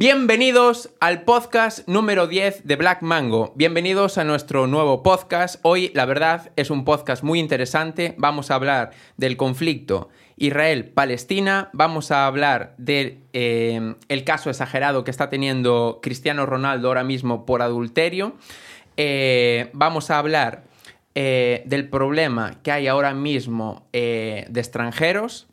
Bienvenidos al podcast número 10 de Black Mango. Bienvenidos a nuestro nuevo podcast. Hoy, la verdad, es un podcast muy interesante. Vamos a hablar del conflicto Israel-Palestina. Vamos a hablar del eh, caso exagerado que está teniendo Cristiano Ronaldo ahora mismo por adulterio. Eh, vamos a hablar eh, del problema que hay ahora mismo de extranjeros.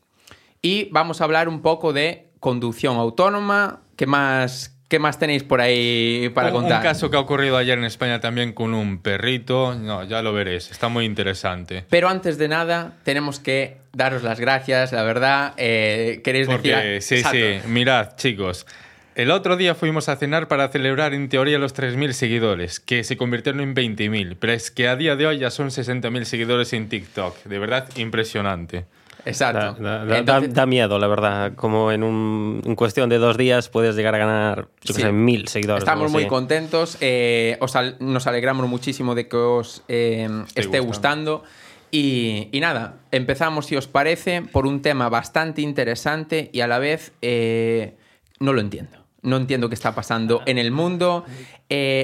Y vamos a hablar un poco de conducción autónoma, ¿Qué más, ¿Qué más tenéis por ahí para contar? Un caso que ha ocurrido ayer en España también con un perrito. No, ya lo veréis. Está muy interesante. Pero antes de nada, tenemos que daros las gracias, la verdad. Eh, ¿Queréis decir? Sí, sí. Mirad, chicos. El otro día fuimos a cenar para celebrar en teoría los 3.000 seguidores, que se convirtieron en 20.000, pero es que a día de hoy ya son 60.000 seguidores en TikTok. De verdad, impresionante. Exacto. Da, miedo, la verdad. Como en, un, en cuestión de dos días puedes llegar a ganar, mil seguidores. Estamos muy contentos. Eh, nos alegramos muchísimo de que os eh, esté gustando. Y, nada, empezamos, si os parece, por un tema bastante interesante y a la vez eh, no lo entiendo. No entiendo qué está pasando en el mundo.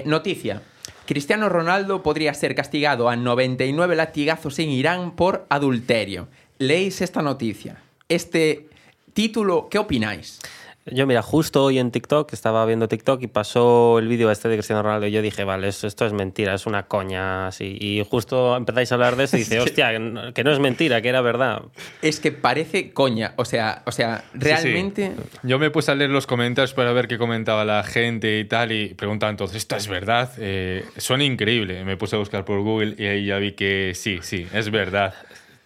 noticia. Cristiano Ronaldo podría ser castigado a 99 latigazos en Irán por adulterio leéis esta noticia, este título, ¿qué opináis? Yo, mira, justo hoy en TikTok, estaba viendo TikTok y pasó el vídeo este de Cristiano Ronaldo y yo dije, vale, esto, es mentira, es una coña, así. Y justo empezáis a hablar de eso y dice, hostia, que no es mentira, que era verdad. Es que parece coña, o sea, o sea realmente... Yo me puse a leer los comentarios para ver qué comentaba la gente y tal y preguntaban entonces, ¿esto es verdad? Eh, suena increíble. Me puse a buscar por Google y ahí ya vi que sí, sí, es verdad.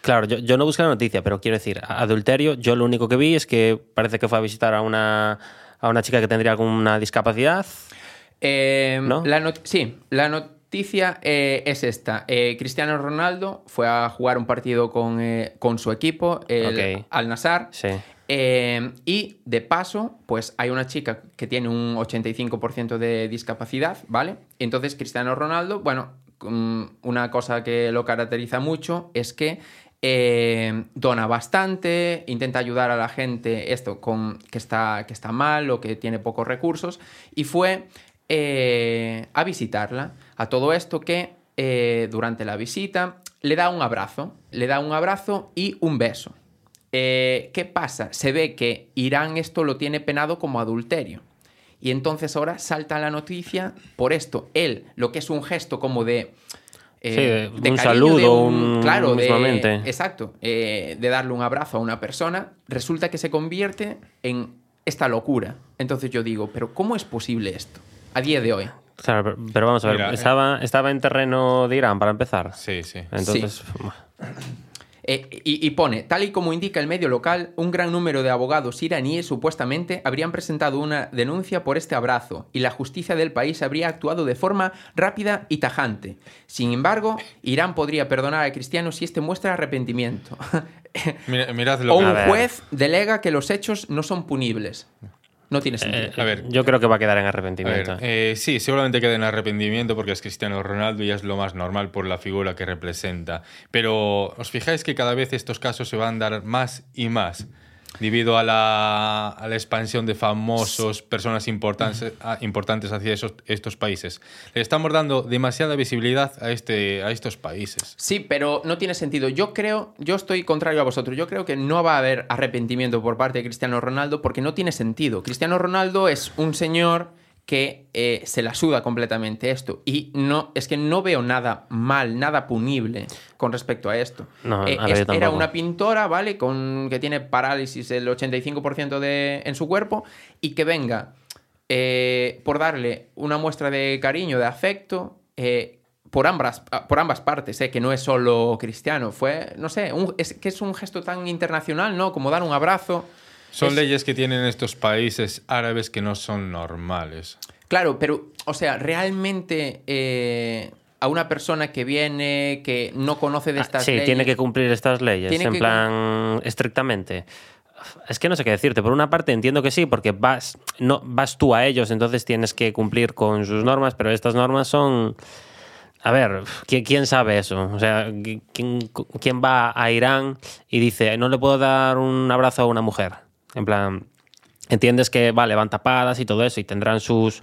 Claro, yo, no busqué la noticia, pero quiero decir, adulterio, yo lo único que vi es que parece que fue a visitar a una, a una chica que tendría alguna discapacidad. Eh, la sí, la noticia eh, es esta. Eh, Cristiano Ronaldo fue a jugar un partido con, con su equipo, el Al Nassr. Sí. y de paso, pues hay una chica que tiene un 85% de discapacidad, ¿vale? Entonces Cristiano Ronaldo, bueno, mm, una cosa que lo caracteriza mucho es que eh, dona bastante, intenta ayudar a la gente esto con, que, está, que está mal o que tiene pocos recursos y fue eh, a visitarla. A todo esto que eh, durante la visita le da un abrazo, le da un abrazo y un beso. ¿Qué pasa? Se ve que Irán esto lo tiene penado como adulterio. Y entonces ahora salta la noticia por esto. Él, lo que es un gesto como de eh, de un saludo, un, claro, exacto, eh, de darle un abrazo a una persona, resulta que se convierte en esta locura. Entonces yo digo, pero ¿cómo es posible esto a día de hoy? Claro, pero, vamos a ver, estaba, estaba en terreno de Irán para empezar. Sí, sí. Entonces, eh, y, pone, tal y como indica el medio local, un gran número de abogados iraníes supuestamente habrían presentado una denuncia por este abrazo y la justicia del país habría actuado de forma rápida y tajante. Sin embargo, Irán podría perdonar a Cristiano si este muestra arrepentimiento. o un juez delega que los hechos no son punibles. No tiene sentido. a ver, yo creo que va a quedar en arrepentimiento. Eh, sí, seguramente queda en arrepentimiento porque es Cristiano Ronaldo y es lo más normal por la figura que representa. Pero os fijáis que cada vez estos casos se van a dar más y más debido a la, a la, expansión de famosos, personas importantes, importantes hacia esos, estos países. Le estamos dando demasiada visibilidad a, este, a estos países. Sí, pero no tiene sentido. Yo creo, yo estoy contrario a vosotros. Yo creo que no va a haber arrepentimiento por parte de Cristiano Ronaldo porque no tiene sentido. Cristiano Ronaldo es un señor que eh, se la suda completamente esto. Y no, es que no veo nada mal, nada punible con respecto a esto. No, eh, era una pintora, ¿vale? Con, que tiene parálisis el 85% de, en su cuerpo y que venga eh, por darle una muestra de cariño, de afecto, por, ambas, por ambas partes, que no es solo cristiano. Fue, no sé, es que es un gesto tan internacional, ¿no? Como dar un abrazo. Son leyes que tienen estos países árabes que no son normales. Claro, pero, o sea, realmente eh, a una persona que viene, que no conoce de ah, estas leyes. Sí, tiene que cumplir estas leyes, en plan, estrictamente. Es que no sé qué decirte. Por una parte entiendo que sí, porque vas, no, vas tú a ellos, entonces tienes que cumplir con sus normas, pero estas normas son... A ver, ¿quién, sabe eso? O sea, ¿quién, ¿quién va a Irán y dice, no le puedo dar un abrazo a una mujer? En plan, entiendes que, vale, van tapadas y todo eso y tendrán sus,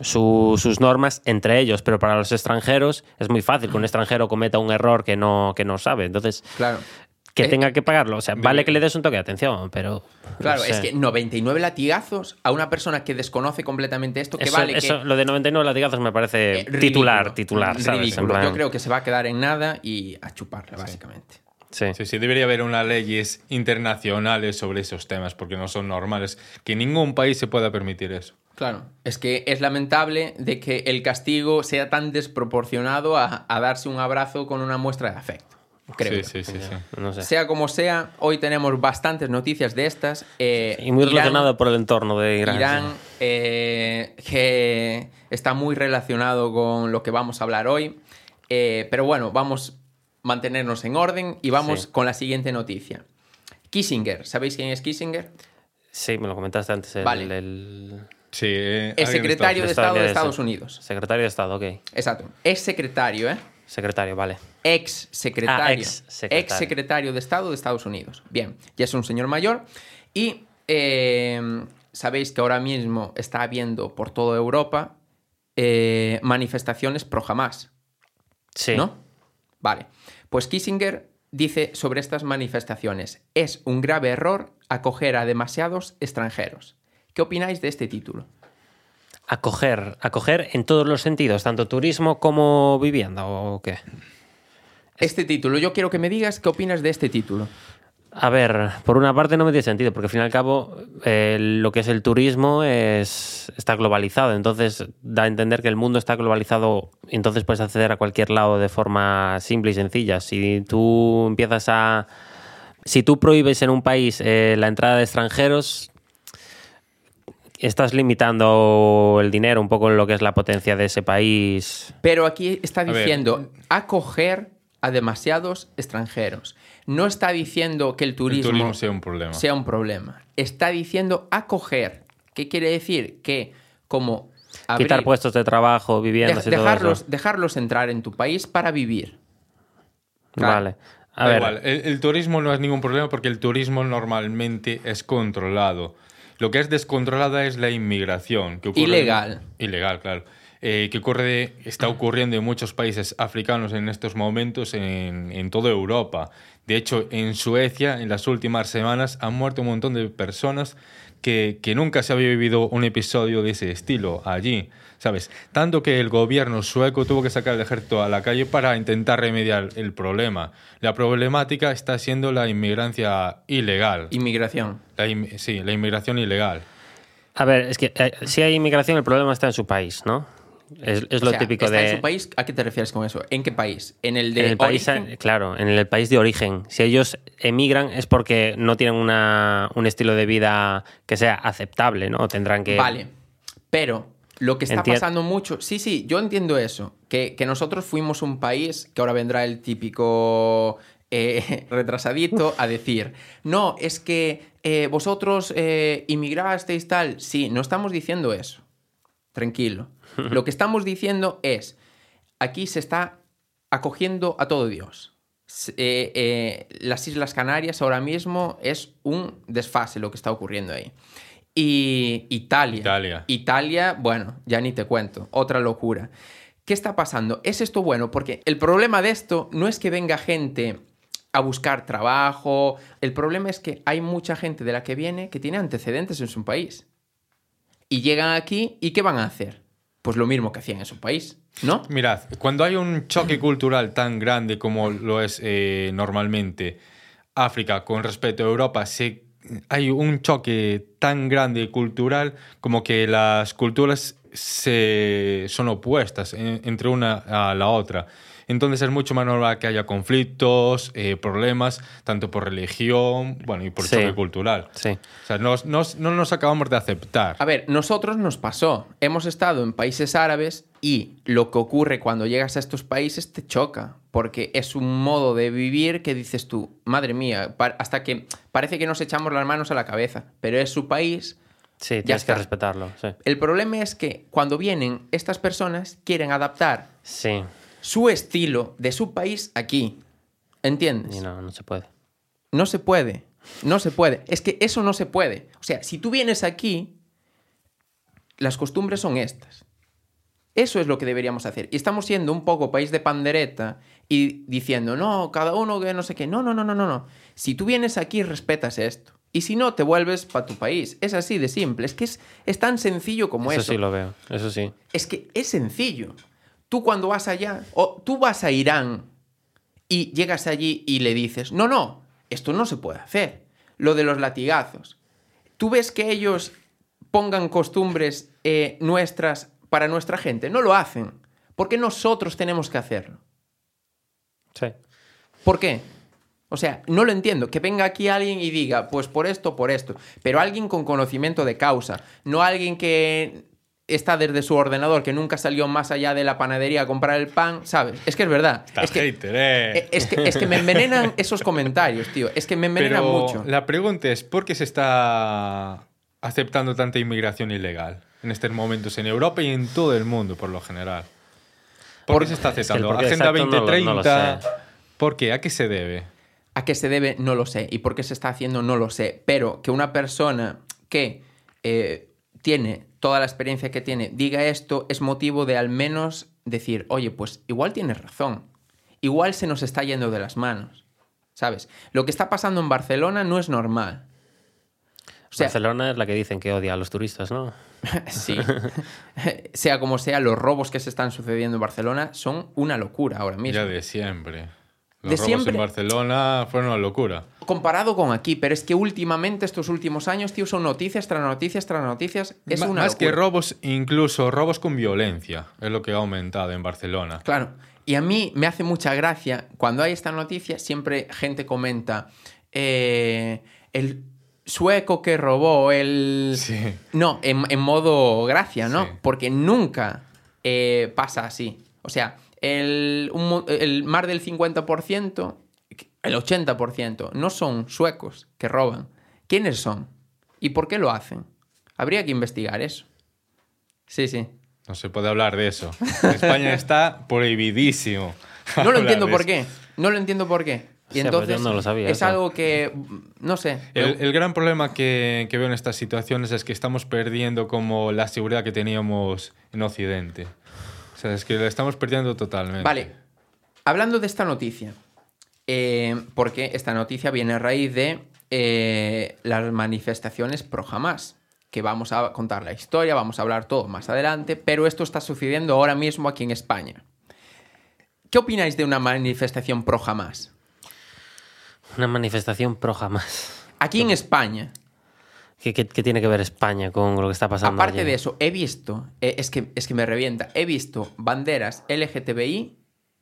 sus normas entre ellos, pero para los extranjeros es muy fácil que un extranjero cometa un error que no, que no sabe. Entonces, claro. que eh, tenga que pagarlo. O sea, vale que le des un toque de atención, pero... Claro, es que 99 latigazos a una persona que desconoce completamente esto, que vale eso, Lo de 99 latigazos me parece eh, titular, titular, Yo creo que se va a quedar en nada y a chuparle, básicamente. Sí. sí. sí, debería haber unas leyes internacionales sobre esos temas, porque no son normales. Que ningún país se pueda permitir eso. Claro, es que es lamentable de que el castigo sea tan desproporcionado a, darse un abrazo con una muestra de afecto. Creo. Sí, sí, sí. Sea como sea, hoy tenemos bastantes noticias de estas. Eh, y muy relacionado por el entorno de Irán. Irán, eh, que está muy relacionado con lo que vamos a hablar hoy. Eh, pero bueno, vamos mantenernos en orden y vamos con la siguiente noticia. Kissinger, ¿sabéis quién es Kissinger? Sí, me lo comentaste antes. El, vale. el... Sí, eh, es secretario de Estado de Estados Unidos. Secretario de Estado, ok. Exacto. Es secretario, ¿eh? Secretario, vale. Ex secretario. Ah, ex, secretario. de Estado de Estados Unidos. Bien, ya es un señor mayor. Y eh, sabéis que ahora mismo está habiendo por toda Europa eh, manifestaciones pro jamás. Sí. ¿No? Vale. Pues Kissinger dice sobre estas manifestaciones, es un grave error acoger a demasiados extranjeros. ¿Qué opináis de este título? Acoger, acoger en todos los sentidos, tanto turismo como vivienda o qué. Este título, yo quiero que me digas qué opinas de este título. A ver, por una parte no me tiene sentido, porque al fin y al cabo eh, lo que es el turismo es, está globalizado, entonces da a entender que el mundo está globalizado, y entonces puedes acceder a cualquier lado de forma simple y sencilla. Si tú empiezas a... Si tú prohíbes en un país eh, la entrada de extranjeros, estás limitando el dinero un poco en lo que es la potencia de ese país. Pero aquí está diciendo acoger a demasiados extranjeros no está diciendo que el turismo, sea, un problema. sea un problema. Está diciendo acoger. ¿Qué quiere decir? Que como... Quitar puestos de trabajo, viviendas y dejarlos, todo eso. dejarlos entrar en tu país para vivir. Vale. A ver. El, turismo no es ningún problema porque el turismo normalmente es controlado. Lo que es descontrolada es la inmigración. Que ilegal. ilegal, claro. Eh, que ocurre, está ocurriendo en muchos países africanos en estos momentos en, en toda Europa. De hecho, en Suecia, en las últimas semanas, han muerto un montón de personas que, nunca se había vivido un episodio de ese estilo allí, ¿sabes? Tanto que el gobierno sueco tuvo que sacar el ejército a la calle para intentar remediar el problema. La problemática está siendo la inmigrancia ilegal. Inmigración. sí, la inmigración ilegal. A ver, es que eh, si hay inmigración, el problema está en su país, ¿no? Es, lo típico de. en su país? ¿A qué te refieres con eso? ¿En qué país? ¿En el de país, Claro, en el país de origen. Si ellos emigran es porque no tienen una, un estilo de vida que sea aceptable, ¿no? Tendrán que. Vale. Pero lo que está pasando mucho. Sí, sí, yo entiendo eso. Que, nosotros fuimos un país que ahora vendrá el típico. Eh, retrasadito a decir, no, es que eh, vosotros eh, inmigrasteis tal. Sí, no estamos diciendo eso. Tranquilo. Lo que estamos diciendo es, aquí se está acogiendo a todo Dios. Eh, eh, las Islas Canarias ahora mismo es un desfase lo que está ocurriendo ahí. Y Italia. Italia. Italia, bueno, ya ni te cuento, otra locura. ¿Qué está pasando? ¿Es esto bueno? Porque el problema de esto no es que venga gente a buscar trabajo, el problema es que hay mucha gente de la que viene que tiene antecedentes en su país. Y llegan aquí y ¿qué van a hacer? Pues lo mismo que hacían en su país, ¿no? Mirad, cuando hay un choque cultural tan grande como lo es eh, normalmente África con respecto a Europa, hay un choque tan grande cultural como que las culturas se, son opuestas entre una a la otra. Entonces es mucho más normal que haya conflictos, eh, problemas, tanto por religión, bueno, y por choque cultural. Sí. O sea, no nos acabamos de aceptar. A ver, nosotros nos pasó. Hemos estado en países árabes y lo que ocurre cuando llegas a estos países te choca, porque es un modo de vivir que dices tú, madre mía, hasta que parece que nos echamos las manos a la cabeza, pero es su país. Sí, tienes que respetarlo. Sí. El problema es que cuando vienen estas personas quieren adaptar sí su estilo de su país aquí. ¿Entiendes? Y no, no se puede. No se puede. No se puede. Es que eso no se puede. O sea, si tú vienes aquí, las costumbres son estas. Eso es lo que deberíamos hacer. Y estamos siendo un poco país de pandereta y diciendo, no, cada uno que no sé qué. No, no, no, no, no, no. Si tú vienes aquí, respetas esto. Y si no, te vuelves para tu país. Es así de simple. Es que es, es tan sencillo como eso. Eso sí lo veo, eso sí. Es que es sencillo. Tú cuando vas allá, o tú vas a Irán y llegas allí y le dices, no, no, esto no se puede hacer. Lo de los latigazos. Tú ves que ellos pongan costumbres eh, nuestras para nuestra gente. No lo hacen. Porque nosotros tenemos que hacerlo. Sí. ¿Por qué? O sea, no lo entiendo. Que venga aquí alguien y diga, pues por esto, por esto. Pero alguien con conocimiento de causa. No alguien que está desde su ordenador, que nunca salió más allá de la panadería a comprar el pan, ¿sabes? Es que es verdad. Está es, que, hater, eh. eh, es, que, es que me envenenan esos comentarios, tío. Es que me envenenan Pero mucho. la pregunta es, ¿por qué se está aceptando tanta inmigración ilegal en estos momentos en Europa y en todo el mundo, por lo general? ¿Por, qué se está es que el aceptando? Agenda exacto no lo- 2030. no lo sé. ¿Por qué? ¿A qué se debe? ¿A qué se debe? No lo sé. ¿Y por qué se está haciendo? No lo sé. Pero que una persona que eh, tiene toda la experiencia que tiene diga esto es motivo de al menos decir, oye, pues igual tienes razón. Igual se nos está yendo de las manos. ¿Sabes? Lo que está pasando en Barcelona no es normal. O sea, Barcelona es la que dicen que odia a los turistas, ¿no? sí. sea como sea, los robos que se están sucediendo en Barcelona son una locura ahora mismo. Ya de siempre. Los De robos siempre. en Barcelona fueron una locura. Comparado con aquí, pero es que últimamente, estos últimos años, tío, son noticias tras noticias tras noticias. Es una Más que robos, incluso robos con violencia. Es lo que ha aumentado en Barcelona. Claro. Y a mí me hace mucha gracia, cuando hay esta noticia, siempre gente comenta, eh, el sueco que robó, el... Sí. No, en, en modo gracia, ¿no? Sí. Porque nunca eh, pasa así. O sea, el, un el más del 50%, el 80%, no son suecos que roban. ¿Quiénes son? ¿Y por qué lo hacen? Habría que investigar eso. Sí, sí. No se puede hablar de eso. En España está prohibidísimo. No lo entiendo por qué. No lo entiendo por qué. Y pues entonces yo no lo sabía es eso. algo que, no sé. El, el gran problema que, que veo en estas situaciones es que estamos perdiendo como la seguridad que teníamos en Occidente. Sea, es que la estamos perdiendo totalmente. Vale, hablando de esta noticia, eh, porque esta noticia viene a raíz de eh, las manifestaciones pro Hamas, que vamos a contar la historia, vamos a hablar todo más adelante, pero esto está sucediendo ahora mismo aquí en España. ¿Qué opináis de una manifestación pro Hamas? Una manifestación pro jamás. Aquí en España, ¿Qué, qué- qué tiene que ver España con lo que está pasando? aparte allí? de eso, he visto, eh, es, que, es que me revienta, he visto banderas LGTBI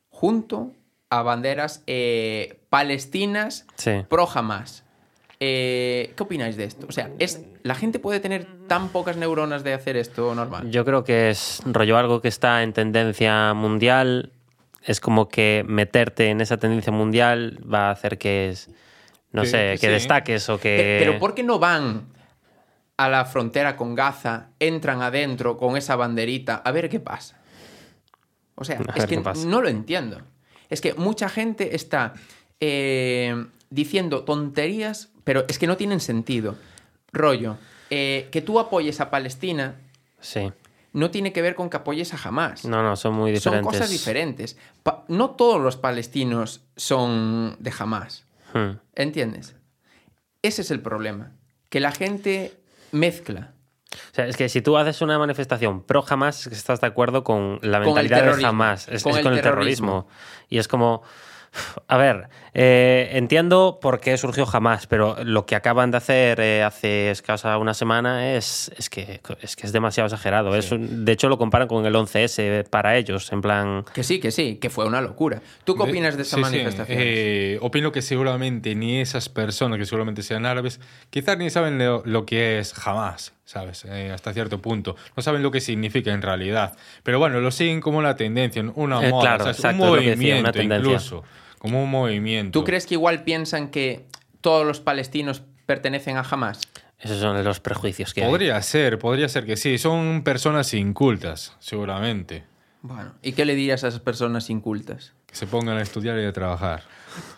junto a banderas eh, palestinas Sí. pro Hamas. Eh, ¿Qué opináis de esto? O sea, es, ¿la gente puede tener tan pocas neuronas de hacer esto normal? Yo creo que es rollo algo que está en tendencia mundial. Es como que meterte en esa tendencia mundial va a hacer que es, no sé, que sí. destaques o que. Pe- Pero ¿por qué no van a la frontera con Gaza, entran adentro con esa banderita a ver qué pasa? O sea, A es que no lo entiendo. Es que mucha gente está eh, diciendo tonterías, pero es que no tienen sentido. Rollo, eh, que tú apoyes a Palestina Sí. no tiene que ver con que apoyes a Hamas. No, no, son muy Son diferentes. cosas diferentes. Pa- no todos los palestinos son de Hamas. Hmm. ¿Entiendes? Ese es el problema. Que la gente mezcla. O sea, es que si tú haces una manifestación pro que estás de acuerdo con la Con mentalidad de. Hamas. Es, Con es el con el terrorismo. terrorismo. Y es como. A ver, eh, entiendo por qué surgió Hamas, pero lo que acaban de hacer eh, hace escasa una semana es, es, que, es que es demasiado exagerado. Es un- de hecho, lo comparan con el 11S para ellos, en plan. Que sí, que sí, que fue una locura. ¿Tú qué opinas de esa Sí, sí. manifestación? Eh, opino que seguramente ni esas personas, que seguramente sean árabes, quizás ni saben lo, lo que es jamás, ¿sabes? Eh, hasta cierto punto. No saben lo que significa en realidad. Pero bueno, lo siguen como una tendencia, una Eh, moda, claro, ¿sabes? exacto, un es lo que decía, movimiento una tendencia. incluso. Como un movimiento. ¿Tú crees que igual piensan que todos los palestinos pertenecen a Hamas? Esos son los prejuicios que hay. Podría ser, podría ser que sí. Son personas incultas, seguramente. Bueno, ¿y qué le dirías a esas personas incultas? Que se pongan a estudiar y a trabajar.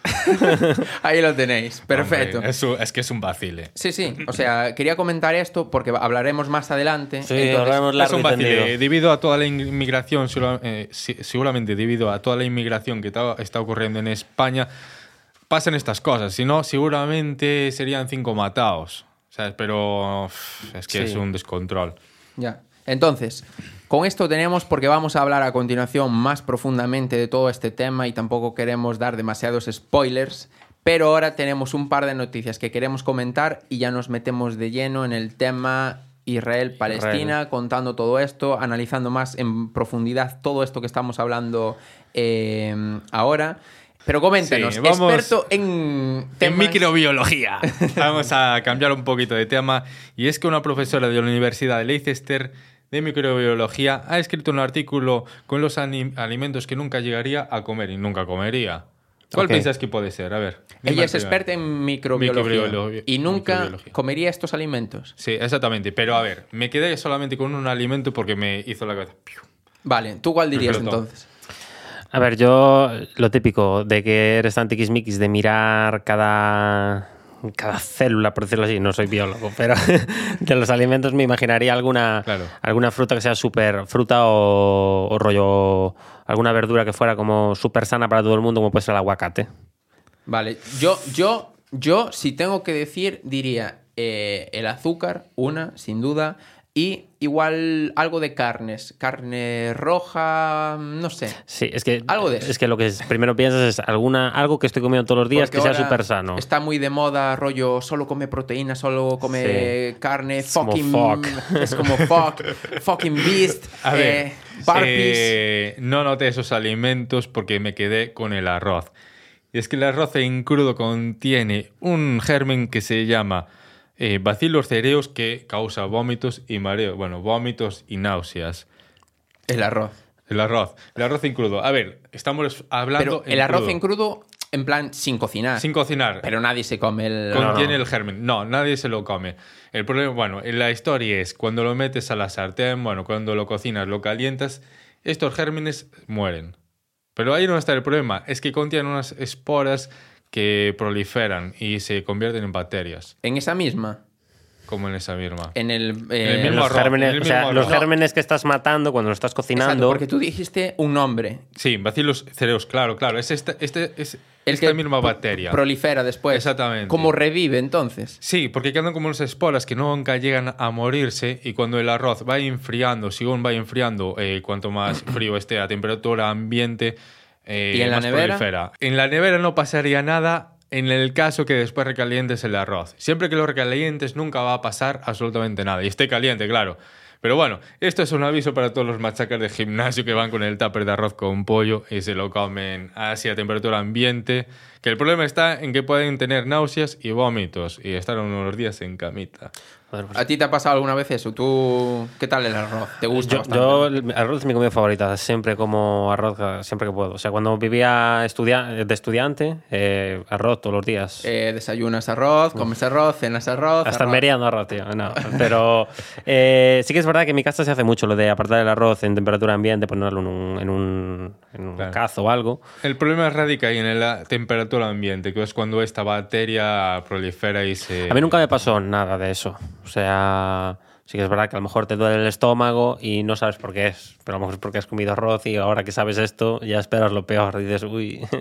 Ahí lo tenéis, perfecto. Hombre, es que es un vacile. Sí, sí, o sea, quería comentar esto porque hablaremos más adelante. Sí, entonces, es un vacile. Debido a toda la inmigración, eh, seguramente debido a toda la inmigración que está ocurriendo en España, pasan estas cosas. Si no, seguramente serían cinco matados. ¿sabes? Pero es que es un descontrol. Ya. Entonces, con esto tenemos porque vamos a hablar a continuación más profundamente de todo este tema y tampoco queremos dar demasiados spoilers, pero ahora tenemos un par de noticias que queremos comentar y ya nos metemos de lleno en el tema Israel-Palestina, contando todo esto, analizando más en profundidad todo esto que estamos hablando eh, ahora. Pero coméntenos, experto en, en microbiología. Vamos a cambiar un poquito de tema. Y es que una profesora de la Universidad de Leicester de microbiología ha escrito un artículo con los alimentos que nunca llegaría a comer y nunca comería. ¿Cuál piensas que puede ser? A ver. Ella es experta en microbiología, y nunca comería estos alimentos. Sí, exactamente. Pero a ver, me quedé solamente con un alimento porque me hizo la cabeza. Vale, ¿tú cuál dirías entonces? A ver, yo lo típico de que eres antiquismiquis, de mirar cada cada célula, por decirlo así, no soy biólogo, pero de los alimentos me imaginaría alguna, alguna fruta que sea súper fruta o, rollo, alguna verdura que fuera como súper sana para todo el mundo, como puede ser el aguacate. Vale, yo, yo, yo, si tengo que decir, diría eh, el azúcar, una, sin duda, y igual algo de carnes, carne roja, no sé. Sí, es que algo de eso. es que lo que primero piensas es alguna algo que estoy comiendo todos los días que sea súper sano. Está muy de moda rollo solo come proteína, solo come carne, es fucking fuck. es como fuck, fucking beast, A ver, eh, no noté esos alimentos porque me quedé con el arroz. Y es que el arroz en crudo contiene un germen que se llama eh, bacilos cereos que causa vómitos y mareo. Bueno, vómitos y náuseas. El arroz. El arroz. El arroz en crudo. A ver, estamos hablando. Pero el arroz en crudo, en plan, sin cocinar. Sin cocinar. Pero nadie se come el. Contiene el germen. No, nadie se lo come. El problema, bueno, la historia es cuando lo metes a la sartén, bueno, cuando lo cocinas, lo calientas, estos gérmenes mueren. Pero ahí no está el problema. Es que contienen unas esporas que proliferan y se convierten en bacterias. ¿En esa misma? Como en esa misma. En el, mismo los, gérmenes, o sea, los gérmenes que estás matando cuando lo estás cocinando. porque tú dijiste un nombre. Sí, bacilos cereos, claro, claro. Es esta, este, es esta misma bacteria. Prolifera después. Exactamente. ¿Cómo revive entonces? Sí, porque quedan como unas esporas que nunca llegan a morirse y cuando el arroz va enfriando, según va enfriando, eh, cuanto más frío esté a temperatura ambiente, eh, ¿Y en la nevera? En la nevera no pasaría nada en el caso que después recalientes el arroz. Siempre que lo recalientes nunca va a pasar absolutamente nada. Y esté caliente, claro. Pero bueno, esto es un aviso para todos los machacas de gimnasio que van con el tupper de arroz con pollo y se lo comen así a temperatura ambiente. Que el problema está en que pueden tener náuseas y vómitos y estar unos días en camita. Pues ¿A ti te ha pasado alguna vez eso? ¿Tú qué tal el arroz? ¿Te gusta? Yo, el arroz es mi comida favorita. Siempre como arroz, siempre que puedo. O sea, cuando vivía de estudiante, eh, arroz todos los días. Eh, desayunas arroz, comes arroz, cenas arroz. Hasta meriendo arroz, tío. No, pero eh, sí que es verdad que en mi casa se hace mucho lo de apartar el arroz en temperatura ambiente, ponerlo en un, en un, en un cazo o algo. El problema radica ahí en la temperatura ambiente, que es cuando esta bacteria prolifera y se... A mí nunca me pasó nada de eso. O sea, sí que es verdad que a lo mejor te duele el estómago y no sabes por qué es, pero a lo mejor es porque has comido arroz y ahora que sabes esto ya esperas lo peor. dices, uy.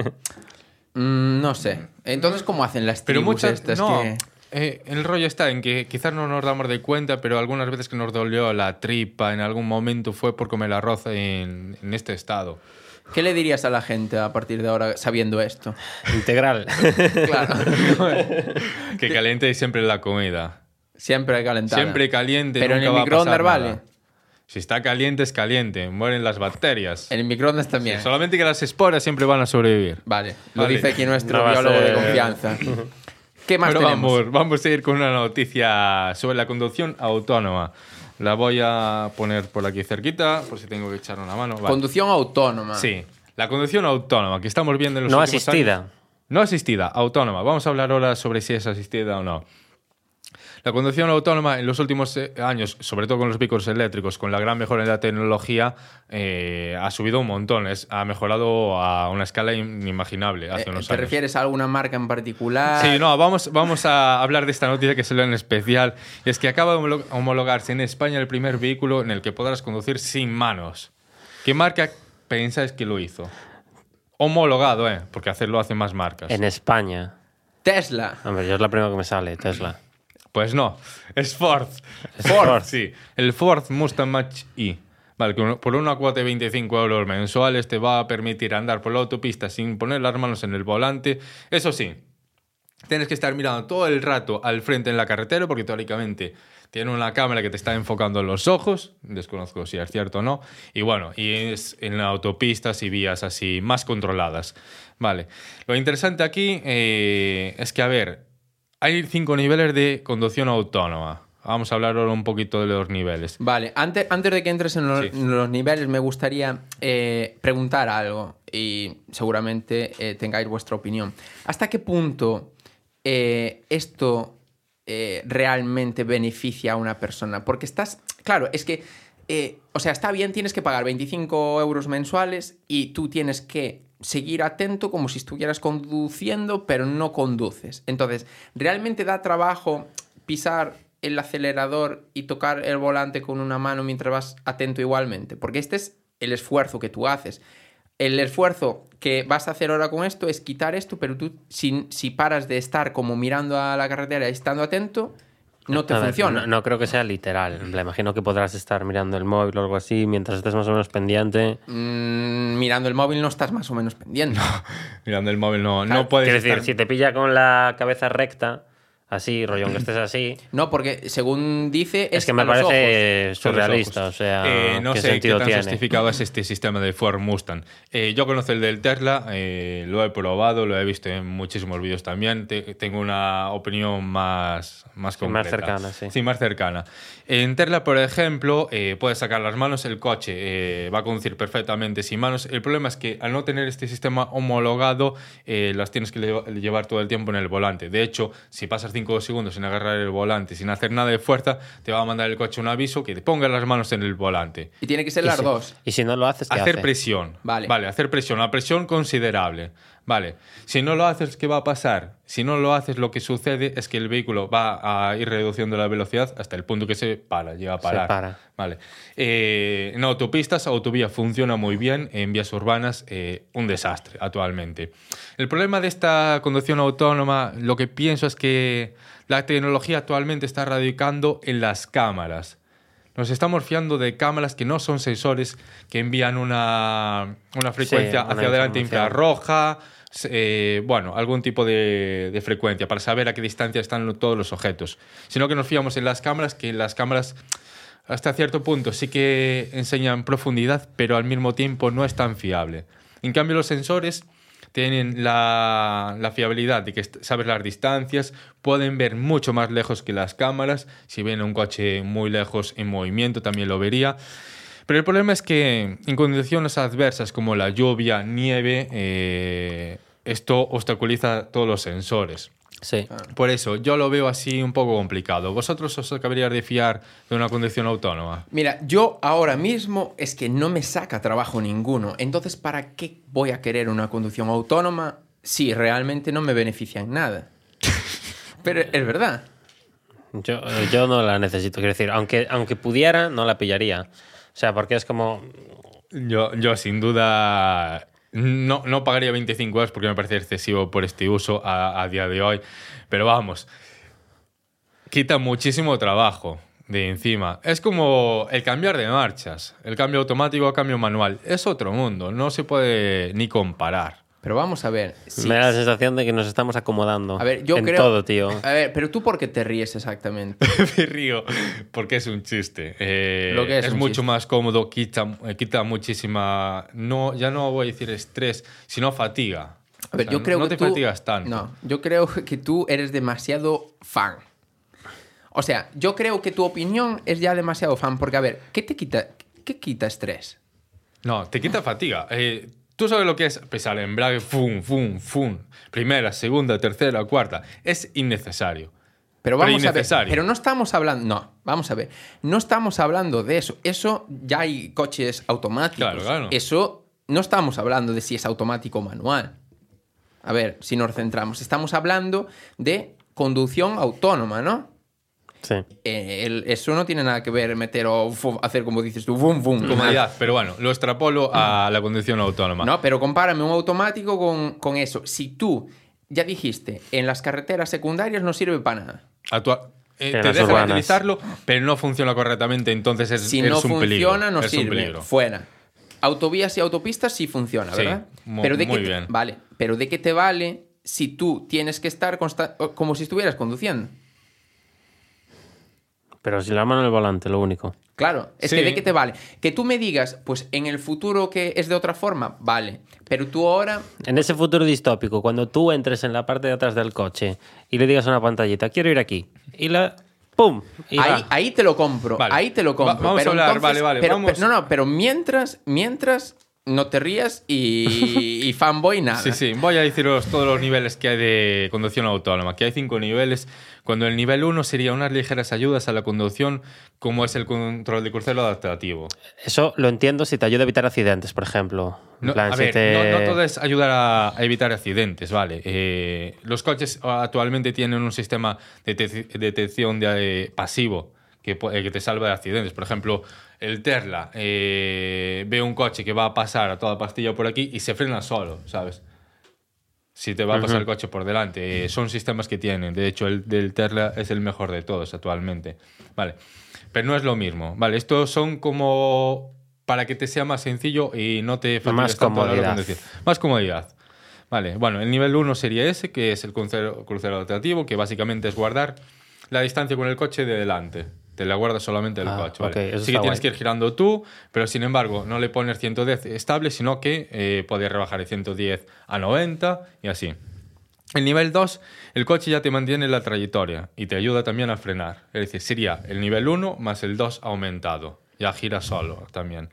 Mm, no sé. Entonces, ¿cómo hacen las pero muchas, estas que... Eh, el rollo está en que quizás no nos damos de cuenta, pero algunas veces que nos dolió la tripa en algún momento fue por comer arroz en, en este estado. ¿Qué le dirías a la gente a partir de ahora sabiendo esto? Integral. claro. que caliente siempre la comida. Siempre calentada. Siempre caliente. Pero en el microondas vale. Si está caliente, es caliente. Mueren las bacterias. En el microondas también. solamente que las esporas siempre van a sobrevivir. Vale. Lo dice aquí nuestro biólogo de confianza. ¿Qué más tenemos? Vamos, vamos a ir con una noticia sobre la conducción autónoma. La voy a poner por aquí cerquita, por si tengo que echar una mano. Conducción autónoma. Sí. La conducción autónoma que estamos viendo en los no asistida. No asistida, autónoma. Vamos a hablar ahora sobre si es asistida o no. La conducción autónoma en los últimos eh, años, sobre todo con los vehículos eléctricos, con la gran mejora en la tecnología, eh, ha subido un montón. Es, ha mejorado a una escala inimaginable hace Eh, unos ¿Te años. refieres a alguna marca en particular? Sí, no, vamos, vamos a hablar de esta noticia que se en especial. Es que acaba de homolo- homologarse en España el primer vehículo en el que podrás conducir sin manos. ¿Qué marca pensáis que lo hizo? Homologado, ¿eh? Porque hacerlo hace más marcas. En España. Tesla. Hombre, yo es la primera que me sale, Tesla. Pues no, es Ford. Ford. sí. El Ford Mustang Mach-E. Vale, con- por una cuota de 25 euros mensuales te va a permitir andar por la autopista sin poner las manos en el volante. Eso sí, tienes que estar mirando todo el rato al frente en la carretera porque teóricamente tiene una cámara que te está enfocando en los ojos. Desconozco si es cierto o no. Y bueno, y es en autopistas y vías así más controladas. Vale. Lo interesante aquí eh, es que, a ver, hay cinco niveles de conducción autónoma. Vamos a hablar ahora un poquito de los niveles. Vale, antes, antes de que entres en los, Sí. en los niveles, me gustaría eh, preguntar algo y seguramente eh, tengáis vuestra opinión. ¿Hasta qué punto eh, esto realmente beneficia a una persona? Porque estás, claro, es que, o sea, está bien, tienes que pagar 25 euros mensuales y tú tienes que seguir atento como si estuvieras conduciendo, pero no conduces. Entonces, ¿realmente da trabajo pisar el acelerador y tocar el volante con una mano mientras vas atento igualmente? Porque este es el esfuerzo que tú haces. El esfuerzo que vas a hacer ahora con esto es quitar esto, pero tú si, si paras de estar como mirando a la carretera y estando atento, no te A ver, funciona. No, no creo que sea literal. Me imagino que podrás estar mirando el móvil o algo así mientras estés más o menos pendiente. Mm, mirando el móvil no estás más o menos pendiente. Mirando el móvil no, Claro, no puedes Quiero decir, estar- si te pilla con la cabeza recta, así, rollón que estés así, No, porque según dice es, es que me parece ojos. surrealista. O sea. Eh, no ¿qué sé qué sentido tan tiene? justificado es este sistema de Ford Mustang. Eh, yo conozco el del Tesla, eh, lo he probado, lo he visto en muchísimos vídeos también. Te- tengo una opinión más, más Sí, más completa. cercana, sí. Sí, más cercana. En Tesla, por ejemplo, eh, puedes sacar las manos, el coche eh, va a conducir perfectamente sin manos. El problema es que al no tener este sistema homologado, eh, las tienes que lle- llevar todo el tiempo en el volante. De hecho, si pasas 5 segundos sin agarrar el volante, sin hacer nada de fuerza, te va a mandar el coche un aviso que te pongas las manos en el volante. Y tiene que ser las si- dos. Y si no lo haces, ¿qué Hacer hace? presión. Vale. Vale, hacer presión. Una presión considerable. Vale. Si no lo haces, ¿qué va a pasar? Si no lo haces, lo que sucede es que el vehículo va a ir reduciendo la velocidad hasta el punto que se para, llega a Se parar. para. Vale. Eh, en autopistas, autovía funciona muy bien. En vías urbanas, eh, un desastre actualmente. El problema de esta conducción autónoma, lo que pienso es que la tecnología actualmente está radicando en las cámaras. Nos estamos fiando de cámaras que no son sensores, que envían una, una frecuencia una hacia adelante infrarroja, eh, bueno, algún tipo de, de frecuencia para saber a qué distancia están todos los objetos. Sino que nos fiamos en las cámaras, que las cámaras hasta cierto punto sí que enseñan profundidad, pero al mismo tiempo no es tan fiable. En cambio, los sensores tienen la, fiabilidad de que sabes las distancias, pueden ver mucho más lejos que las cámaras. Si viene un coche muy lejos en movimiento, también lo vería. Pero el problema es que en condiciones adversas como la lluvia, nieve, eh, esto obstaculiza todos los sensores. Sí. Por eso, yo lo veo así un poco complicado. ¿Vosotros os acabaríais de fiar de una conducción autónoma? Mira, yo ahora mismo es que no me saca trabajo ninguno. Entonces, ¿para qué voy a querer una conducción autónoma si realmente no me beneficia en nada? Pero es verdad. Yo, yo no la necesito. Quiero decir, aunque, aunque pudiera, no la pillaría. O sea, porque es como. Yo, yo sin duda no, no pagaría 25 euros porque me parece excesivo por este uso a, a día de hoy. Pero vamos, quita muchísimo trabajo de encima. Es como el cambiar de marchas, el cambio automático a cambio manual. Es otro mundo, no se puede ni comparar. Pero vamos a ver. si- Me da la sensación de que nos estamos acomodando. a ver, yo en creo. todo, tío. A ver, pero tú por qué te ríes exactamente. Me río porque es un chiste. Eh, Lo que es un mucho chiste. más cómodo, quita, eh, quita muchísima. No, ya no voy a decir estrés, sino fatiga. A ver, O sea, yo creo no que te tú, fatigas tanto. No, yo creo que tú eres demasiado fan. O sea, yo creo que tu opinión es ya demasiado fan porque a ver, ¿qué te quita qué quita estrés? No, te quita fatiga. Eh, Tú sabes lo que es pesar el embrague, fum, fum, fum. Primera, segunda, tercera, cuarta. Es innecesario. Pero vamos a ver, pero no estamos hablando, no, vamos a ver, no estamos hablando de eso. Eso ya hay coches automáticos. Claro, claro. Eso no estamos hablando de si es automático o manual. A ver, si nos centramos, estamos hablando de conducción autónoma, ¿no? Sí. Eh, eso no tiene nada que ver meter o hacer como dices tú, boom, boom. Comodidad, pero bueno, lo extrapolo a la conducción autónoma. No, pero compárame un automático con, con eso. Si tú ya dijiste, en las carreteras secundarias no sirve para nada. Eh, te deja utilizarlo, pero no funciona correctamente, entonces es, si no funciona, no sirve. Fuera. Autovías y autopistas sí funciona, ¿verdad? pero de muy bien. Vale, pero ¿de qué te vale si tú tienes que estar como si estuvieras conduciendo? Pero si la mano en el volante, lo único. Claro, es que de qué te vale. Que tú me digas, pues en el futuro que es de otra forma, vale. Pero tú ahora. En ese futuro distópico, cuando tú entres en la parte de atrás del coche y le digas a una pantallita, quiero ir aquí, y la. ¡Pum! ahí, ahí, te lo compro. Ahí te lo compro. vamos a hablar, vale, vale. Pero, no, no, pero mientras, mientras no te rías y, fanboy nada. Sí, sí, voy a deciros todos los niveles que hay de conducción autónoma, que hay cinco niveles, cuando el nivel uno sería unas ligeras ayudas a la conducción, como es el control de crucero adaptativo. Eso lo entiendo si te ayuda a evitar accidentes, por ejemplo. No, a ver, no, todo es ayudar a, evitar accidentes, ¿vale? Eh, los coches actualmente tienen un sistema de detección de, pasivo que, eh, que te salva de accidentes. Por ejemplo, el Tesla eh, ve un coche que va a pasar a toda pastilla por aquí y se frena solo, ¿sabes? Si te va a pasar el coche por delante. Eh, son sistemas que tienen. De hecho, el del Tesla es el mejor de todos actualmente. Vale. Pero no es lo mismo. Vale, estos son como para que te sea más sencillo y no te más comodidad. Más comodidad. Vale, bueno, el nivel 1 sería ese, que es el crucero, crucero adaptativo, que básicamente es guardar la distancia con el coche de delante te la guardas solamente el ah, coche. ¿vale? sí que tienes que ir girando tú, pero sin embargo no le pones 110 estable, sino que eh, puedes rebajar de 110 a 90 y así. El nivel 2, el coche ya te mantiene la trayectoria y te ayuda también a frenar. Es decir, sería el nivel 1 más el 2 aumentado. Ya gira solo también.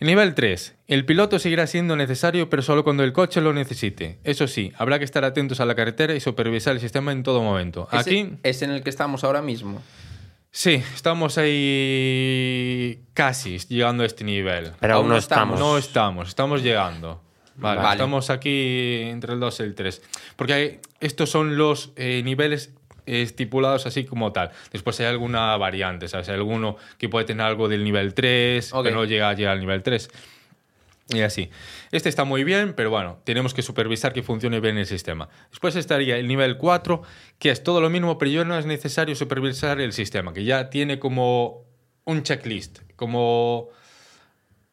El nivel 3. El piloto seguirá siendo necesario, pero solo cuando el coche lo necesite. Eso sí, habrá que estar atentos a la carretera y supervisar el sistema en todo momento. Aquí es en el que estamos ahora mismo. Sí, estamos ahí casi llegando a este nivel. Pero aún no estamos. No estamos, estamos llegando. Vale, estamos aquí entre el 2 y el 3. Porque estos son los eh, niveles estipulados así como tal. Después hay alguna variante, ¿sabes? Hay alguno que puede tener algo del nivel 3, que no llega a llegar al nivel 3. Y así. Este está muy bien, pero bueno, tenemos que supervisar que funcione bien el sistema. Después estaría el nivel 4, que es todo lo mismo, pero ya no es necesario supervisar el sistema, que ya tiene como un checklist, como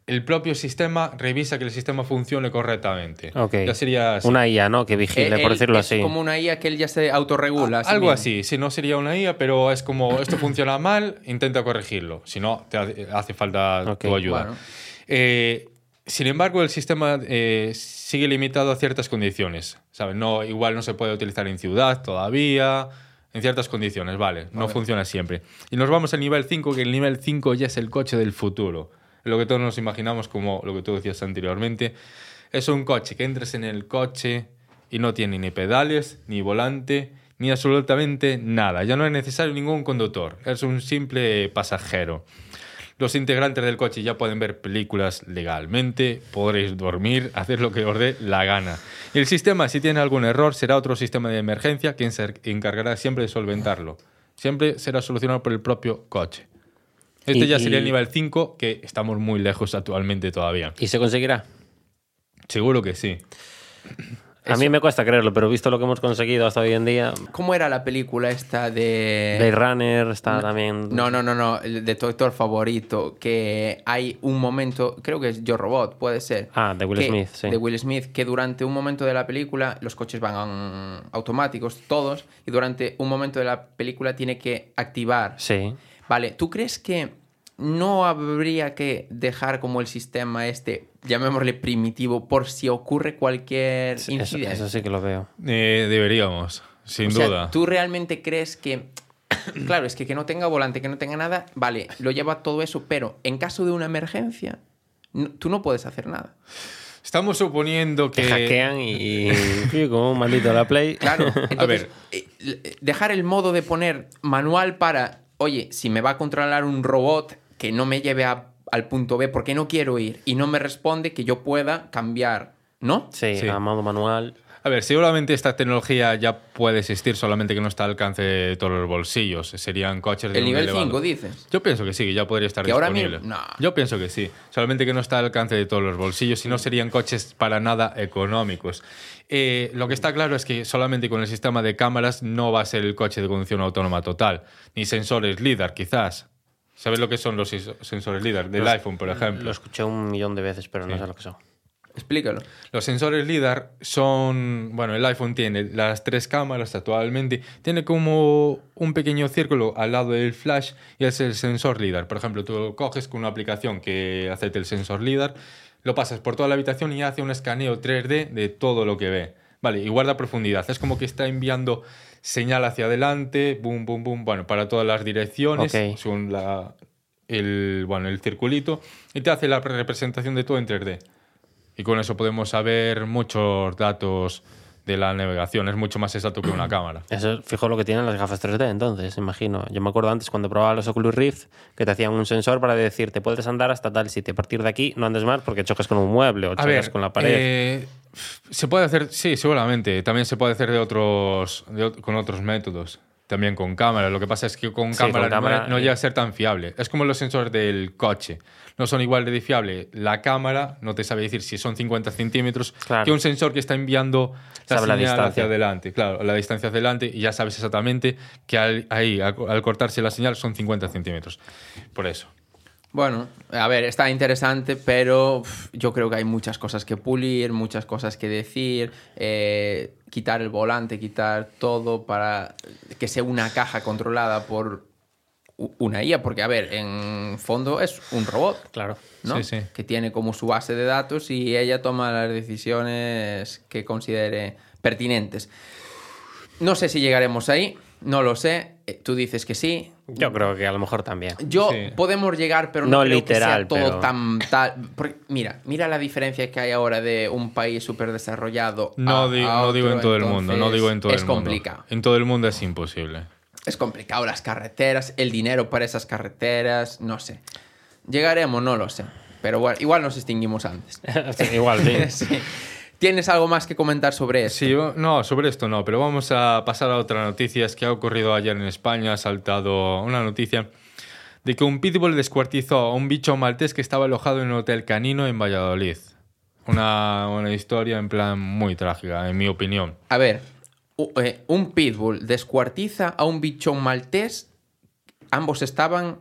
el propio sistema revisa que el sistema funcione correctamente. Ya sería Una IA, ¿no? Que vigile, por decirlo es así. como una IA que él ya se autorregula. algo así, si no sería una IA, pero es como esto funciona mal, intenta corregirlo. Si no, te hace falta tu ayuda. Eh, sin embargo, el sistema eh, sigue limitado a ciertas condiciones. ¿sabes? No, igual no se puede utilizar en ciudad todavía, en ciertas condiciones, vale. No funciona siempre. Y nos vamos al nivel 5, que el nivel 5 ya es el coche del futuro. Lo que todos nos imaginamos, como lo que tú decías anteriormente. Es un coche que entres en el coche y no tiene ni pedales, ni volante, ni absolutamente nada. Ya no es necesario ningún conductor. Es un simple pasajero. Los integrantes del coche ya pueden ver películas legalmente, podréis dormir, hacer lo que os dé la gana. El sistema, si tiene algún error, será otro sistema de emergencia quien se encargará siempre de solventarlo. Siempre será solucionado por el propio coche. Este ya sería el nivel 5, que estamos muy lejos actualmente todavía. ¿Y se conseguirá? Seguro que sí. A mí me cuesta creerlo, pero visto lo que hemos conseguido hasta hoy en día. ¿Cómo era la película esta de. Blade Runner está también. No, no, no, no. de tu actor favorito. Que hay un momento. Creo que es Yo Robot, puede ser. Ah, de Will Smith, sí. De Will Smith, que durante un momento de la película los coches van automáticos, todos. Y durante un momento de la película tiene que activar. Sí. Vale, ¿tú crees que no habría que dejar como el sistema este, llamémosle primitivo, por si ocurre cualquier incidente. Eso, sí que lo veo. Eh, deberíamos, sin duda. ¿Tú realmente crees que... claro, es que que no tenga volante, que no tenga nada, vale, lo lleva todo eso, pero en caso de una emergencia, tú no puedes hacer nada. Estamos suponiendo que. Que hackean y, y como un maldito la Play. Claro, entonces, A ver. eh, dejar el modo de poner manual para, oye, si me va a controlar un robot que no me lleve a- al punto B porque no quiero ir y no me responde, que yo pueda cambiar, ¿no? Sí, Sí. a modo manual. A ver, seguramente esta tecnología ya puede existir, solamente que no está al alcance de todos los bolsillos. Serían coches de El nivel elevado- 5, dices. Yo pienso que sí, que ya podría estar ¿Que ahora disponible. mismo? No. Yo pienso que sí. Solamente que no está al alcance de todos los bolsillos y no serían coches para nada económicos. Eh, lo que está claro es que solamente con el sistema de cámaras no va a ser el coche de conducción autónoma total, ni sensores LIDAR, quizás. ¿Sabes lo que son los sensores LIDAR del Los- iPhone, por ejemplo? Lo escuché un millón de veces, pero no sé lo que son. Explícalo. Los sensores LIDAR son, bueno, el iPhone tiene las tres cámaras actualmente, tiene como un pequeño círculo al lado del flash y es el sensor LIDAR. Por ejemplo, tú lo coges con una aplicación que hace el sensor LIDAR, lo pasas por toda la habitación y hace un escaneo 3D de todo lo que ve. Vale, y guarda profundidad. Es como que está enviando señal hacia adelante, boom, boom, boom, bueno, para todas las direcciones, Ok. según la, el, bueno, el circulito, y te hace la representación de todo en 3D. Y con eso podemos saber muchos datos de la navegación. Es mucho más exacto que una cámara. Eso es fijo lo que tienen las gafas 3D, entonces, imagino. Yo me acuerdo antes cuando probaba los Oculus Rift que te hacían un sensor para decirte puedes andar hasta tal sitio. A partir de aquí no andes más porque choques con un mueble o chocas ver, con la pared. eh, se puede hacer, sí, seguramente. También se puede hacer de otros, de con otros métodos. También con cámara. Lo que pasa es que con Sí, cámara, con no- cámara, no, eh. llega a ser tan fiable. Es como los sensores del coche. No son igual de fiable. La cámara no te sabe decir si son 50 centímetros Claro. que un sensor que está enviando la Sabe la señal distancia. hacia adelante. Claro, la distancia hacia adelante y ya sabes exactamente que al- ahí, al, al cortarse la señal, son 50 centímetros. Por eso. Bueno, a ver, está interesante, pero yo creo que hay muchas cosas que pulir, muchas cosas que decir, eh, quitar el volante, quitar todo para que sea una caja controlada por una IA, porque a ver, en fondo es un robot, Claro. ¿no? Sí, sí. Que tiene como su base de datos y ella toma las decisiones que considere pertinentes. No sé si llegaremos ahí, no lo sé. Eh, Tú dices que sí, Yo creo que a lo mejor también. yo Sí. podemos llegar, pero no, No creo literal, que sea todo pero- tan tal. porque, mira, mira la diferencia que hay ahora de un país súper desarrollado. No, a- di- a no digo en todo el mundo, no digo en todo es el mundo. complicado. En todo el mundo es imposible. Es complicado las carreteras, el dinero para esas carreteras, no sé. Llegaremos, no lo sé. Pero bueno, igual nos extinguimos antes. Sí, Igual, sí. Sí. ¿Tienes algo más que comentar sobre esto? Sí, no, sobre esto no, pero vamos a pasar a otra noticia. Es que ha ocurrido ayer en España, ha saltado una noticia de que un pitbull descuartizó a un bicho maltés que estaba alojado en un hotel canino en Valladolid. Una, una historia en plan muy trágica, en mi opinión. A ver, eh, un pitbull descuartiza a un bichón maltés. Ambos estaban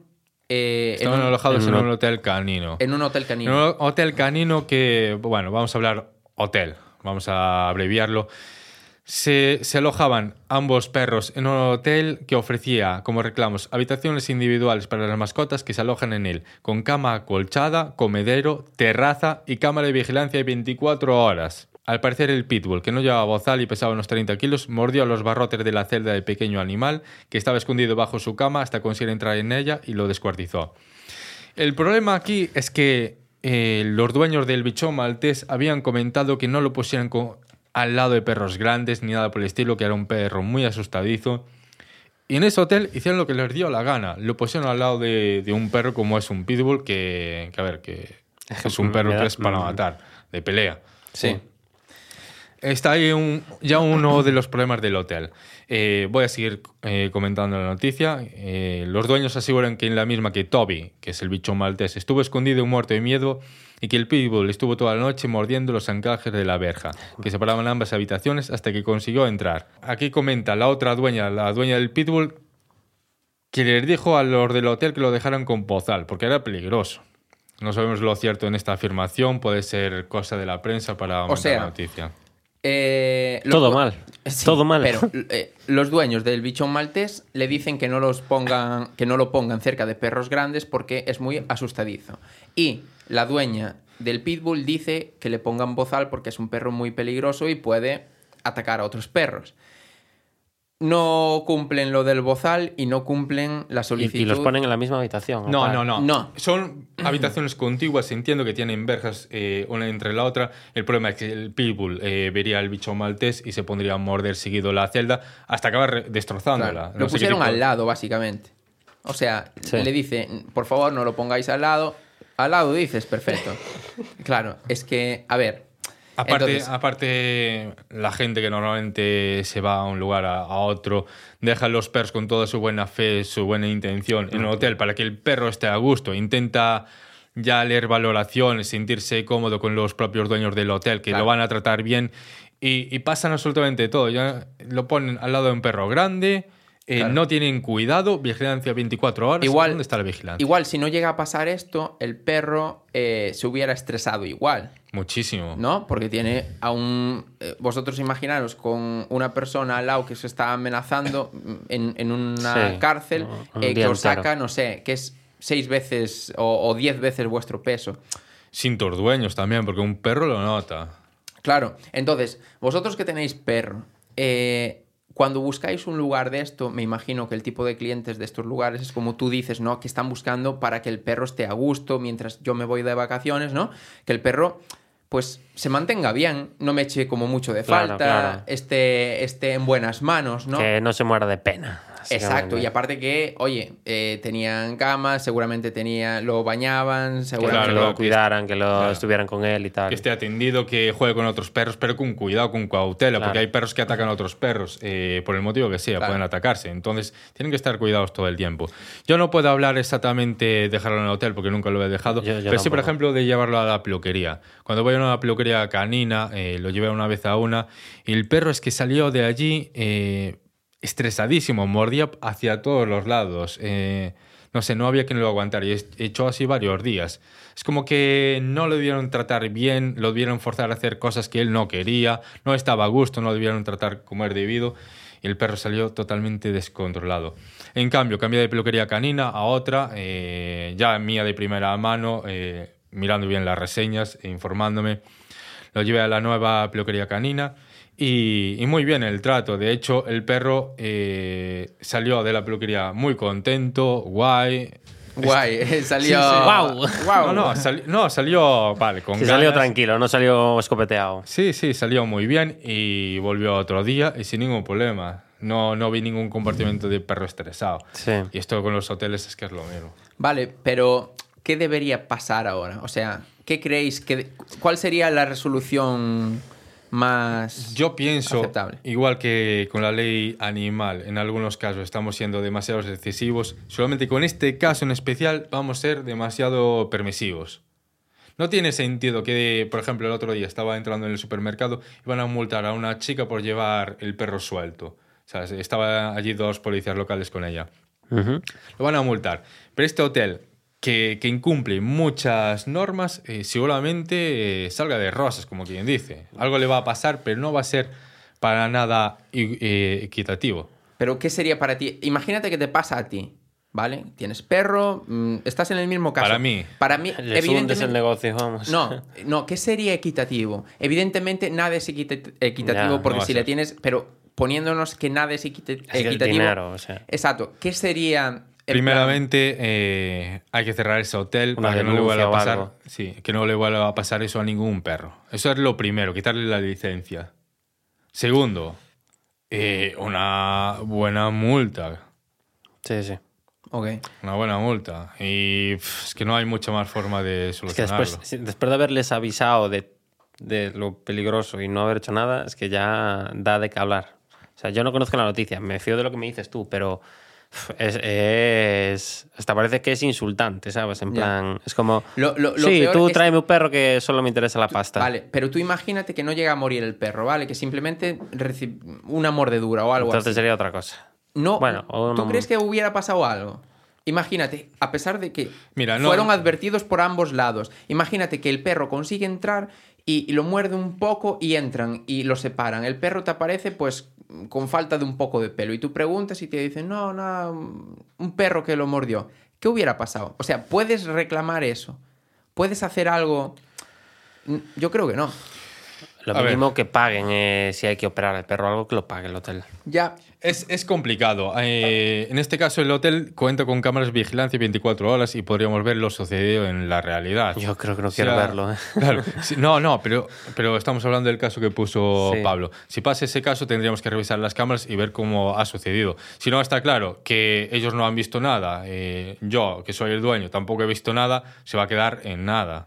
eh, en, Estaban un, alojados en en un- hotel canino. en un hotel En canino. un hotel canino que, bueno, vamos a hablar hotel, vamos a abreviarlo. Se, se alojaban ambos perros en un hotel que ofrecía como reclamos habitaciones individuales para las mascotas que se alojan en él, con cama acolchada, comedero, terraza y cámara de vigilancia de 24 horas. Al parecer el pitbull, que no llevaba bozal y pesaba unos 30 kilos, mordió a los barrotes de la celda del pequeño animal, que estaba escondido bajo su cama hasta conseguir entrar en ella y lo descuartizó. El problema aquí es que eh, los dueños del bichón maltés habían comentado que no lo pusieran al lado de perros grandes ni nada por el estilo, que era un perro muy asustadizo. Y en ese hotel hicieron lo que les dio la gana. Lo pusieron al lado de, de un perro como es un pitbull, que, que a ver, que es un perro que es para matar, de pelea. Sí. Está ahí un- ya uno de los problemas del hotel. Eh, voy a seguir eh, comentando la noticia. Eh, los dueños aseguran que en la misma que Toby, que es el bicho maltés, estuvo escondido y muerto de miedo y que el pitbull estuvo toda la noche mordiendo los anclajes de la verja, que separaban ambas habitaciones hasta que consiguió entrar. Aquí comenta la otra dueña, la dueña del pitbull, que les dijo a los del hotel que lo dejaran con bozal, porque era peligroso. No sabemos lo cierto en esta afirmación, puede ser cosa de la prensa para aumentar sea, la noticia. Eh, los Todo mal. Sí, Todo mal. Pero eh, los dueños del bichón maltés le dicen que no los pongan, que no lo pongan cerca de perros grandes porque es muy asustadizo. Y la dueña del pitbull dice que le pongan bozal porque es un perro muy peligroso y puede atacar a otros perros. No cumplen lo del bozal y no cumplen la solicitud. Y, los ponen en la misma habitación. No, no, no, no. Son habitaciones contiguas. Entiendo que tienen verjas eh, una entre la otra. El problema es que el pitbull eh, vería el bicho maltés y se pondría a morder seguido la celda hasta acabar destrozándola. lo pusieron al lado, básicamente. O sea, le dice, por favor, no lo pongáis al lado. Al lado dices, perfecto. claro, es que, a ver, Aparte, aparte, la gente que normalmente se va a un lugar a, otro, deja los perros con toda su buena fe, su buena intención en un hotel para que el perro esté a gusto, intenta ya leer valoraciones, sentirse cómodo con los propios dueños del hotel, que lo van a tratar bien, y, y pasan absolutamente todo. Ya lo ponen al lado de un perro grande, eh, no tienen cuidado, vigilancia 24 horas. Igual, ¿Dónde está la vigilancia? Igual, si no llega a pasar esto, el perro eh, se hubiera estresado igual. Muchísimo. ¿No? Porque tiene a un. Eh, vosotros imaginaros con una persona al lado que se está amenazando en, una cárcel, que os saca, no sé, que es seis veces o, diez veces vuestro peso. Sin dueños también, porque un perro lo nota. Claro. Entonces, vosotros que tenéis perro, eh cuando buscáis un lugar de esto, me imagino que el tipo de clientes de estos lugares es como tú dices, ¿no? Que están buscando para que el perro esté a gusto mientras yo me voy de vacaciones, ¿no? Que el perro pues se mantenga bien, no me eche como mucho de falta, Esté, esté en buenas manos, ¿no? Que no se muera de pena. Exacto, y aparte que, oye, eh, tenían camas, seguramente tenía, lo bañaban, seguramente que lo cuidaran, que lo estuvieran con él y tal. Que esté atendido, que juegue con otros perros, pero con cuidado, con cautela, porque hay perros que atacan a otros perros, eh, por el motivo que sea, pueden atacarse. Entonces, tienen que estar cuidados todo el tiempo. Yo no puedo hablar exactamente dejarlo en el hotel, porque nunca lo he dejado, pero sí, por ejemplo, de llevarlo a la peluquería. Cuando voy a una peluquería canina, eh, lo llevé una vez a una, y el perro es que salió de allí estresadísimo, mordía hacia todos los lados. Eh, no sé, no había quien lo aguantara y echó así varios días. Es como que no lo debieron tratar bien, lo debieron forzar a hacer cosas que él no quería, no estaba a gusto, no lo debieron tratar como era debido y el perro salió totalmente descontrolado. En cambio, cambié de peluquería canina a otra, eh, ya mía de primera mano, eh, mirando bien las reseñas e informándome. Lo llevé a la nueva peluquería canina y, muy bien el trato. De hecho, el perro eh, salió de la peluquería muy contento, guay. Guay, salió. Wow. No, no, no, salió. Vale, con Salió tranquilo, no salió escopeteado. Sí, sí, salió muy bien y volvió otro día y sin ningún problema. No, no vi ningún comportamiento de perro estresado. Sí. Y esto con los hoteles es que es lo mismo. Vale, pero ¿qué debería pasar ahora? O sea, ¿qué creéis que. ¿Cuál sería la resolución? Más Yo pienso, aceptable. igual que con la ley animal, en algunos casos estamos siendo demasiado excesivos, solamente con este caso en especial vamos a ser demasiado permisivos. No tiene sentido que, por ejemplo, el otro día estaba entrando en el supermercado y van a multar a una chica por llevar el perro suelto. O sea, estaban allí dos policías locales con ella. Lo van a multar. Pero este hotel que, incumple muchas normas, eh, seguramente eh, salga de rosas, como quien dice. Algo le va a pasar, pero no va a ser para nada eh, equitativo. Pero ¿qué sería para ti? Imagínate que te pasa a ti, ¿vale? Tienes perro, mm, estás en el mismo caso. Para mí. Para mí, evidentemente... el negocio, vamos. No, no, ¿qué sería equitativo? Evidentemente nada es equitativo porque si le tienes... Pero poniéndonos que nada es, equitativo... o sea. Exacto. ¿Qué sería Primeramente, eh, hay que cerrar ese hotel para que no le vuelva a pasar. Sí, que no le vuelva a pasar eso a ningún perro. Eso es lo primero, quitarle la licencia. Segundo, eh, una buena multa. Sí, sí. Ok. Una buena multa. Y es que no hay mucha más forma de solucionarlo. después, después, de haberles avisado de, de lo peligroso y no haber hecho nada, es que ya da de qué hablar. O sea, yo no conozco la noticia, me fío de lo que me dices tú, pero es, Hasta parece que es insultante, ¿sabes? En plan. Es como. sí, tú tráeme un perro que solo me interesa la pasta. Vale, pero tú imagínate que no llega a morir el perro, ¿vale? Que simplemente recibe una mordedura o algo Entonces sería otra cosa. No. Bueno, ¿Tú crees que hubiera pasado algo? Imagínate, a pesar de que fueron advertidos por ambos lados, imagínate que el perro consigue entrar y, lo muerde un poco y entran y lo separan. El perro te aparece pues con falta de un poco de pelo y tú preguntas y te dicen, no, no, un perro que lo mordió. ¿Qué hubiera pasado? O sea, ¿puedes reclamar eso? ¿Puedes hacer algo? Yo creo que no. Lo mínimo que paguen, eh, si hay que operar al perro o algo, que lo pague el hotel. Ya. Es, es complicado. Eh, en este caso, el hotel cuenta con cámaras de vigilancia 24 horas y podríamos ver lo sucedido en la realidad. Yo creo que no quiero verlo. ¿eh? Claro, no, no, pero, pero estamos hablando del caso que puso Pablo. Si pasa ese caso, tendríamos que revisar las cámaras y ver cómo ha sucedido. Si no, está claro que ellos no han visto nada. yo, que soy el dueño, tampoco he visto nada, se va a quedar en nada.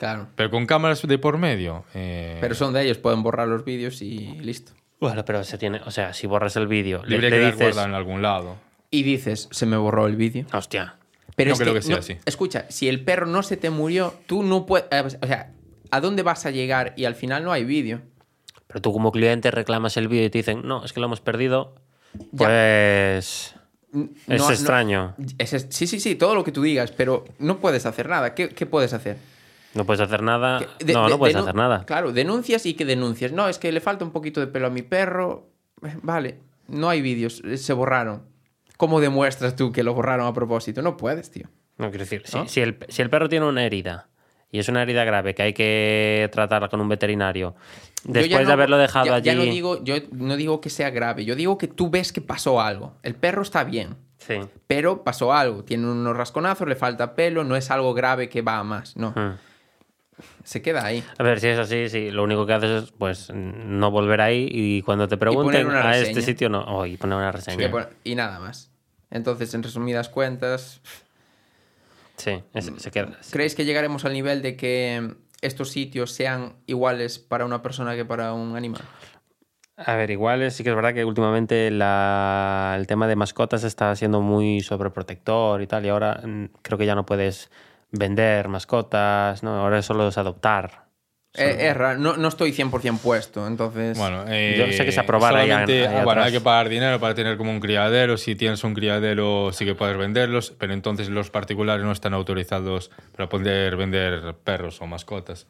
Claro. Pero con cámaras de por medio. Eh, pero son de ellos, pueden borrar los vídeos y listo. Bueno, pero se tiene. O sea, si borras el vídeo. Libre le, le dices, en algún lado. Y dices, se me borró el vídeo. Hostia. Pero no creo que, sea así. Escucha, si el perro no se te murió, tú no puedes. Eh, o sea, ¿a dónde vas a llegar? Y al final no hay vídeo. Pero tú como cliente reclamas el vídeo y te dicen, no, es que lo hemos perdido. Pues. es extraño. sí, sí, sí, todo lo que tú digas, pero no puedes hacer nada. ¿Qué, qué puedes hacer? No puedes hacer nada. no, no puedes hacer nada. Claro, denuncias y que denuncias. No, es que le falta un poquito de pelo a mi perro. Eh, vale, no hay vídeos, eh, se borraron. ¿Cómo demuestras tú que lo borraron a propósito? No puedes, tío. No, quiero decir, Si, el, si, el, perro tiene una herida y es una herida grave que hay que tratarla con un veterinario, después de haberlo dejado allí. Ya no digo, yo no digo que sea grave, yo digo que tú ves que pasó algo. El perro está bien. Sí. Pero pasó algo, tiene unos rasconazos, le falta pelo, no es algo grave que va a más, no. Hmm se queda ahí. A ver, si es así, sí, lo único que haces es pues no volver ahí y cuando te pregunten a este sitio no, oh, y poner una reseña. y nada más. Entonces, en resumidas cuentas... Sí, se queda. ¿Creéis que llegaremos al nivel de que estos sitios sean iguales para una persona que para un animal? A ver, iguales, sí que es verdad que últimamente el tema de mascotas está siendo muy sobreprotector y tal, y ahora mm, creo que ya no puedes vender mascotas, ¿no? Ahora solo es adoptar. Eh, es no, no, estoy 100% puesto, entonces... Bueno, yo sé que se aprobará ya Bueno, hay que pagar dinero para tener como un criadero. Si tienes un criadero sí que puedes venderlos, pero entonces los particulares no están autorizados para poder vender perros o mascotas,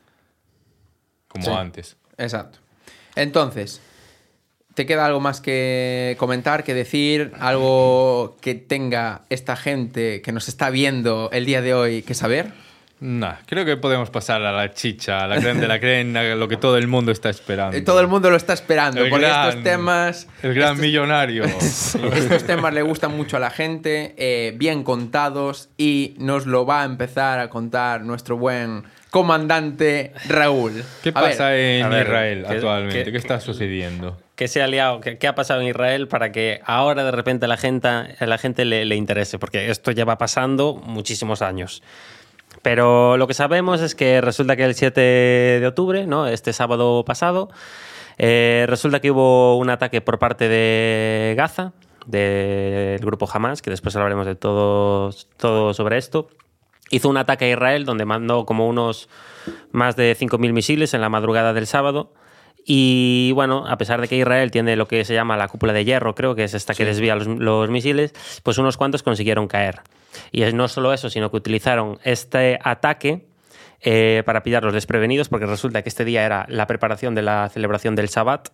como antes. Exacto. Entonces, ¿Te queda algo más que comentar, que decir? ¿Algo que tenga esta gente que nos está viendo el día de hoy que saber? No, creo que podemos pasar a la chicha, a la creen de la creen, lo que todo el mundo está esperando. Eh, todo el mundo lo está esperando, porque estos temas... El gran millonario. estos temas le gustan mucho a la gente, eh, bien contados, y nos lo va a empezar a contar nuestro buen comandante Raúl. ¿Qué pasa en Israel actualmente? ¿Qué, está sucediendo? ¿Qué se ha liado? ¿Qué, ha pasado en Israel para que ahora de repente a la gente, la gente le, interese? Porque esto lleva pasando muchísimos años. Pero lo que sabemos es que resulta que el 7 de octubre, ¿no? este sábado pasado, eh, resulta que hubo un ataque por parte de Gaza, del grupo Hamas, que después hablaremos de todo, todo sobre esto. Hizo un ataque a Israel donde mandó como unos más de 5.000 misiles en la madrugada del sábado. Y bueno, a pesar de que Israel tiene lo que se llama la cúpula de hierro, creo que es esta que desvía los, los misiles, pues unos cuantos consiguieron caer. Y no solo eso, sino que utilizaron este ataque eh, para pillarlos desprevenidos, porque resulta que este día era la preparación de la celebración del Sabbat,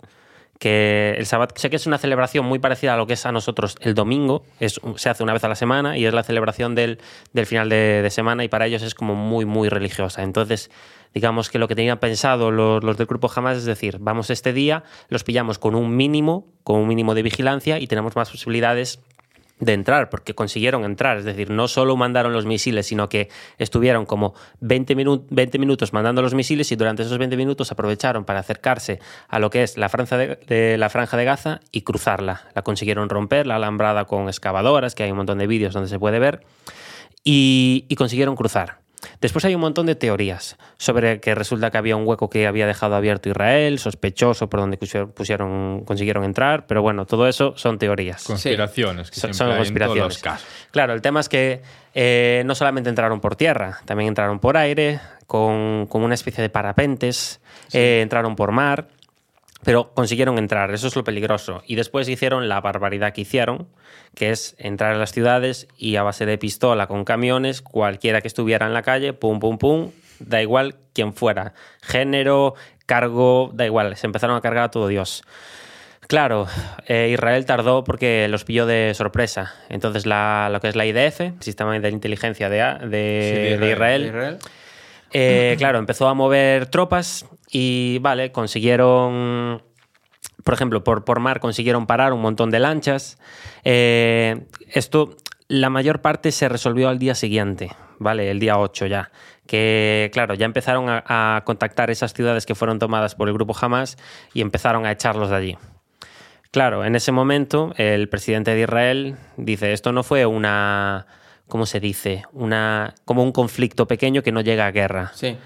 que el Sabbat sé que es una celebración muy parecida a lo que es a nosotros el domingo, es, se hace una vez a la semana y es la celebración del, final de, semana y para ellos es como muy, muy religiosa. Entonces, digamos que lo que tenían pensado los, los, del grupo jamás es decir, vamos este día, los pillamos con un mínimo, con un mínimo de vigilancia y tenemos más posibilidades de entrar, porque consiguieron entrar. Es decir, no solo mandaron los misiles, sino que estuvieron como 20, 20 minutos mandando los misiles y durante esos 20 minutos aprovecharon para acercarse a lo que es la franja de, la franja de Gaza y cruzarla. La consiguieron romper, la alambrada con excavadoras, que hay un montón de vídeos donde se puede ver, y consiguieron cruzar. Después hay un montón de teorías sobre que resulta que había un hueco que había dejado abierto Israel, sospechoso por donde pusieron, consiguieron entrar, pero bueno, todo eso son teorías. Conspiraciones, que son, conspiraciones. Claro, el tema es que eh, no solamente entraron por tierra, también entraron por aire, con, una especie de parapentes, eh, entraron por mar pero consiguieron entrar, eso es lo peligroso. Y después hicieron la barbaridad que hicieron, que es entrar a las ciudades y a base de pistola con camiones, cualquiera que estuviera en la calle, pum, pum, pum, da igual quién fuera. Género, cargo, da igual, se empezaron a cargar a todo Dios. Claro, eh, Israel tardó porque los pilló de sorpresa. Entonces, lo que es la IDF, el Sistema de Inteligencia de, de, Israel, eh, claro, empezó a mover tropas y vale, consiguieron por ejemplo, por, mar consiguieron parar un montón de lanchas. Eh, esto, la mayor parte se resolvió al día siguiente, ¿vale? El día 8 ya. Que, claro, ya empezaron a, a contactar esas ciudades que fueron tomadas por el grupo Hamas y empezaron a echarlos de allí. Claro, en ese momento el presidente de Israel dice, esto no fue una, ¿cómo se dice? Una, como un conflicto pequeño que no llega a guerra. Sí.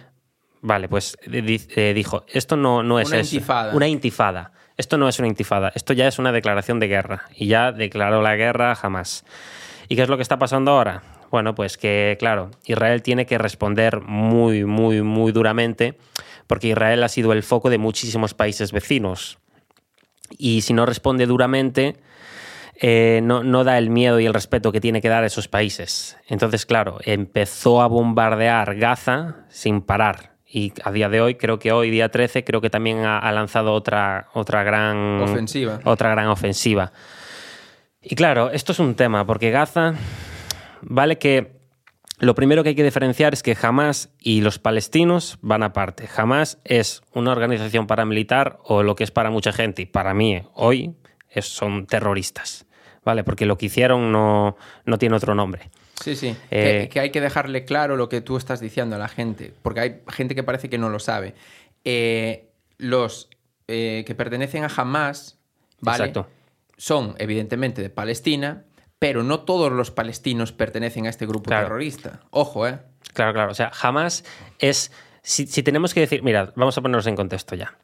Vale, pues eh, dijo, esto no, no es una eso. Intifada. Una intifada. Esto no es una intifada, esto ya es una declaración de guerra. Y ya declaró la guerra jamás. ¿Y qué es lo que está pasando ahora? Bueno, pues que, claro, Israel tiene que responder muy, muy, muy duramente, porque Israel ha sido el foco de muchísimos países vecinos. Y si no responde duramente, eh, no, no, da el miedo y el respeto que tiene que dar a esos países. Entonces, claro, empezó a bombardear Gaza sin parar. Y a día de hoy, creo que hoy, día 13, creo que también ha, ha lanzado otra, otra gran ofensiva. Otra gran ofensiva. Y claro, esto es un tema, porque Gaza, vale que lo primero que hay que diferenciar es que Hamas y los palestinos van aparte. Hamas es una organización paramilitar o lo que es para mucha gente, y para mí hoy es, son terroristas, ¿vale? Porque lo que hicieron no, no tiene otro nombre. Sí, sí. Eh, que, que, hay que dejarle claro lo que tú estás diciendo a la gente, porque hay gente que parece que no lo sabe. Eh, los eh, que pertenecen a Hamas, ¿vale? Exacto. Son evidentemente de Palestina, pero no todos los palestinos pertenecen a este grupo Claro. terrorista. Ojo, ¿eh? Claro, claro. O sea, Hamas es. Si, si tenemos que decir. Mirad, vamos a ponernos en contexto ya.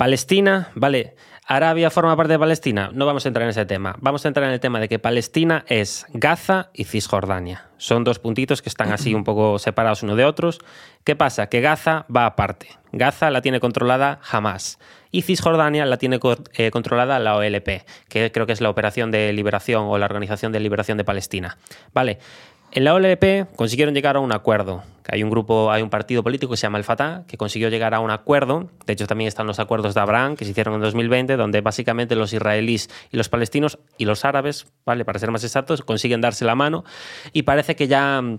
Palestina, vale. Arabia forma parte de Palestina. No vamos a entrar en ese tema. Vamos a entrar en el tema de que Palestina es Gaza y Cisjordania. Son dos puntitos que están así un poco separados uno de otros. ¿Qué pasa? Que Gaza va aparte. Gaza la tiene controlada Hamas. Y Cisjordania la tiene eh, controlada la OLP, que creo que es la Operación de Liberación o la Organización de Liberación de Palestina. Vale. En la OLP consiguieron llegar a un acuerdo. Hay un grupo, hay un partido político que se llama el Fatah, que consiguió llegar a un acuerdo. De hecho, también están los acuerdos de Abraham, que se hicieron en 2020, donde básicamente los israelíes y los palestinos y los árabes, ¿vale? Para ser más exactos, consiguen darse la mano. Y parece que ya mm,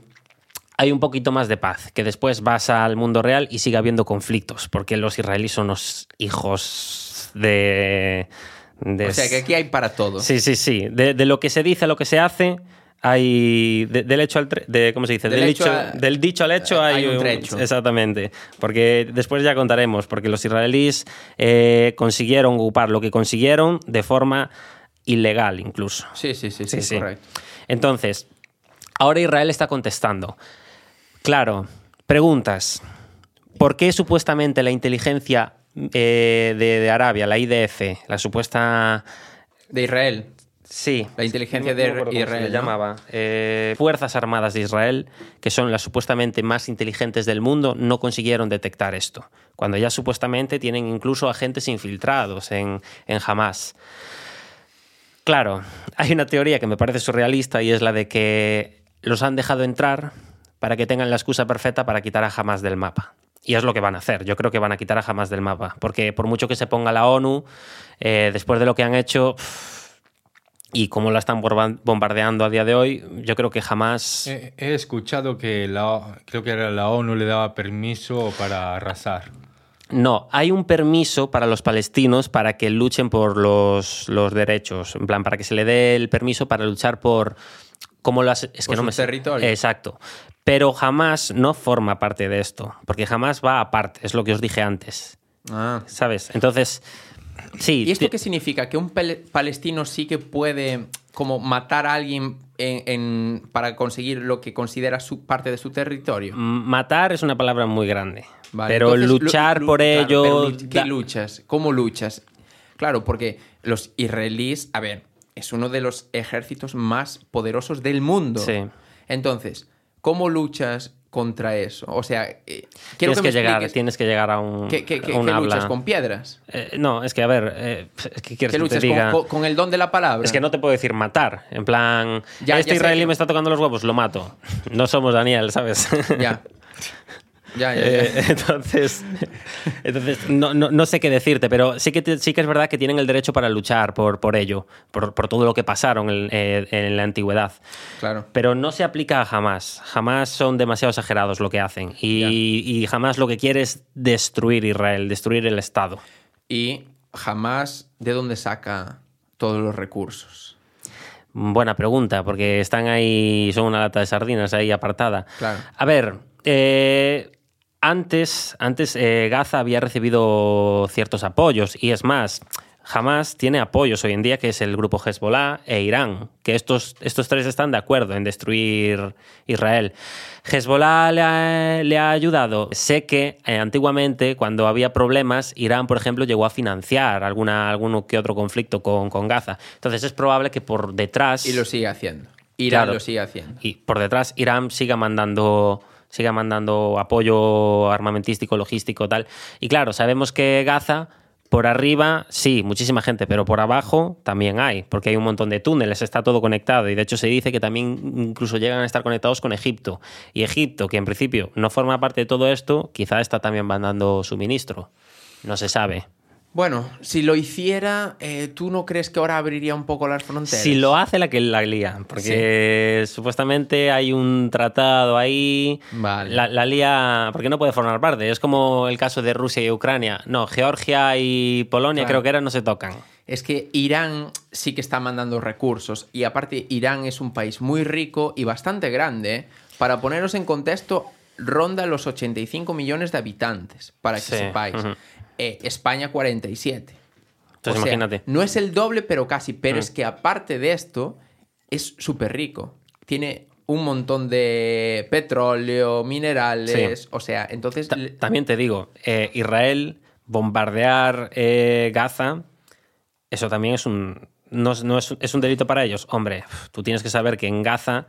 hay un poquito más de paz, que después vas al mundo real y sigue habiendo conflictos, porque los israelíes son los hijos de... de O sea, que aquí hay para todo. Sí, sí, sí. De, de lo que se dice a lo que se hace, hay. de- del hecho al. tre- De, ¿Cómo se dice? Del Del, hecho dicho, a- del dicho al hecho hay, hay un trecho. Exactamente. Porque después ya contaremos, porque los israelíes eh, consiguieron ocupar lo que consiguieron de forma ilegal, incluso. Sí, sí, sí, sí, Sí. Entonces, ahora Israel está contestando. Claro, preguntas. ¿Por qué supuestamente la inteligencia eh, de, de Arabia, la IDF, la supuesta De Israel. Sí. La inteligencia de se Israel, llamaba. Eh, Fuerzas Armadas de Israel, que son las supuestamente más inteligentes del mundo, no consiguieron detectar esto. Cuando ya supuestamente tienen incluso agentes infiltrados en, en Hamas. Claro, hay una teoría que me parece surrealista y es la de que los han dejado entrar para que tengan la excusa perfecta para quitar a Hamas del mapa. Y es lo que van a hacer. Yo creo que van a quitar a Hamas del mapa. Porque por mucho que se ponga la ONU, eh, después de lo que han hecho y cómo la están bombardeando a día de hoy, yo creo que jamás... He, he escuchado que la, creo que era la ONU le daba permiso para arrasar. No, hay un permiso para los palestinos para que luchen por los, los derechos, en plan, para que se le dé el permiso para luchar por... Como las, es Por que no me territorio. Exacto. Pero jamás no forma parte de esto, porque jamás va aparte, es lo que os dije antes, Ah. ¿sabes? Entonces, sí. ¿Y esto qué significa? ¿Que un pale- palestino sí que puede como matar a alguien en- en- para conseguir lo que considera su parte de su territorio? Matar es una palabra muy grande, Vale, pero entonces, luchar lu- por claro, ello... pero ¿Qué luchas? ¿Cómo luchas? Claro, porque los israelíes, a ver, es uno de los ejércitos más poderosos del mundo. Sí. Entonces, ¿cómo luchas contra eso? O sea, eh, quiero tienes que, llegar, tienes que llegar a un, ¿Qué, qué- qué- a un qué habla. luchas con piedras? Eh, no, es que a ver, eh, es que quieres ¿Qué que te luchas diga. con, con- el don de la palabra? Es que no te puedo decir matar. En plan, Ya, este ya israelí me está tocando los huevos, lo mato. No somos Daniel, ¿sabes? Ya. Ya, ya, Eh, ya. entonces, entonces no, no- no sé qué decirte, pero sí que, te- sí que es verdad que tienen el derecho para luchar por, por ello, por, por todo lo que pasaron en, eh, en la antigüedad. Claro. Pero no se aplica jamás. Jamás son demasiado exagerados lo que hacen. Y, y jamás lo que quiere es destruir Israel, destruir el Estado. Y jamás de dónde saca todos los recursos. Buena pregunta, porque están ahí, son una lata de sardinas ahí apartada. Claro. A ver, eh, antes, antes eh, Gaza había recibido ciertos apoyos y es más, jamás tiene apoyos hoy en día, que es el grupo Hezbollah e Irán, que estos, estos tres están de acuerdo en destruir Israel. Hezbollah le ha, le ha ayudado. Sé que eh, antiguamente, cuando había problemas, Irán, por ejemplo, llegó a financiar alguna, alguno que otro conflicto con, con Gaza. Entonces es probable que por detrás... Y lo sigue haciendo. Irán Claro. lo sigue haciendo. y por detrás Irán siga mandando siga mandando apoyo armamentístico, logístico, tal. Y claro, sabemos que Gaza, por arriba, sí, muchísima gente, pero por abajo también hay, porque hay un montón de túneles, está todo conectado. Y de hecho se dice que también incluso llegan a estar conectados con Egipto. Y Egipto, que en principio no forma parte de todo esto, quizá está también mandando suministro. No se sabe. Bueno, si lo hiciera, eh, ¿tú no crees que ahora abriría un poco las fronteras? Si lo hace la que la lía, porque supuestamente hay un tratado ahí, Vale. la, la lía, porque no puede formar parte. Es como el caso de Rusia y Ucrania. No, Georgia y Polonia Claro. creo que era, no se tocan. Es que Irán sí que está mandando recursos y aparte Irán es un país muy rico y bastante grande. Para poneros en contexto, ronda los 85 millones de habitantes, para que Sí, sepáis. ujú. Eh, España 47. Entonces O sea, imagínate. No es el doble, pero casi. Pero Mm. es que aparte de esto, es súper rico. Tiene un montón de petróleo, minerales. Sí. O sea, entonces. Ta- también te digo, eh, Israel bombardear eh, Gaza, eso también es un, no, es- no es, es un delito para ellos. Hombre, tú tienes que saber que en Gaza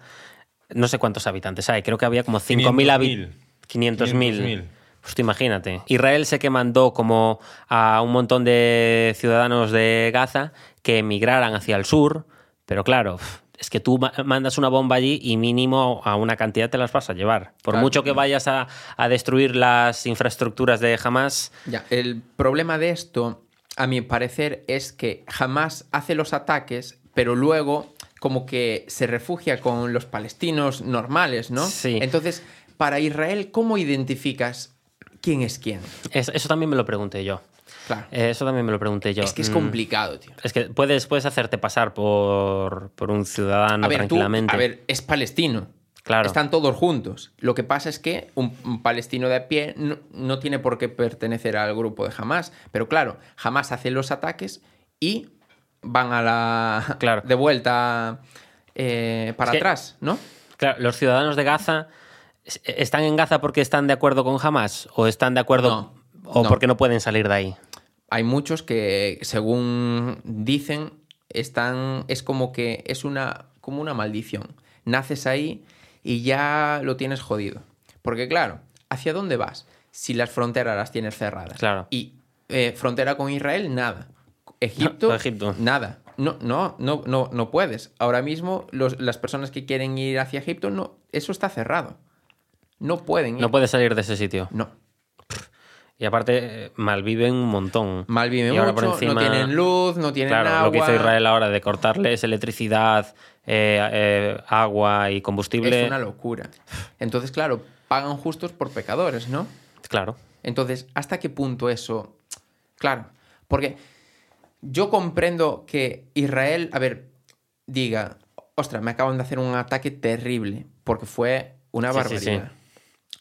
no sé cuántos habitantes hay, creo que había como 5.000 habitantes. 500.000. 500.000. Pues imagínate. Israel sé que mandó como a un montón de ciudadanos de Gaza que emigraran hacia el sur, pero claro, es que tú ma- mandas una bomba allí y mínimo a una cantidad te las vas a llevar. Por Claro. mucho que vayas a, a destruir las infraestructuras de Hamas, Ya, el problema de esto, a mi parecer, es que jamás hace los ataques, pero luego como que se refugia con los palestinos normales, ¿no? Sí. Entonces, para Israel, ¿cómo identificas quién es quién? es- eso también me lo pregunté yo. Claro. Eh, Eso también me lo pregunté yo. es que es Mm, complicado, tío. Es que puedes, puedes hacerte pasar por, por un ciudadano a ver, tú, tranquilamente. a ver, es palestino. Claro. Están todos juntos. Lo que pasa es que un, un palestino de a pie no, no tiene por qué pertenecer al grupo de Hamas. Pero claro, Hamas hace los ataques y van a la. Claro. de vuelta eh, para Es que- atrás, ¿no? Claro, los ciudadanos de Gaza están en Gaza porque están de acuerdo con Hamas o están de acuerdo No, o no. porque no pueden salir de ahí. Hay muchos que, según dicen, están. Es como que es una. como una maldición. Naces ahí y ya lo tienes jodido. Porque, claro, ¿hacia dónde vas? Si las fronteras las tienes cerradas. Claro. Y eh, frontera con Israel, nada. Egipto, No, Egipto. nada. No, no, no, no, no puedes. Ahora mismo, los- las personas que quieren ir hacia Egipto, no, eso está cerrado. No pueden ir. No puedes salir de ese sitio. No. Y aparte, eh, malviven un montón. Malviven ahora por mucho, no encima- tienen luz, no tienen Claro, agua. lo que hizo Israel ahora de cortarles electricidad, eh, eh, agua y combustible. Es una locura. Entonces, claro, pagan justos por pecadores, ¿no? Claro. Entonces, ¿hasta qué punto eso? Claro, porque yo comprendo que Israel, a ver, diga, ostras, me acaban de hacer un ataque terrible, porque fue una Sí, sí, barbaridad. sí.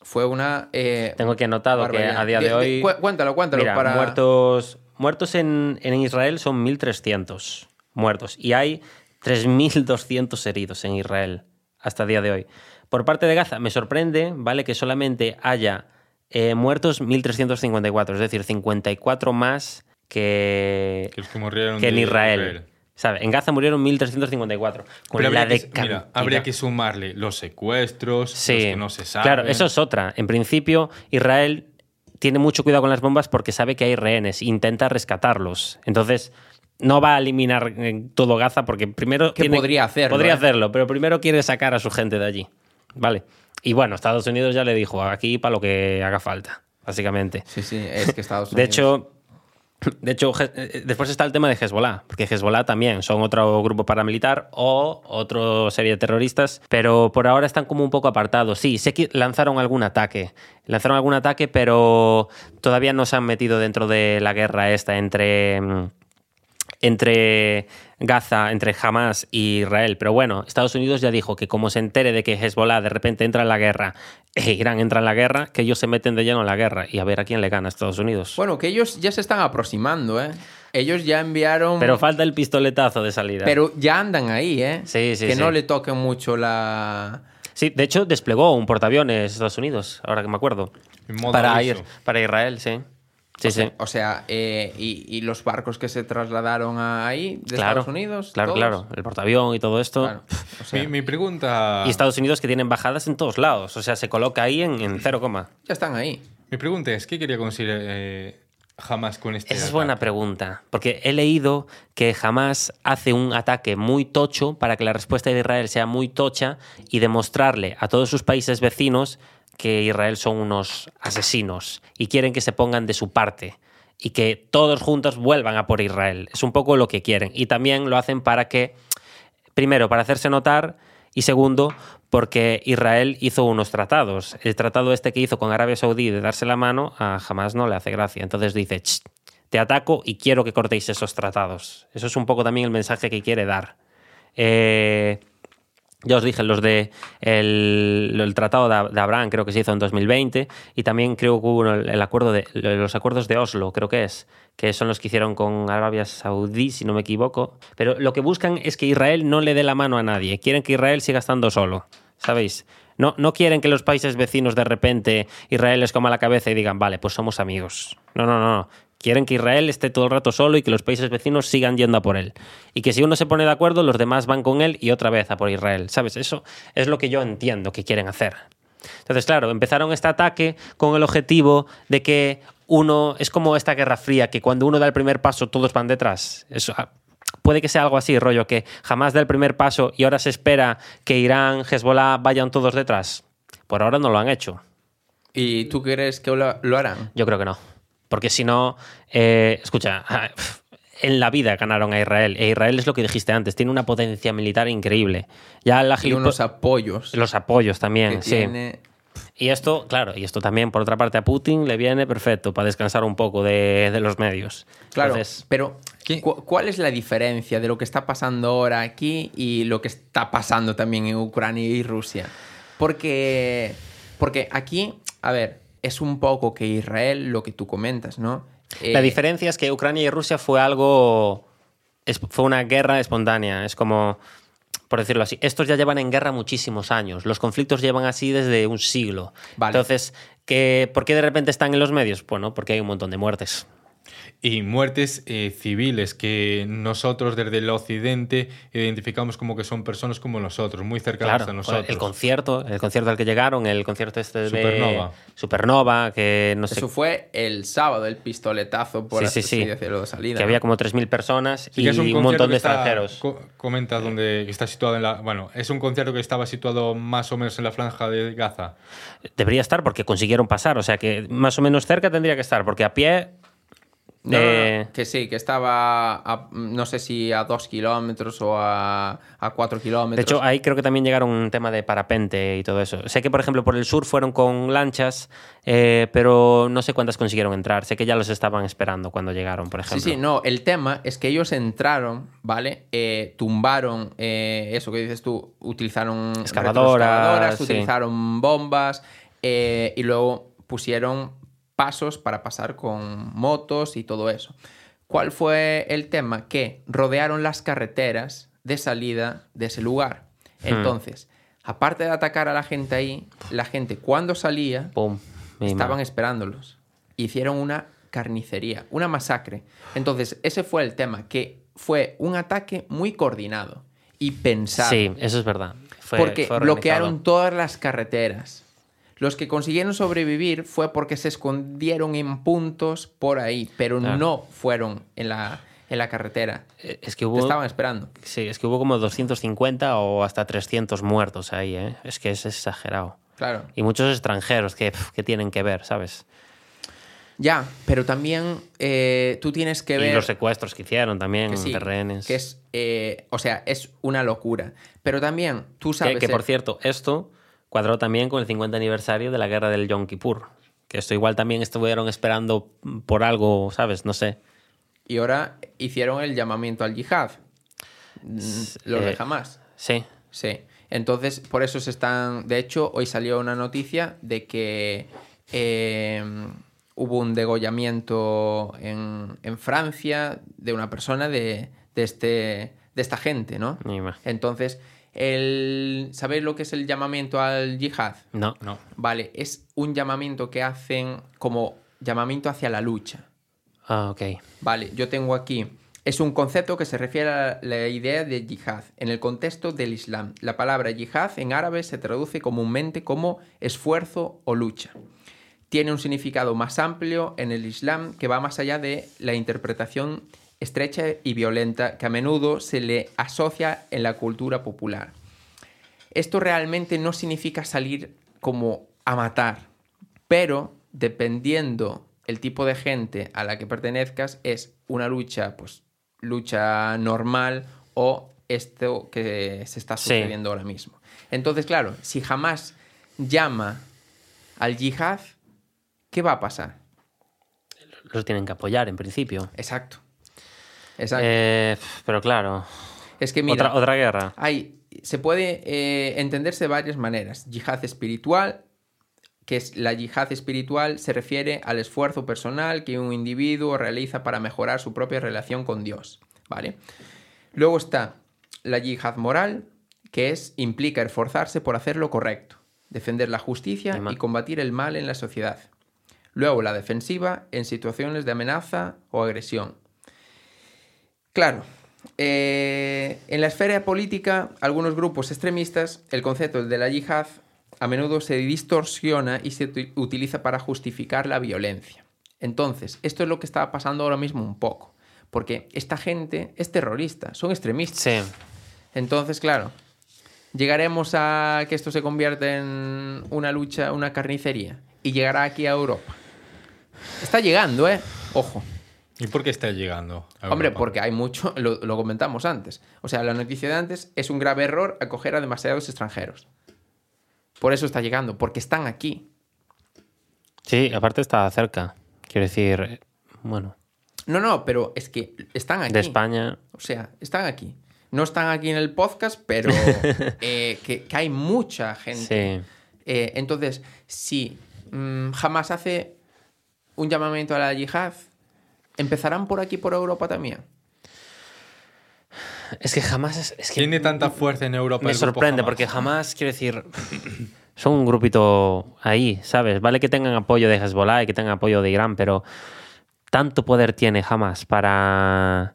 Fue una... eh, Tengo aquí anotado que a día de hoy. cuéntalo, cuéntalo. Mira, para... muertos, muertos en, en Israel son 1.300 muertos y hay 3.200 heridos en Israel hasta el día de hoy. Por parte de Gaza, me sorprende, ¿vale? Que solamente haya eh, muertos 1.354, es decir, 54 más que, Que los que murieron que en Israel. ¿Sabe? En Gaza murieron 1.354. Con Pero la habría, de que, mira, habría que sumarle los secuestros, Sí, los que no se saben. Claro, eso es otra. En principio, Israel tiene mucho cuidado con las bombas porque sabe que hay rehenes, intenta rescatarlos. Entonces, no va a eliminar eh, todo Gaza porque primero. Que podría hacerlo, Podría ¿eh? hacerlo, pero primero quiere sacar a su gente de allí. Vale. Y bueno, Estados Unidos ya le dijo aquí para lo que haga falta, básicamente. Sí, sí, es que Estados Unidos. De hecho, de hecho, eh, después está el tema de Hezbollah, porque Hezbollah también son otro grupo paramilitar o otra serie de terroristas, pero por ahora están como un poco apartados. Sí, sé que lanzaron algún ataque, lanzaron algún ataque, pero todavía no se han metido dentro de la guerra esta entre mm, entre Gaza, entre Hamas y Israel. Pero bueno, Estados Unidos ya dijo que como se entere de que Hezbollah de repente entra en la guerra e Irán entra en la guerra, que ellos se meten de lleno en la guerra y a ver a quién le gana a Estados Unidos. Bueno, que ellos ya se están aproximando, ¿eh? Ellos ya enviaron... Pero falta el pistoletazo de salida. Pero ya andan ahí, ¿eh? Sí, sí, Que sí. no le toquen mucho la... Sí, de hecho desplegó un portaaviones Estados Unidos, ahora que me acuerdo. En modo Para, ir, para Israel, sí. Sí, o sea, sí. O sea, eh, y, y los barcos que se trasladaron a ahí, de Claro, Estados Unidos. claro, todos? claro. El portaavión y todo esto. Claro, o sea, Mi, mi pregunta. Y Estados Unidos que tiene embajadas en todos lados. O sea, se coloca ahí en, en cero coma. ya están ahí. Mi pregunta es: ¿qué quería conseguir eh, jamás con este Esa es buena pregunta, porque he leído que jamás hace un ataque muy tocho para que la respuesta de Israel sea muy tocha y demostrarle a todos sus países vecinos que Israel son unos asesinos y quieren que se pongan de su parte y que todos juntos vuelvan a por Israel. Es un poco lo que quieren. Y también lo hacen para que, primero, para hacerse notar y segundo, porque Israel hizo unos tratados. El tratado este que hizo con Arabia Saudí de darse la mano a jamás no le hace gracia. Entonces dice, "Ch, te ataco y quiero que cortéis esos tratados. Eso es un poco también el mensaje que quiere dar. Eh, ya os dije, los de el, Tratado de, Abraham creo que se hizo en 2020 y también creo que hubo el acuerdo de, los acuerdos de Oslo, creo que es, que son los que hicieron con Arabia Saudí, si no me equivoco. Pero lo que buscan es que Israel no le dé la mano a nadie, quieren que Israel siga estando solo, ¿sabéis? No, no quieren que los países vecinos de repente Israel les coma la cabeza y digan, vale, pues somos amigos. No, no, no. Quieren que Israel esté todo el rato solo y que los países vecinos sigan yendo a por él. Y que si uno se pone de acuerdo, los demás van con él y otra vez a por Israel. ¿Sabes? Eso es lo que yo entiendo que quieren hacer. Entonces, claro, empezaron este ataque con el objetivo de que uno, es como esta guerra fría, que cuando uno da el primer paso todos van detrás. Eso, ah, puede que sea algo así, rollo, que jamás da el primer paso y ahora se espera que Irán, Hezbollah vayan todos detrás. Por ahora no lo han hecho. ¿Y tú crees que lo harán? Yo creo que no. Porque si no, eh, escucha, en la vida ganaron a Israel. E Israel es lo que dijiste antes, tiene una potencia militar increíble. Ya la Y unos apoyos Los apoyos que también, sí. tiene... Y esto, claro, y esto también, por otra parte, a Putin le viene perfecto para descansar un poco de, de los medios. Claro, Entonces, pero ¿cuál es la diferencia de lo que está pasando ahora aquí y lo que está pasando también en Ucrania y Rusia? Porque, porque aquí, a ver, es un poco que Israel, lo que tú comentas, ¿no? la Eh, diferencia es que Ucrania y Rusia fue algo. fue una guerra espontánea. Es como. Por decirlo así, estos ya llevan en guerra muchísimos años. Los conflictos llevan así desde un siglo. Vale. Entonces, ¿qué, ¿por qué de repente están en los medios? Bueno, porque hay un montón de muertes. Y muertes eh, civiles que nosotros desde el occidente identificamos como que son personas como nosotros, muy cercanas Claro, a nosotros. el concierto, el concierto al que llegaron, el concierto este de Supernova. Supernova, que no sé, Eso fue el sábado, el pistoletazo por Sí, sí, sí. de salida. que había como 3.000 personas Sí, y que es un, montón de extranjeros. co- comenta donde que está situado en la. Bueno, es un concierto que estaba situado más o menos en la franja de Gaza. Debería estar porque consiguieron pasar, o sea que más o menos cerca tendría que estar, porque a pie... No, no, no, eh, que sí, que estaba, a- no sé si a dos kilómetros o a, a cuatro De kilómetros. hecho, ahí creo que también llegaron un tema de parapente y todo eso. Sé que, por ejemplo, por el sur fueron con lanchas, eh, pero no sé cuántas consiguieron entrar. Sé que ya los estaban esperando cuando llegaron, por Sí, ejemplo. sí, no, el tema es que ellos entraron, ¿vale? Eh, tumbaron, eh, eso que dices tú, utilizaron Excavadoras, sí. utilizaron bombas eh, y luego pusieron pasos para pasar con motos y todo eso. ¿Cuál fue el tema? Que rodearon las carreteras de salida de ese lugar. Hmm. Entonces, aparte de atacar a la gente ahí, la gente cuando salía Pum. estaban esperándolos. Hicieron una carnicería, una masacre. Entonces, ese fue el tema, que fue un ataque muy coordinado y pensado. Sí, eso es verdad. Fue- porque fue bloquearon todas las carreteras. Los que consiguieron sobrevivir fue porque se escondieron en puntos por ahí, pero Claro. no fueron en la, en la carretera. Eh, Es que Te hubo... estaban esperando. Sí, es que hubo como 250 o hasta 300 muertos ahí, ¿eh? Es que es exagerado. Claro. Y muchos extranjeros que, que tienen que ver, ¿sabes? Ya, pero también eh, tú tienes que ver... Y los secuestros que hicieron también, que sí. Que es, eh, o sea, es una locura. Pero también tú sabes... Que, que por cierto, esto cuadró también con el 50 aniversario de la guerra del Yom Kippur. Que esto igual también estuvieron esperando por algo, ¿sabes? No sé. Y ahora hicieron el llamamiento al yihad. Los de Eh, jamás. Sí. Sí. Entonces, por eso se están. De hecho, hoy salió una noticia de que eh, hubo un degollamiento en, en Francia de una persona de, de este, de esta gente, ¿no? Ni más. Entonces, el, ¿sabéis lo que es el llamamiento al yihad? No. No. Vale, es un llamamiento que hacen como llamamiento hacia la lucha. Ah, ok. Vale, yo tengo aquí. Es un concepto que se refiere a la idea de yihad en el contexto del Islam. La palabra yihad en árabe se traduce comúnmente como esfuerzo o lucha. Tiene un significado más amplio en el Islam que va más allá de la interpretación estrecha y violenta que a menudo se le asocia en la cultura popular. Esto realmente no significa salir como a matar, pero dependiendo el tipo de gente a la que pertenezcas es una lucha, pues lucha normal o esto que se está Sí. sucediendo ahora mismo. Entonces, claro, si jamás llama al yihad, ¿qué va a pasar? Los tienen que apoyar en principio. Exacto. Exacto. Eh, pero claro. es que mira, Otra, otra guerra. Hay, se puede eh, entenderse de varias maneras. Yihad espiritual, que es la yihad espiritual, se refiere al esfuerzo personal que un individuo realiza para mejorar su propia relación con Dios. ¿Vale? Luego está la yihad moral, que es, implica esforzarse por hacer lo correcto, defender la justicia y combatir el mal en la sociedad. Luego la defensiva en situaciones de amenaza o agresión. Claro, eh, en la esfera política, algunos grupos extremistas, el concepto de la yihad a menudo se distorsiona y se uti- utiliza para justificar la violencia. Entonces, esto es lo que está pasando ahora mismo un poco, porque esta gente es terrorista, son extremistas. Sí. Entonces, claro, llegaremos a que esto se convierta en una lucha, una carnicería, y llegará aquí a Europa. Está llegando, ¿eh? Ojo. ¿Y por qué está llegando? a Hombre, Europa? porque hay mucho, lo, lo comentamos antes. O sea, la noticia de antes es un grave error acoger a demasiados extranjeros. Por eso está llegando, porque están aquí. Sí, aparte está cerca. Quiero decir, bueno, No, no, pero es que están aquí. de España. O sea, están aquí. No están aquí en el podcast, pero eh, que, que hay mucha gente. Sí. Eh, entonces, si mm, jamás hace un llamamiento a la yihad, ¿empezarán por aquí, por Europa también? Es que jamás es, es que Tiene tanta fuerza en Europa. me el sorprende porque jamás quiero decir son un grupito ahí, ¿sabes? Vale que tengan apoyo de Hezbollah y que tengan apoyo de Irán, pero tanto poder tiene jamás para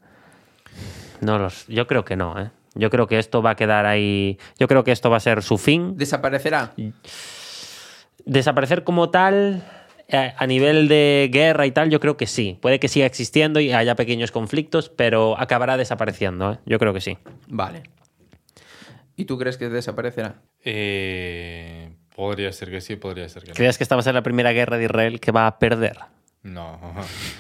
no los yo creo que no, ¿eh? Yo creo que esto va a quedar ahí. Yo creo que esto va a ser su fin. ¿Desaparecerá? Desaparecer como tal, a nivel de guerra y tal, yo creo que sí. Puede que siga existiendo y haya pequeños conflictos, pero acabará desapareciendo, ¿eh? Yo creo que sí. Vale. ¿Y tú crees que desaparecerá? Eh, podría ser que sí, podría ser que no. ¿Crees que esta va a ser la primera guerra de Israel que va a perder? No.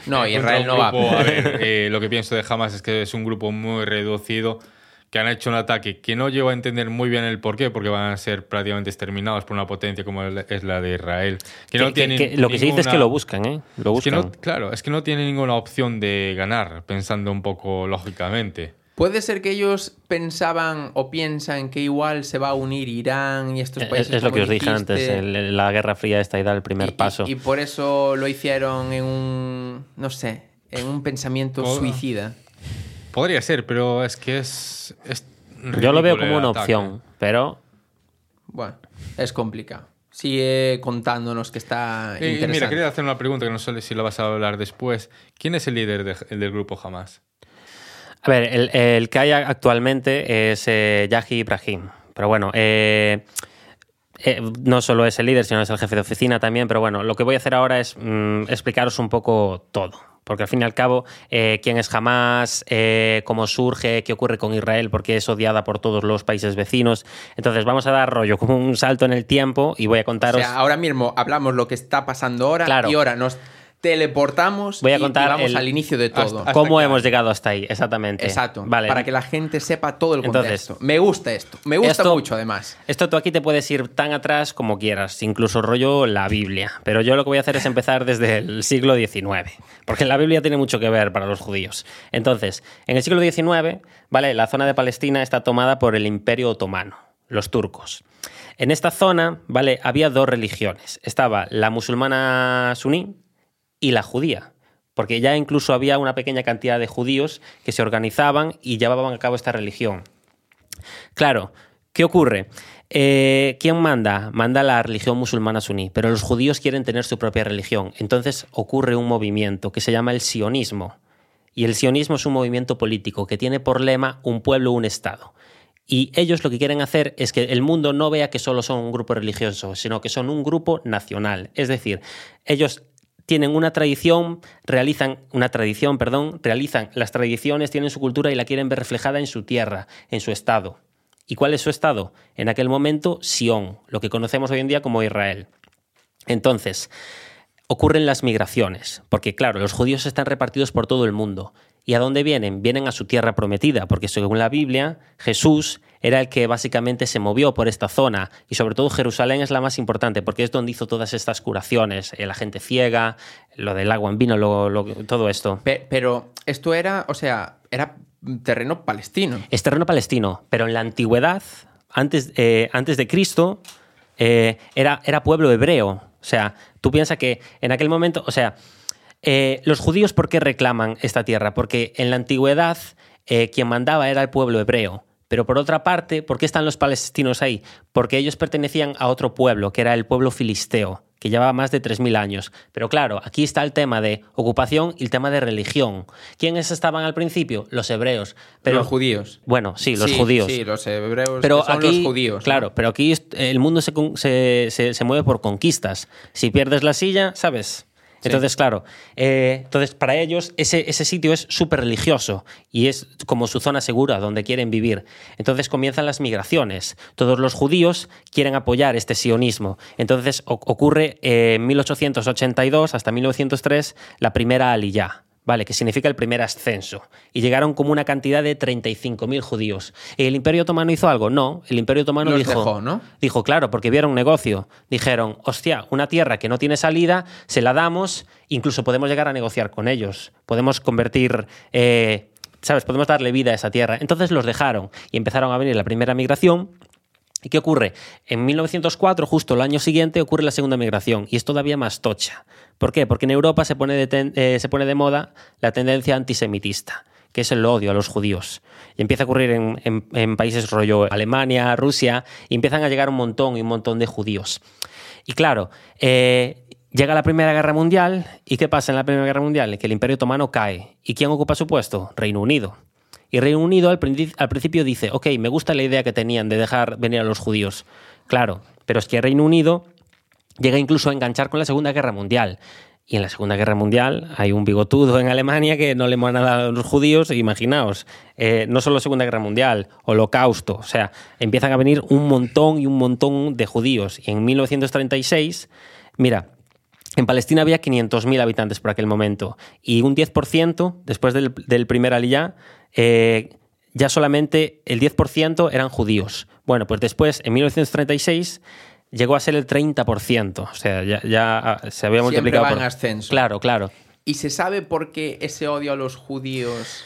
No, Eh, Israel no va. a ver, eh, lo que pienso de Hamas es que es un grupo muy reducido que han hecho un ataque que no llevo a entender muy bien el porqué, porque van a ser prácticamente exterminados por una potencia como es la de Israel. Que no Que- tienen que lo que se dice es que lo buscan, ¿eh? Lo Es que buscan. no- claro, es que no tiene ninguna opción de ganar, pensando un poco lógicamente. ¿Puede ser que ellos pensaban o piensan que igual se va a unir Irán y estos Es, países es lo que os dije dijiste, antes, el- la Guerra Fría esta y da el primer y- paso. Y, por eso lo hicieron en un, no sé, en un pensamiento suicida. Podría ser, pero es que es. es Yo lo veo como una ataque. opción, pero Bueno, es complicado. Sigue contándonos que está Eh, interesante. mira, quería hacer una pregunta que no sé si la vas a hablar después. ¿Quién es el líder de- el del grupo Hamas? A ver, el, el que hay actualmente es eh, Yahi Ibrahim. Pero bueno, eh, eh, no solo es el líder, sino es el jefe de oficina también. Pero bueno, lo que voy a hacer ahora es mm, explicaros un poco todo. Porque al fin y al cabo, eh, quién es Hamas, eh, cómo surge, qué ocurre con Israel, porque es odiada por todos los países vecinos. Entonces vamos a dar rollo como un salto en el tiempo y voy a contaros... O sea, ahora mismo hablamos lo que está pasando ahora y ahora nos teleportamos Voy a contar y, vamos al inicio de todo. ¿Cómo hemos llegado hasta ahí? Exactamente. Exacto. Vale. Para que la gente sepa todo el contexto. me gusta esto. Me gusta mucho, además. Esto tú aquí te puedes ir tan atrás como quieras, incluso rollo la Biblia. Pero yo lo que voy a hacer es empezar desde el siglo XIX. Porque la Biblia tiene mucho que ver para los judíos. Entonces, en el siglo XIX, ¿vale? La zona de Palestina está tomada por el Imperio Otomano, los turcos. En esta zona, ¿vale? Había dos religiones. Estaba la musulmana suní, y la judía, porque ya incluso había una pequeña cantidad de judíos que se organizaban y llevaban a cabo esta religión. Claro, ¿qué ocurre? Eh, ¿Quién manda? Manda la religión musulmana suní, pero los judíos quieren tener su propia religión. Entonces ocurre un movimiento que se llama el sionismo. Y el sionismo es un movimiento político que tiene por lema un pueblo, un Estado. Y ellos lo que quieren hacer es que el mundo no vea que solo son un grupo religioso, sino que son un grupo nacional. Es decir, ellos tienen una tradición, realizan una tradición, perdón, realizan las tradiciones, tienen su cultura y la quieren ver reflejada en su tierra, en su estado. ¿Y cuál es su estado? En aquel momento, Sión, lo que conocemos hoy en día como Israel. Entonces, ocurren las migraciones, porque claro, los judíos están repartidos por todo el mundo. ¿Y a dónde vienen? Vienen a su tierra prometida, porque según la Biblia, Jesús era el que básicamente se movió por esta zona y sobre todo Jerusalén es la más importante porque es donde hizo todas estas curaciones, eh, la gente ciega, lo del agua en vino, todo esto. Pero esto era, o sea, era terreno palestino. Es terreno palestino, pero en la antigüedad, antes, eh, antes de Cristo, eh, era, era pueblo hebreo. O sea, tú piensas que en aquel momento, o sea, los judíos, ¿por qué reclaman esta tierra? Porque en la antigüedad quien mandaba era el pueblo hebreo. Pero por otra parte, ¿por qué están los palestinos ahí? Porque ellos pertenecían a otro pueblo, que era el pueblo filisteo, que llevaba más de 3.000 años. Pero claro, aquí está el tema de ocupación y el tema de religión. ¿Quiénes estaban al principio? Los hebreos. Pero, los judíos. Bueno, sí, los judíos. Sí, los hebreos pero son los judíos. Claro, pero aquí el mundo se, se mueve por conquistas. Si pierdes la silla, ¿sabes? Entonces, claro, eh, entonces para ellos ese, ese sitio es súper religioso y es como su zona segura donde quieren vivir. Entonces comienzan las migraciones. Todos los judíos quieren apoyar este sionismo. Entonces ocurre en 1882 hasta 1903 la primera aliyah. ¿Vale? Que significa el primer ascenso. Y llegaron como una cantidad de 35.000 judíos. ¿Y el Imperio Otomano hizo algo? No, el Imperio Otomano dijo, ¿no? dijo, claro, porque vieron negocio. Dijeron, hostia, una tierra que no tiene salida, se la damos, incluso podemos llegar a negociar con ellos. Podemos convertir... Eh, ¿Sabes? Podemos darle vida a esa tierra. Entonces los dejaron y empezaron a venir la primera migración ¿Y qué ocurre? En 1904, justo el año siguiente, ocurre la segunda migración y es todavía más tocha. ¿Por qué? Porque en Europa se pone de, eh, se pone de moda la tendencia antisemitista, que es el odio a los judíos. Y empieza a ocurrir en, países rollo Alemania, Rusia, y empiezan a llegar un montón y un montón de judíos. Y claro, eh, llega la Primera Guerra Mundial, ¿y qué pasa en la Primera Guerra Mundial? Que el Imperio Otomano cae. ¿Y quién ocupa su puesto? Reino Unido. Y Reino Unido al, principio dice, ok, me gusta la idea que tenían de dejar venir a los judíos. Claro, pero es que Reino Unido llega incluso a enganchar con la Segunda Guerra Mundial. Y en la Segunda Guerra Mundial hay un bigotudo en Alemania que no le van a los judíos, imaginaos. Eh, no solo Segunda Guerra Mundial, Holocausto, o sea, empiezan a venir un montón y un montón de judíos. Y en 1936, mira, en Palestina había 500.000 habitantes por aquel momento y un 10% después del, del primer aliyah eh, ya solamente el 10% eran judíos. Bueno, pues después, en 1936, llegó a ser el 30%. O sea, ya, ah, se había multiplicado. Va en ascenso. Claro, claro. ¿Y se sabe por qué ese odio a los judíos?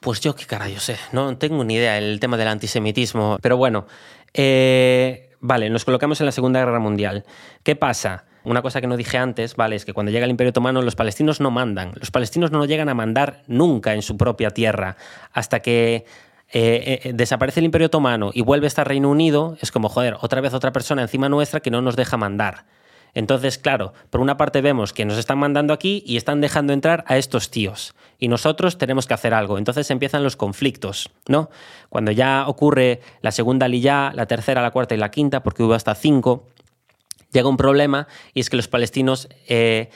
Pues yo qué yo sé, no tengo ni idea el tema del antisemitismo. Pero bueno, eh, vale, nos colocamos en la Segunda Guerra Mundial. ¿Qué pasa? Una cosa que no dije antes, ¿vale? Es que cuando llega el Imperio Otomano los palestinos no mandan. Los palestinos no llegan a mandar nunca en su propia tierra. Hasta que eh, eh, desaparece el Imperio Otomano y vuelve a estar Reino Unido, es como, joder, otra vez otra persona encima nuestra que no nos deja mandar. Entonces, claro, por una parte vemos que nos están mandando aquí y están dejando entrar a estos tíos. Y nosotros tenemos que hacer algo. Entonces empiezan los conflictos, ¿no? Cuando ya ocurre la segunda lilla, la tercera, la cuarta y la quinta, porque hubo hasta cinco, llega un problema y es que los palestinos eh,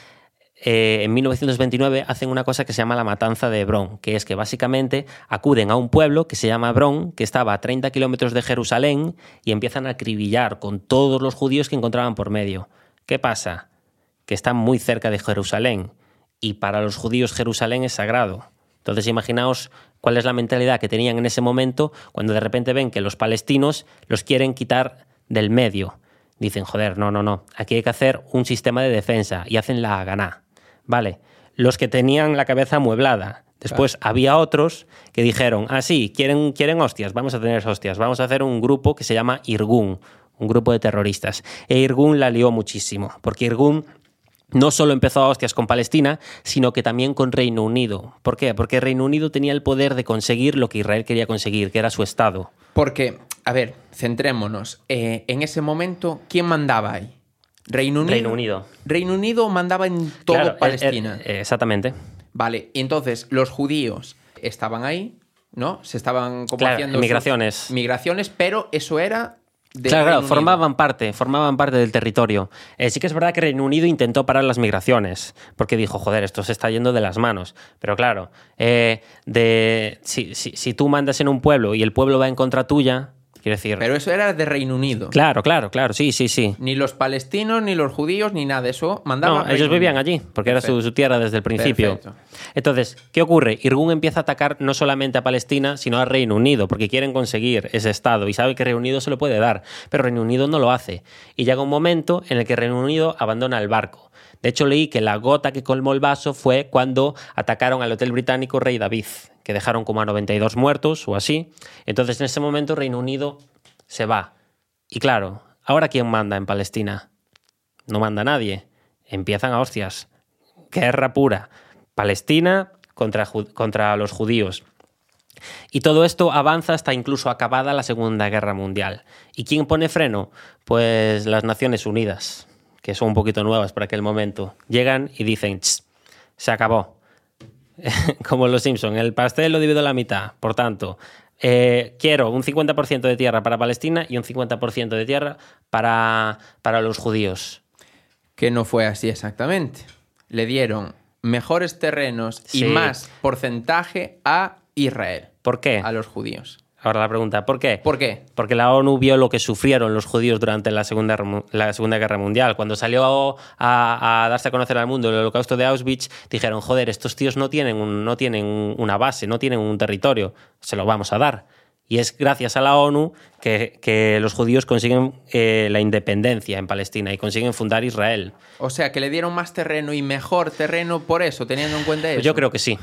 eh, en 1929 hacen una cosa que se llama la matanza de Hebrón, que es que básicamente acuden a un pueblo que se llama Hebrón, que estaba a 30 kilómetros de Jerusalén, y empiezan a acribillar con todos los judíos que encontraban por medio. ¿Qué pasa? Que están muy cerca de Jerusalén, y para los judíos Jerusalén es sagrado. Entonces imaginaos cuál es la mentalidad que tenían en ese momento cuando de repente ven que los palestinos los quieren quitar del medio. Dicen, joder, no, no, no, aquí hay que hacer un sistema de defensa y hacen la ganá. Vale, los que tenían la cabeza amueblada. Después había otros que dijeron, ah, sí, quieren, quieren hostias, vamos a tener hostias, vamos a hacer un grupo que se llama Irgun, un grupo de terroristas. E Irgun la lió muchísimo, porque Irgun no solo empezó a hostias con Palestina, sino que también con Reino Unido. ¿Por qué? Porque Reino Unido tenía el poder de conseguir lo que Israel quería conseguir, que era su Estado. Porque, a ver, centrémonos. Eh, en ese momento, ¿quién mandaba ahí? Reino Unido. Reino Unido. Reino Unido mandaba en todo eh, Palestina. Eh, exactamente. Vale, entonces los judíos estaban ahí, ¿no? Se estaban como haciendo migraciones. Migraciones, pero eso era claro, claro, formaban parte, formaban parte del territorio. Eh, sí que es verdad que Reino Unido intentó parar las migraciones, porque dijo, joder, esto se está yendo de las manos. Pero claro, eh, de, si, si, tú mandas en un pueblo y el pueblo va en contra tuya, decir. Pero eso era de Reino Unido. Claro, claro, claro, sí, sí, sí. Ni los palestinos, ni los judíos, ni nada de eso mandaban. No, ellos vivían allí, porque era su, tierra desde el principio. Entonces, ¿qué ocurre? Irgun empieza a atacar no solamente a Palestina, sino a Reino Unido, porque quieren conseguir ese Estado y sabe que Reino Unido se lo puede dar, pero Reino Unido no lo hace. Y llega un momento en el que Reino Unido abandona el barco. De hecho, leí que la gota que colmó el vaso fue cuando atacaron al hotel británico Rey David, que dejaron como a 92 muertos o así. Entonces, en ese momento, Reino Unido se va. Y claro, ¿ahora quién manda en Palestina? No manda nadie. Empiezan a hostias. Guerra pura. Palestina contra, contra los judíos. Y todo esto avanza hasta incluso acabada la Segunda Guerra Mundial. ¿Y quién pone freno? Pues las Naciones Unidas, que son un poquito nuevas para aquel momento. Llegan y dicen, se acabó. Como los Simpson, el pastel lo divido a la mitad. Por tanto, eh, quiero un 50% de tierra para Palestina y un 50% de tierra para, para los judíos. Que no fue así exactamente. Le dieron mejores terrenos y más porcentaje a Israel. ¿Por qué? A los judíos. Ahora la pregunta, ¿por qué? ¿Por qué? Porque la ONU vio lo que sufrieron los judíos durante la Segunda, la segunda Guerra Mundial. Cuando salió a, darse a conocer al mundo el holocausto de Auschwitz, dijeron, joder, estos tíos no tienen, no tienen una base, no tienen un territorio, se lo vamos a dar. Y es gracias a la ONU que, los judíos consiguen eh, la independencia en Palestina y consiguen fundar Israel. O sea, que le dieron más terreno y mejor terreno por eso, teniendo en cuenta eso. Yo creo que sí.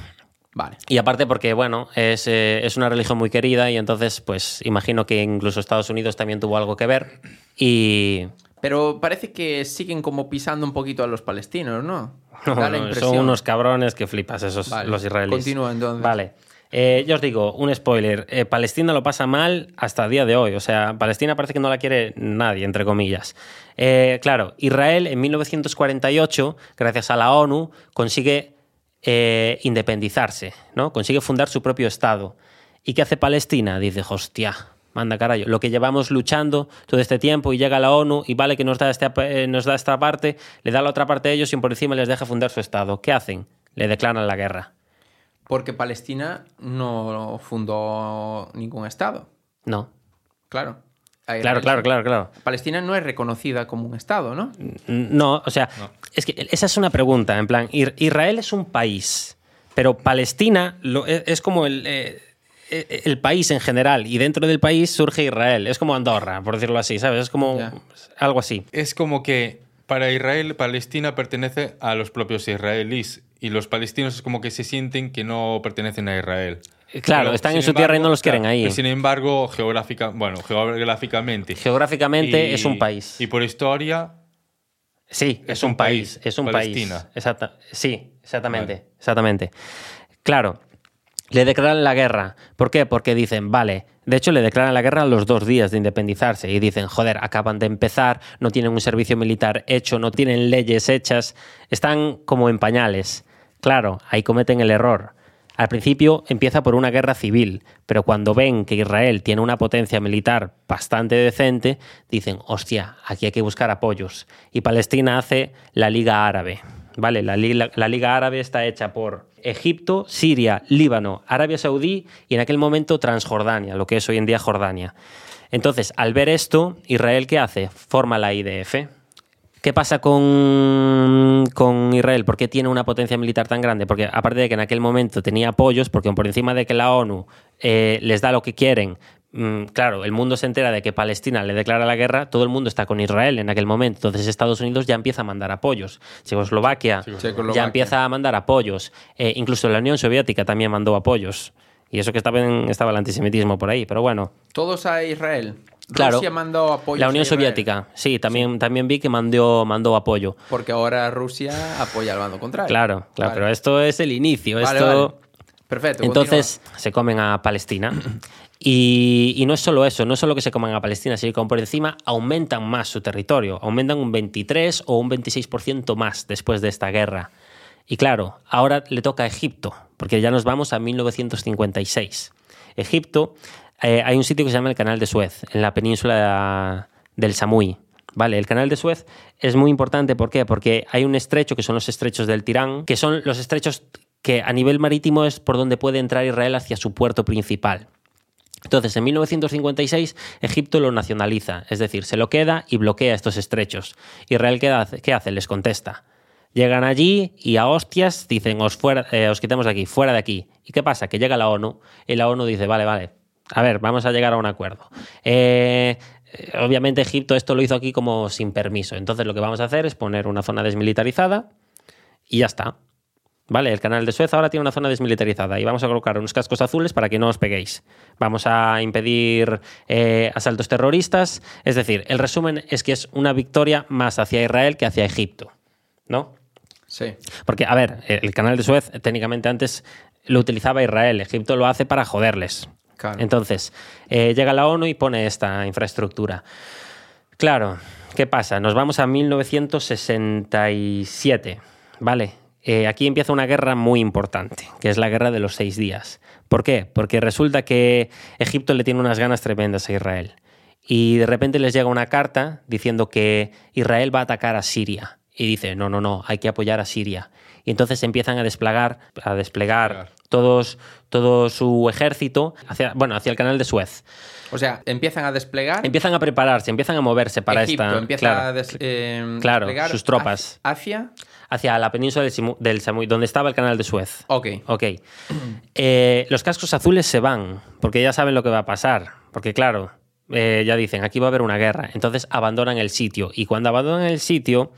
Vale. Y aparte porque, bueno, es, eh, es, una religión muy querida y entonces, pues, imagino que incluso Estados Unidos también tuvo algo que ver. Y... Pero parece que siguen como pisando un poquito a los palestinos, ¿no? son unos cabrones que flipas esos, los israelíes. Continúa entonces. Vale. Eh, yo os digo, un spoiler. Eh, Palestina lo pasa mal hasta el día de hoy. O sea, Palestina parece que no la quiere nadie, entre comillas. claro, Israel en 1948, gracias a la ONU, consigue eh, independizarse, ¿no? Consigue fundar su propio Estado. ¿Y qué hace Palestina? Dice, hostia, manda carajo, lo que llevamos luchando todo este tiempo y llega la ONU y vale que nos da, este, eh, nos da esta parte, le da la otra parte a ellos y por encima les deja fundar su Estado. ¿Qué hacen? Le declaran la guerra. Porque Palestina no fundó ningún Estado. No. Claro. Claro, claro, claro, claro. Palestina no es reconocida como un Estado, ¿no? No, o sea, es que esa es una pregunta, en plan, Israel es un país, pero Palestina e, es como el, eh, e, el país en general, y dentro del país surge Israel, es como Andorra, por decirlo así, ¿sabes? Es como algo así. Es como que para Israel, Palestina pertenece a los propios israelíes, y los palestinos es como que se sienten que no pertenecen a Israel. Claro, están en su tierra y no los quieren ahí. sin embargo, geográfica, bueno, geográficamente. Geográficamente es un país. Y por historia. Sí, es, un, país, Es un Palestina. país. Exacta, sí, exactamente. Exactamente. Claro, le declaran la guerra. ¿Por qué? Porque dicen, vale, de hecho le declaran la guerra a los dos días de independizarse y dicen, joder, acaban de empezar, no tienen un servicio militar hecho, no tienen leyes hechas, están como en pañales. Claro, ahí cometen el error. Al principio empieza por una guerra civil, pero cuando ven que Israel tiene una potencia militar bastante decente, dicen, hostia, aquí hay que buscar apoyos. Y Palestina hace la Liga Árabe, ¿vale? La, la, Liga Árabe está hecha por Egipto, Siria, Líbano, Arabia Saudí y en aquel momento Transjordania, lo que es hoy en día Jordania. Entonces, al ver esto, Israel, ¿qué hace? Forma la IDF. ¿Qué pasa con, con, Israel? ¿Por qué tiene una potencia militar tan grande? Porque aparte de que en aquel momento tenía apoyos, porque por encima de que la ONU eh, les da lo que quieren, Mm, claro, el mundo se entera de que Palestina le declara la guerra, todo el mundo está con Israel en aquel momento. Entonces Estados Unidos ya empieza a mandar apoyos. Checoslovaquia, ya empieza a mandar apoyos. Eh, incluso la Unión Soviética también mandó apoyos. Y eso que estaba, estaba el antisemitismo por ahí, pero bueno. Todos a Israel. Claro, Rusia mandó apoyo. La Unión Soviética, sí, también, también vi que mandó, mandó apoyo. Porque ahora Rusia apoya al bando contrario. Claro, claro, pero esto es el inicio. esto... Perfecto. Entonces se comen a Palestina y, no es solo eso, no es solo que se coman a Palestina, sino que por encima aumentan más su territorio, aumentan un 23 o un 26% más después de esta guerra. Y claro, ahora le toca a Egipto, porque ya nos vamos a 1956. Egipto, eh, hay un sitio que se llama el Canal de Suez, en la península del Samui. Vale, el canal de Suez es muy importante, ¿por qué? Porque hay un estrecho que son los estrechos del Tirán, que son los estrechos que a nivel marítimo es por donde puede entrar Israel hacia su puerto principal. Entonces, en 1956, Egipto lo nacionaliza, es decir, se lo queda y bloquea estos estrechos. Israel, ¿qué hace? Les contesta. Llegan allí y a hostias dicen, os, eh, os quitemos de aquí, fuera de aquí. ¿Y qué pasa? Que llega la ONU y la ONU dice, vale, vale, a ver, vamos a llegar a un acuerdo. Eh, obviamente Egipto esto lo hizo aquí como sin permiso. Entonces lo que vamos a hacer es poner una zona desmilitarizada y ya está. Vale, el canal de Suez ahora tiene una zona desmilitarizada y vamos a colocar unos cascos azules para que no os peguéis. Vamos a impedir eh, asaltos terroristas. Es decir, el resumen es que es una victoria más hacia Israel que hacia Egipto. ¿No? Sí. Porque, a ver, el canal de Suez técnicamente antes lo utilizaba Israel. Egipto lo hace para joderles. Entonces, eh, llega la ONU y pone esta infraestructura. Claro, ¿qué pasa? Nos vamos a 1967. Vale, eh, aquí empieza una guerra muy importante, que es la guerra de los seis días. ¿Por qué? Porque resulta que Egipto le tiene unas ganas tremendas a Israel. Y de repente les llega una carta diciendo que Israel va a atacar a Siria. Y dice, no, no, no, hay que apoyar a Siria. Y entonces empiezan a desplegar, a desplegar todos, todo su ejército hacia, bueno, hacia el canal de Suez. O sea, empiezan a desplegar. Empiezan a prepararse, empiezan a moverse para Egipto esta. Empieza a eh, claro, sus tropas. ¿Hacia? Hacia la península del, Samui, donde estaba el canal de Suez. Ok. Ok. Eh, los cascos azules se van, porque ya saben lo que va a pasar. Porque, claro, eh, ya dicen, aquí va a haber una guerra. Entonces abandonan el sitio. Y cuando abandonan el sitio,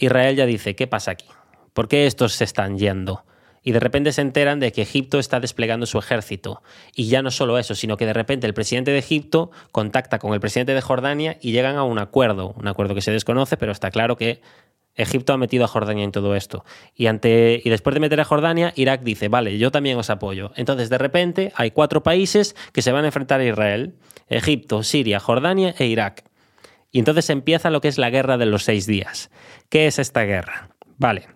Israel ya dice, ¿qué pasa aquí? ¿Por qué estos se están yendo? y de repente se enteran de que Egipto está desplegando su ejército. Y ya no solo eso, sino que de repente el presidente de Egipto contacta con el presidente de Jordania y llegan a un acuerdo, un acuerdo que se desconoce, pero está claro que Egipto ha metido a Jordania en todo esto. Y, ante, y después de meter a Jordania, Irak dice, vale, yo también os apoyo. Entonces, de repente, hay cuatro países que se van a enfrentar a Israel. Egipto, Siria, Jordania e Irak. Y entonces empieza lo que es la guerra de los seis días. ¿Qué es esta guerra? Vale.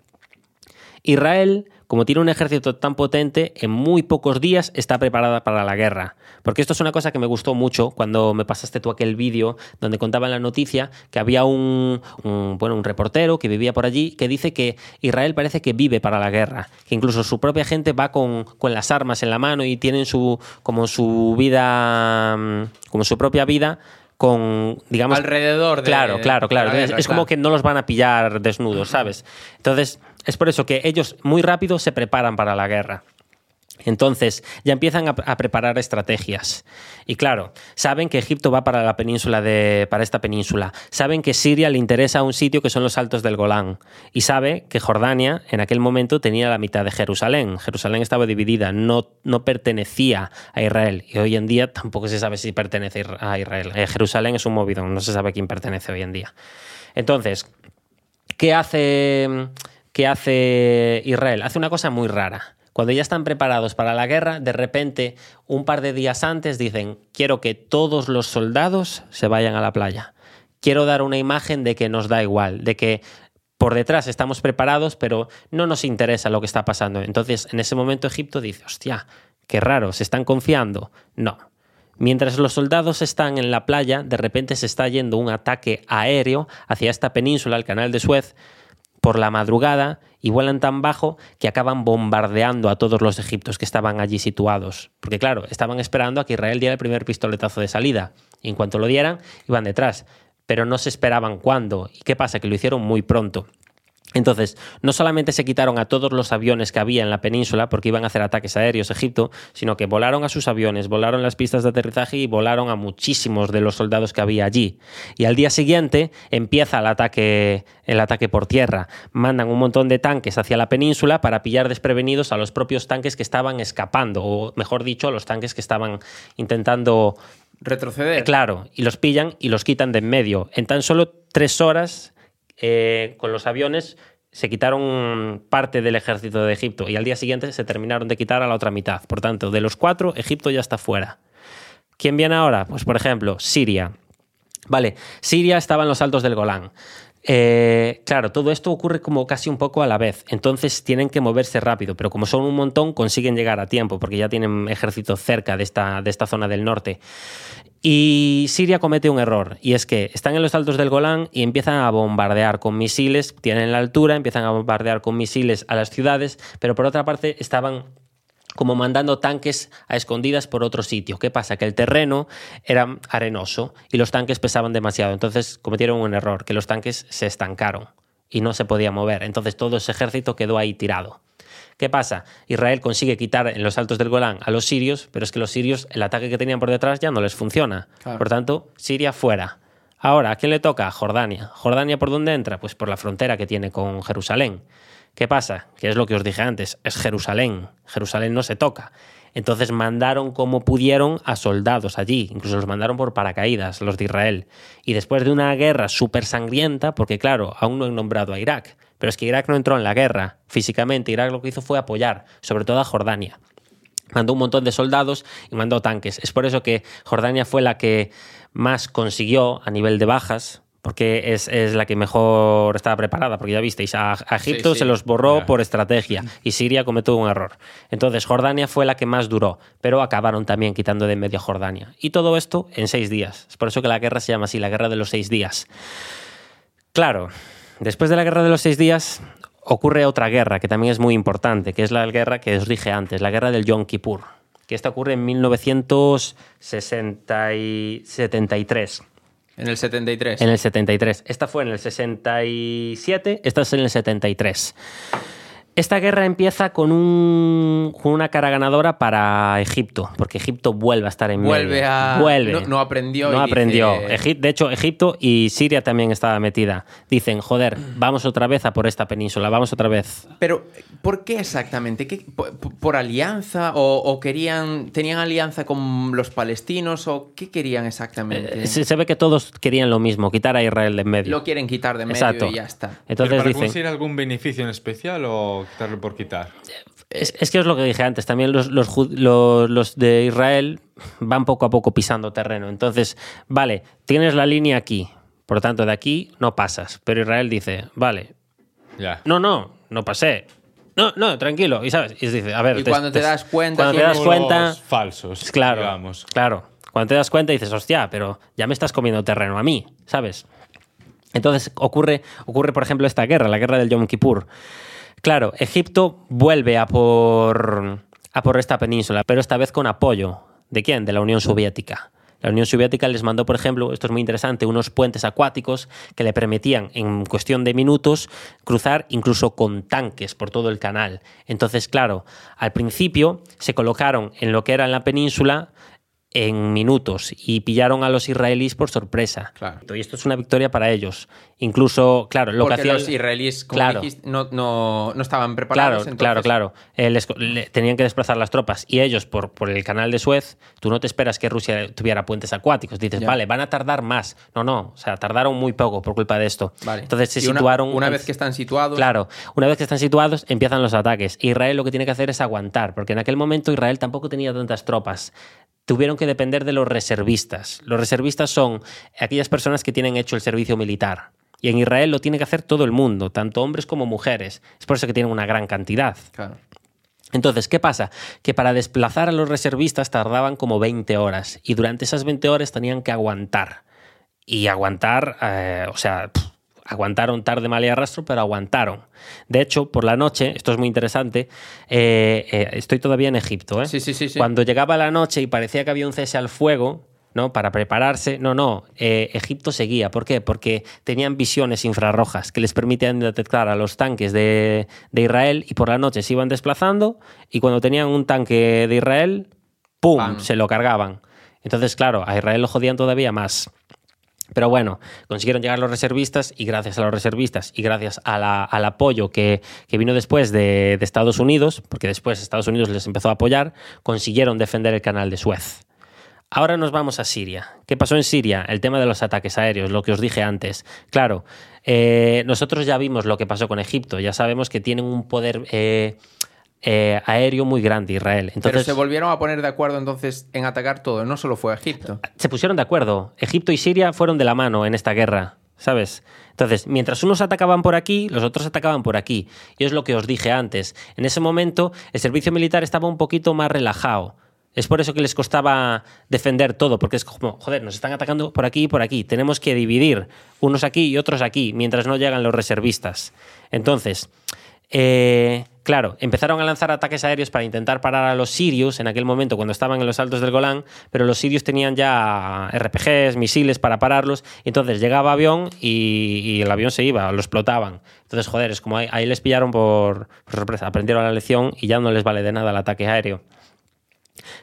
Israel como tiene un ejército tan potente, en muy pocos días está preparada para la guerra. Porque esto es una cosa que me gustó mucho cuando me pasaste tú aquel vídeo donde contaba en la noticia que había un, bueno, un reportero que vivía por allí que dice que Israel parece que vive para la guerra, que incluso su propia gente va con, las armas en la mano y tienen su, como su vida, mm, como su propia vida con, digamos... Alrededor de... Claro, claro, claro. es como que no los van a pillar desnudos, ¿sabes? Entonces, es por eso que ellos muy rápido se preparan para la guerra. Entonces ya empiezan a, preparar estrategias. Y claro, saben que Egipto va para la península de, para esta península. Saben que Siria le interesa un sitio que son los Altos del Golán. Y sabe que Jordania en aquel momento tenía la mitad de Jerusalén. Jerusalén estaba dividida, no, no pertenecía a Israel. Y hoy en día tampoco se sabe si pertenece a Israel. Eh, Jerusalén es un movidón, no se sabe quién pertenece hoy en día. Entonces, ¿qué hace? ¿Qué hace Israel? Hace una cosa muy rara. Cuando ya están preparados para la guerra, de repente, un par de días antes, dicen, quiero que todos los soldados se vayan a la playa. Quiero dar una imagen de que nos da igual, de que por detrás estamos preparados, pero no nos interesa lo que está pasando. Entonces, en ese momento Egipto dice, hostia, qué raro, ¿se están confiando? No. Mientras los soldados están en la playa, de repente se está yendo un ataque aéreo hacia esta península, el canal de Suez, por la madrugada y vuelan tan bajo que acaban bombardeando a todos los egiptos que estaban allí situados. Porque claro, estaban esperando a que Israel diera el primer pistoletazo de salida. Y en cuanto lo dieran, iban detrás. Pero no se esperaban cuándo. ¿Y qué pasa? Que lo hicieron muy pronto. Entonces, no solamente se quitaron a todos los aviones que había en la península porque iban a hacer ataques aéreos a Egipto, sino que volaron a sus aviones, volaron las pistas de aterrizaje y volaron a muchísimos de los soldados que había allí. Y al día siguiente empieza el ataque, el ataque por tierra. Mandan un montón de tanques hacia la península para pillar desprevenidos a los propios tanques que estaban escapando, o mejor dicho, a los tanques que estaban intentando retroceder. Claro, y los pillan y los quitan de en medio. En tan solo tres horas eh, con los aviones se quitaron parte del ejército de Egipto y al día siguiente se terminaron de quitar a la otra mitad. Por tanto, de los cuatro, Egipto ya está fuera. ¿Quién viene ahora? Pues por ejemplo, Siria. Vale, Siria estaba en los altos del Golán. Eh, claro, todo esto ocurre como casi un poco a la vez, entonces tienen que moverse rápido, pero como son un montón consiguen llegar a tiempo porque ya tienen ejército cerca de esta, de esta zona del norte. Y Siria comete un error, y es que están en los altos del Golán y empiezan a bombardear con misiles, tienen la altura, empiezan a bombardear con misiles a las ciudades, pero por otra parte estaban como mandando tanques a escondidas por otro sitio. ¿Qué pasa? Que el terreno era arenoso y los tanques pesaban demasiado, entonces cometieron un error, que los tanques se estancaron y no se podía mover, entonces todo ese ejército quedó ahí tirado. ¿Qué pasa? Israel consigue quitar en los altos del Golán a los sirios, pero es que los sirios, el ataque que tenían por detrás ya no les funciona. Por tanto, Siria fuera. Ahora, ¿a quién le toca? Jordania. ¿Jordania por dónde entra? Pues por la frontera que tiene con Jerusalén. ¿Qué pasa? Que es lo que os dije antes, es Jerusalén. Jerusalén no se toca. Entonces mandaron como pudieron a soldados allí, incluso los mandaron por paracaídas, los de Israel. Y después de una guerra súper sangrienta, porque claro, aún no he nombrado a Irak, pero es que Irak no entró en la guerra físicamente, Irak lo que hizo fue apoyar, sobre todo a Jordania. Mandó un montón de soldados y mandó tanques. Es por eso que Jordania fue la que más consiguió a nivel de bajas, porque es, la que mejor estaba preparada, porque ya visteis, a, Egipto se los borró por estrategia y Siria cometió un error. Entonces Jordania fue la que más duró, pero acabaron también quitando de en medio a Jordania. Y todo esto en seis días. Es por eso que la guerra se llama así, la guerra de los seis días. Claro, Después de la guerra de los seis días ocurre otra guerra que también es muy importante, que es la guerra que os dije antes, la guerra del Yom Kippur, que esta ocurre en 1973. En el 73. En el 73. Esta fue en el 67, esta es en el 73. Esta guerra empieza con, un, una cara ganadora para Egipto, porque Egipto vuelve a estar en vuelve medio. A... Vuelve. No, aprendió. No aprendió. De hecho, Egipto y Siria también estaba metida. Dicen, joder, vamos otra vez a por esta península, vamos otra vez. Pero, ¿por qué exactamente? por, alianza? ¿O, querían, tenían alianza con los palestinos? ¿O qué querían exactamente? Eh, se, ve que todos querían lo mismo, quitar a Israel de en medio. Lo quieren quitar de en medio y ya está. Entonces para dicen, conseguir algún beneficio en especial o quitarlo por quitar. Es, que es lo que dije antes, también los, los, de Israel van poco a poco pisando terreno. Entonces, vale, tienes la línea aquí, por lo tanto de aquí no pasas. Pero Israel dice, vale, ya. no, no, no pasé. No, no, tranquilo. Y sabes, y dice, a ver, y cuando te, das cuenta, cuando te das cuenta, falsos, claro, digamos. claro. Cuando te das cuenta dices, hostia, pero ya me estás comiendo terreno a mí, ¿sabes? Entonces ocurre, ocurre, por ejemplo, esta guerra, la guerra del Yom Kippur. Claro, Egipto vuelve a por, a por esta península, pero esta vez con apoyo. ¿De quién? De la Unión Soviética. La Unión Soviética les mandó, por ejemplo, esto es muy interesante, unos puentes acuáticos que le permitían en cuestión de minutos cruzar incluso con tanques por todo el canal. Entonces, claro, al principio se colocaron en lo que era en la península en minutos y pillaron a los israelíes por sorpresa. Claro. Y esto es una victoria para ellos. Incluso, claro, lo Porque que los israelíes, como dijiste, no, no, no, estaban preparados. Claro, claro, claro. Eh, tenían que desplazar las tropas y ellos por, por el canal de Suez, tú no te esperas que Rusia tuviera puentes acuáticos. Dices, vale, van a tardar más. No, no, o sea, tardaron muy poco por culpa de esto. Vale. Entonces se situaron... Una, vez que están situados... Claro, una vez que están situados empiezan los ataques. Israel lo que tiene que hacer es aguantar, porque en aquel momento Israel tampoco tenía tantas tropas tuvieron que depender de los reservistas. Los reservistas son aquellas personas que tienen hecho el servicio militar. Y en Israel lo tiene que hacer todo el mundo, tanto hombres como mujeres. Es por eso que tienen una gran cantidad. Entonces, ¿qué pasa? Que para desplazar a los reservistas tardaban como 20 horas y durante esas 20 horas tenían que aguantar. Y aguantar, eh, o sea, aguantaron tarde, mal y arrastro, pero aguantaron. De hecho, por la noche, esto es muy interesante, eh, eh, estoy todavía en Egipto. ¿eh? Sí, sí, sí, sí. Cuando llegaba la noche y parecía que había un cese al fuego, ¿no? Para prepararse. No, no. Eh, Egipto seguía. ¿Por qué? Porque tenían visiones infrarrojas que les permitían detectar a los tanques de, de, Israel y por la noche se iban desplazando y cuando tenían un tanque de Israel, ¡pum! Bam. se lo cargaban. Entonces, claro, a Israel lo jodían todavía más. Pero bueno, consiguieron llegar los reservistas y gracias a los reservistas y gracias al apoyo que, vino después de, de Estados Unidos, porque después Estados Unidos les empezó a apoyar, consiguieron defender el canal de Suez. Ahora nos vamos a Siria. ¿Qué pasó en Siria? El tema de los ataques aéreos, lo que os dije antes. Claro, eh, nosotros ya vimos lo que pasó con Egipto, ya sabemos que tienen un poder eh, eh, aéreo muy grande Israel. Entonces, Pero se volvieron a poner de acuerdo entonces en atacar todo, no solo fue Egipto. Se pusieron de acuerdo. Egipto y Siria fueron de la mano en esta guerra. ¿Sabes? Entonces, mientras unos atacaban por aquí, los otros atacaban por aquí. Y es lo que os dije antes. En ese momento, el servicio militar estaba un poquito más relajado. Es por eso que les costaba defender todo, porque es como, joder, nos están atacando por aquí y por aquí. Tenemos que dividir unos aquí y otros aquí, mientras no llegan los reservistas. Entonces, eh, claro, empezaron a lanzar ataques aéreos para intentar parar a los sirios en aquel momento cuando estaban en los altos del Golán, pero los sirios tenían ya RPGs, misiles para pararlos. Entonces llegaba avión y, el avión se iba, lo explotaban. Entonces, joder, es como ahí, ahí les pillaron por, por sorpresa, aprendieron la lección y ya no les vale de nada el ataque aéreo.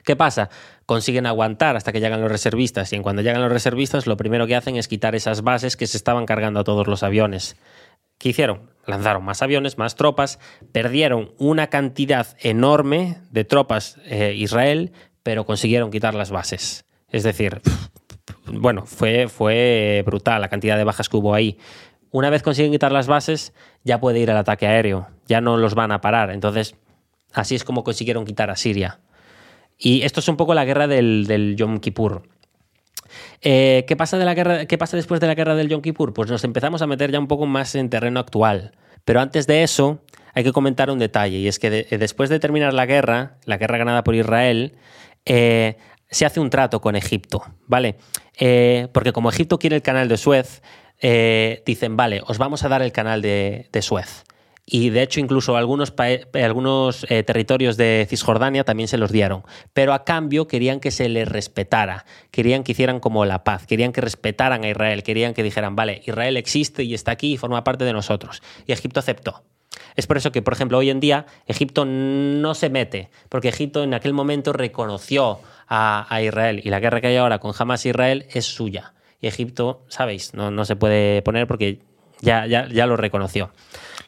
¿Qué pasa? Consiguen aguantar hasta que llegan los reservistas y en cuando llegan los reservistas lo primero que hacen es quitar esas bases que se estaban cargando a todos los aviones. ¿Qué hicieron? Lanzaron más aviones, más tropas, perdieron una cantidad enorme de tropas eh, Israel, pero consiguieron quitar las bases. Es decir, bueno, fue, fue brutal la cantidad de bajas que hubo ahí. Una vez consiguen quitar las bases, ya puede ir al ataque aéreo, ya no los van a parar. Entonces, así es como consiguieron quitar a Siria. Y esto es un poco la guerra del, del Yom Kippur. Eh, ¿qué, pasa de la guerra, ¿Qué pasa después de la guerra del Yom Kippur? Pues nos empezamos a meter ya un poco más en terreno actual. Pero antes de eso, hay que comentar un detalle, y es que de, después de terminar la guerra, la guerra ganada por Israel, eh, se hace un trato con Egipto, ¿vale? Eh, porque como Egipto quiere el canal de Suez, dicen, vale, os vamos a dar el canal de Suez. Y de hecho, incluso algunos, algunos eh, territorios de Cisjordania también se los dieron. Pero a cambio querían que se les respetara. Querían que hicieran como la paz. Querían que respetaran a Israel. Querían que dijeran, vale, Israel existe y está aquí y forma parte de nosotros. Y Egipto aceptó. Es por eso que, por ejemplo, hoy en día Egipto no se mete, porque Egipto en aquel momento reconoció a, Israel y la guerra que hay ahora con Hamas e Israel es suya. Y Egipto, sabéis, no, no se puede poner porque ya, ya, ya lo reconoció.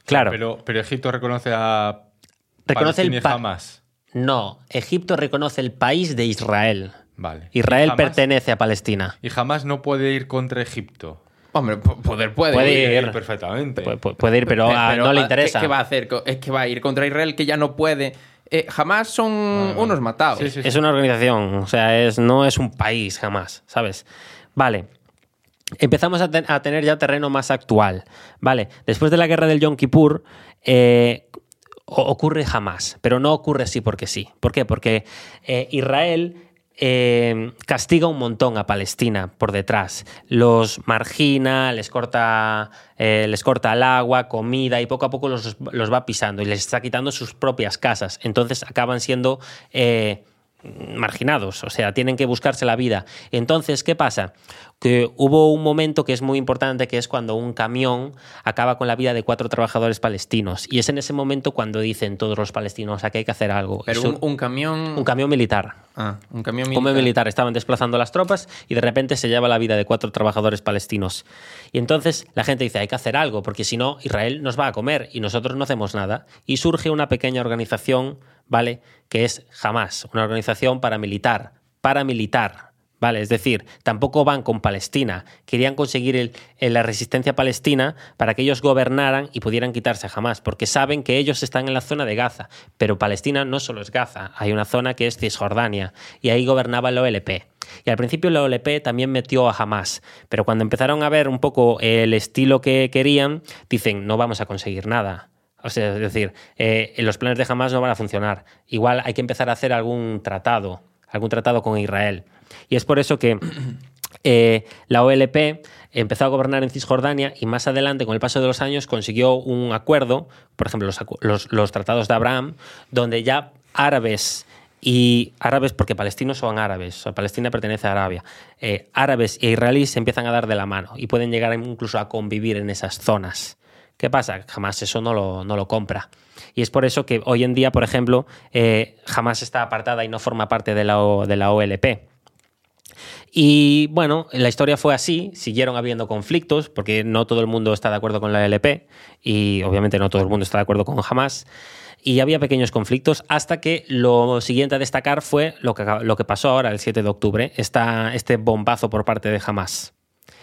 Claro. Pero, pero Egipto reconoce a. Reconoce Palestina el pa- Hamas. No, Egipto reconoce el país de Israel. Vale. Israel pertenece a Palestina. Y jamás no puede ir contra Egipto. Hombre, po- poder puede. Puede ir. perfectamente. Pu- pu- Puede ir, pero, Pe- pero, no le interesa. ¿qué, qué va a hacer? Co- Es que va a ir contra Israel que ya no puede. Eh, jamás son unos matados. Sí, sí, sí. Es una organización, o sea, es, no es un país jamás, ¿sabes? Vale. Empezamos a, ten- a tener ya terreno más actual. Vale, después de la guerra del Yom Kippur, eh, ocurre jamás, pero no ocurre así porque sí. ¿Por qué? Porque eh, Israel eh, castiga un montón a Palestina por detrás. Los margina, les corta, les corta el agua, comida y poco a poco los, los va pisando y les está quitando sus propias casas. Entonces acaban siendo marginados, o sea, tienen que buscarse la vida. Entonces, ¿qué pasa? Que hubo un momento que es muy importante, que es cuando un camión acaba con la vida de cuatro trabajadores palestinos. Y es en ese momento cuando dicen todos los palestinos, aquí hay que hacer algo. Pero un, un camión. un camión militar. Ah, un camión Un militar. camión militar. Estaban desplazando las tropas y de repente se lleva la vida de cuatro trabajadores palestinos. Y entonces la gente dice, hay que hacer algo, porque si no, Israel nos va a comer y nosotros no hacemos nada. Y surge una pequeña organización, ¿vale? Que es Hamas, una organización paramilitar. Paramilitar. ¿Vale? Es decir, tampoco van con Palestina. Querían conseguir el- la resistencia palestina para que ellos gobernaran y pudieran quitarse jamás, porque saben que ellos están en la zona de Gaza. Pero Palestina no solo es Gaza, hay una zona que es Cisjordania y ahí gobernaba el OLP. Y al principio la OLP también metió a Hamas, pero cuando empezaron a ver un poco el estilo que querían, dicen, no vamos a conseguir nada. O sea, es decir, eh, los planes de Hamas no van a funcionar. Igual hay que empezar a hacer algún tratado, algún tratado con Israel. Y es por eso que eh, la OLP empezó a gobernar en Cisjordania y más adelante, con el paso de los años, consiguió un acuerdo, por ejemplo, los, tratados de Abraham, donde ya árabes y árabes, porque palestinos son árabes, o Palestina pertenece a Arabia, eh, árabes e israelíes se empiezan a dar de la mano y pueden llegar incluso a convivir en esas zonas. ¿Qué pasa? Jamás eso no lo, compra. Y es por eso que hoy en día, por ejemplo, eh, jamás está apartada y no forma parte de la OLP. Y bueno, la historia fue así, siguieron habiendo conflictos, porque no todo el mundo está de acuerdo con la OLP y obviamente no todo el mundo está de acuerdo con Hamas y había pequeños conflictos hasta que lo siguiente a destacar fue lo que, lo que pasó ahora el 7 de octubre, este bombazo por parte de Hamas.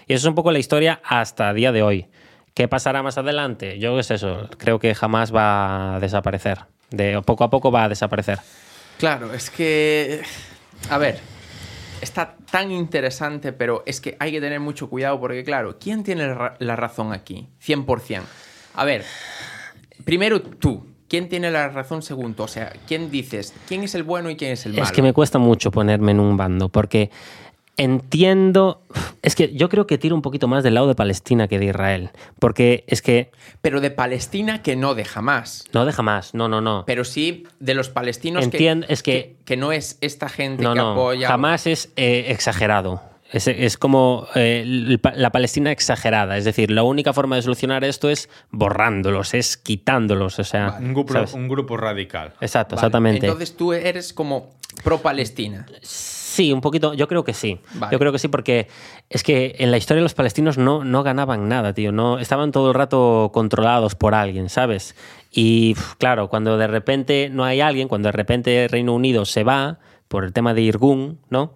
Y eso es un poco la historia hasta día de hoy. ¿Qué pasará más adelante? Yo sé eso, creo que Hamas va a desaparecer. De poco a poco va a desaparecer. Claro, es que... A ver, está tan interesante, pero es que hay que tener mucho cuidado porque, claro, ¿quién tiene la razón aquí? 100%. A ver, primero tú, ¿Quién tiene la razón según tú? O sea, ¿quién dices? ¿Quién es el bueno y quién es el malo? Es que me cuesta mucho ponerme en un bando, porque entiendo. Es que yo creo que tiro un poquito más del lado de Palestina que de Israel. Porque es que. Pero de Palestina que no de jamás. No de jamás, no, no, no. Pero sí de los palestinos Entiendo, es que, que, no es esta gente no, que no, apoya. Jamás es eh, exagerado. Es, como eh, la Palestina exagerada. Es decir, la única forma de solucionar esto es borrándolos, es quitándolos. O sea, un, grupo, un, grupo, radical. Exacto, exactamente. Entonces tú eres como pro-Palestina. Sí, un poquito, yo creo que sí. Yo creo que sí, porque es que en la historia los palestinos no, no ganaban nada, tío. No, estaban todo el rato controlados por alguien, ¿sabes? Y claro, cuando de repente no hay alguien, cuando de repente Reino Unido se va por el tema de Irgun, ¿no?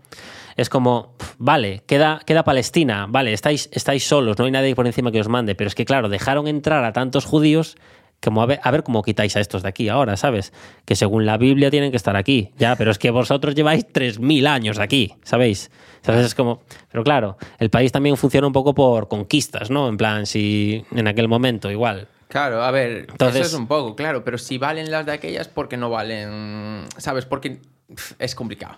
es como, vale, queda, queda Palestina, vale, estáis, estáis solos, no hay nadie por encima que os mande, pero es que claro, dejaron entrar a tantos judíos como a ver, a ver, cómo quitáis a estos de aquí ahora, ¿sabes? Que según la Biblia tienen que estar aquí, ya, pero es que vosotros lleváis 3.000 años aquí, ¿sabéis? ¿Sabes? Es como, pero claro, el país también funciona un poco por conquistas, ¿no? En plan, si en aquel momento igual. Claro, a ver, Entonces, eso es un poco, claro, pero si valen las de aquellas, porque no valen? ¿Sabes? Porque es complicado.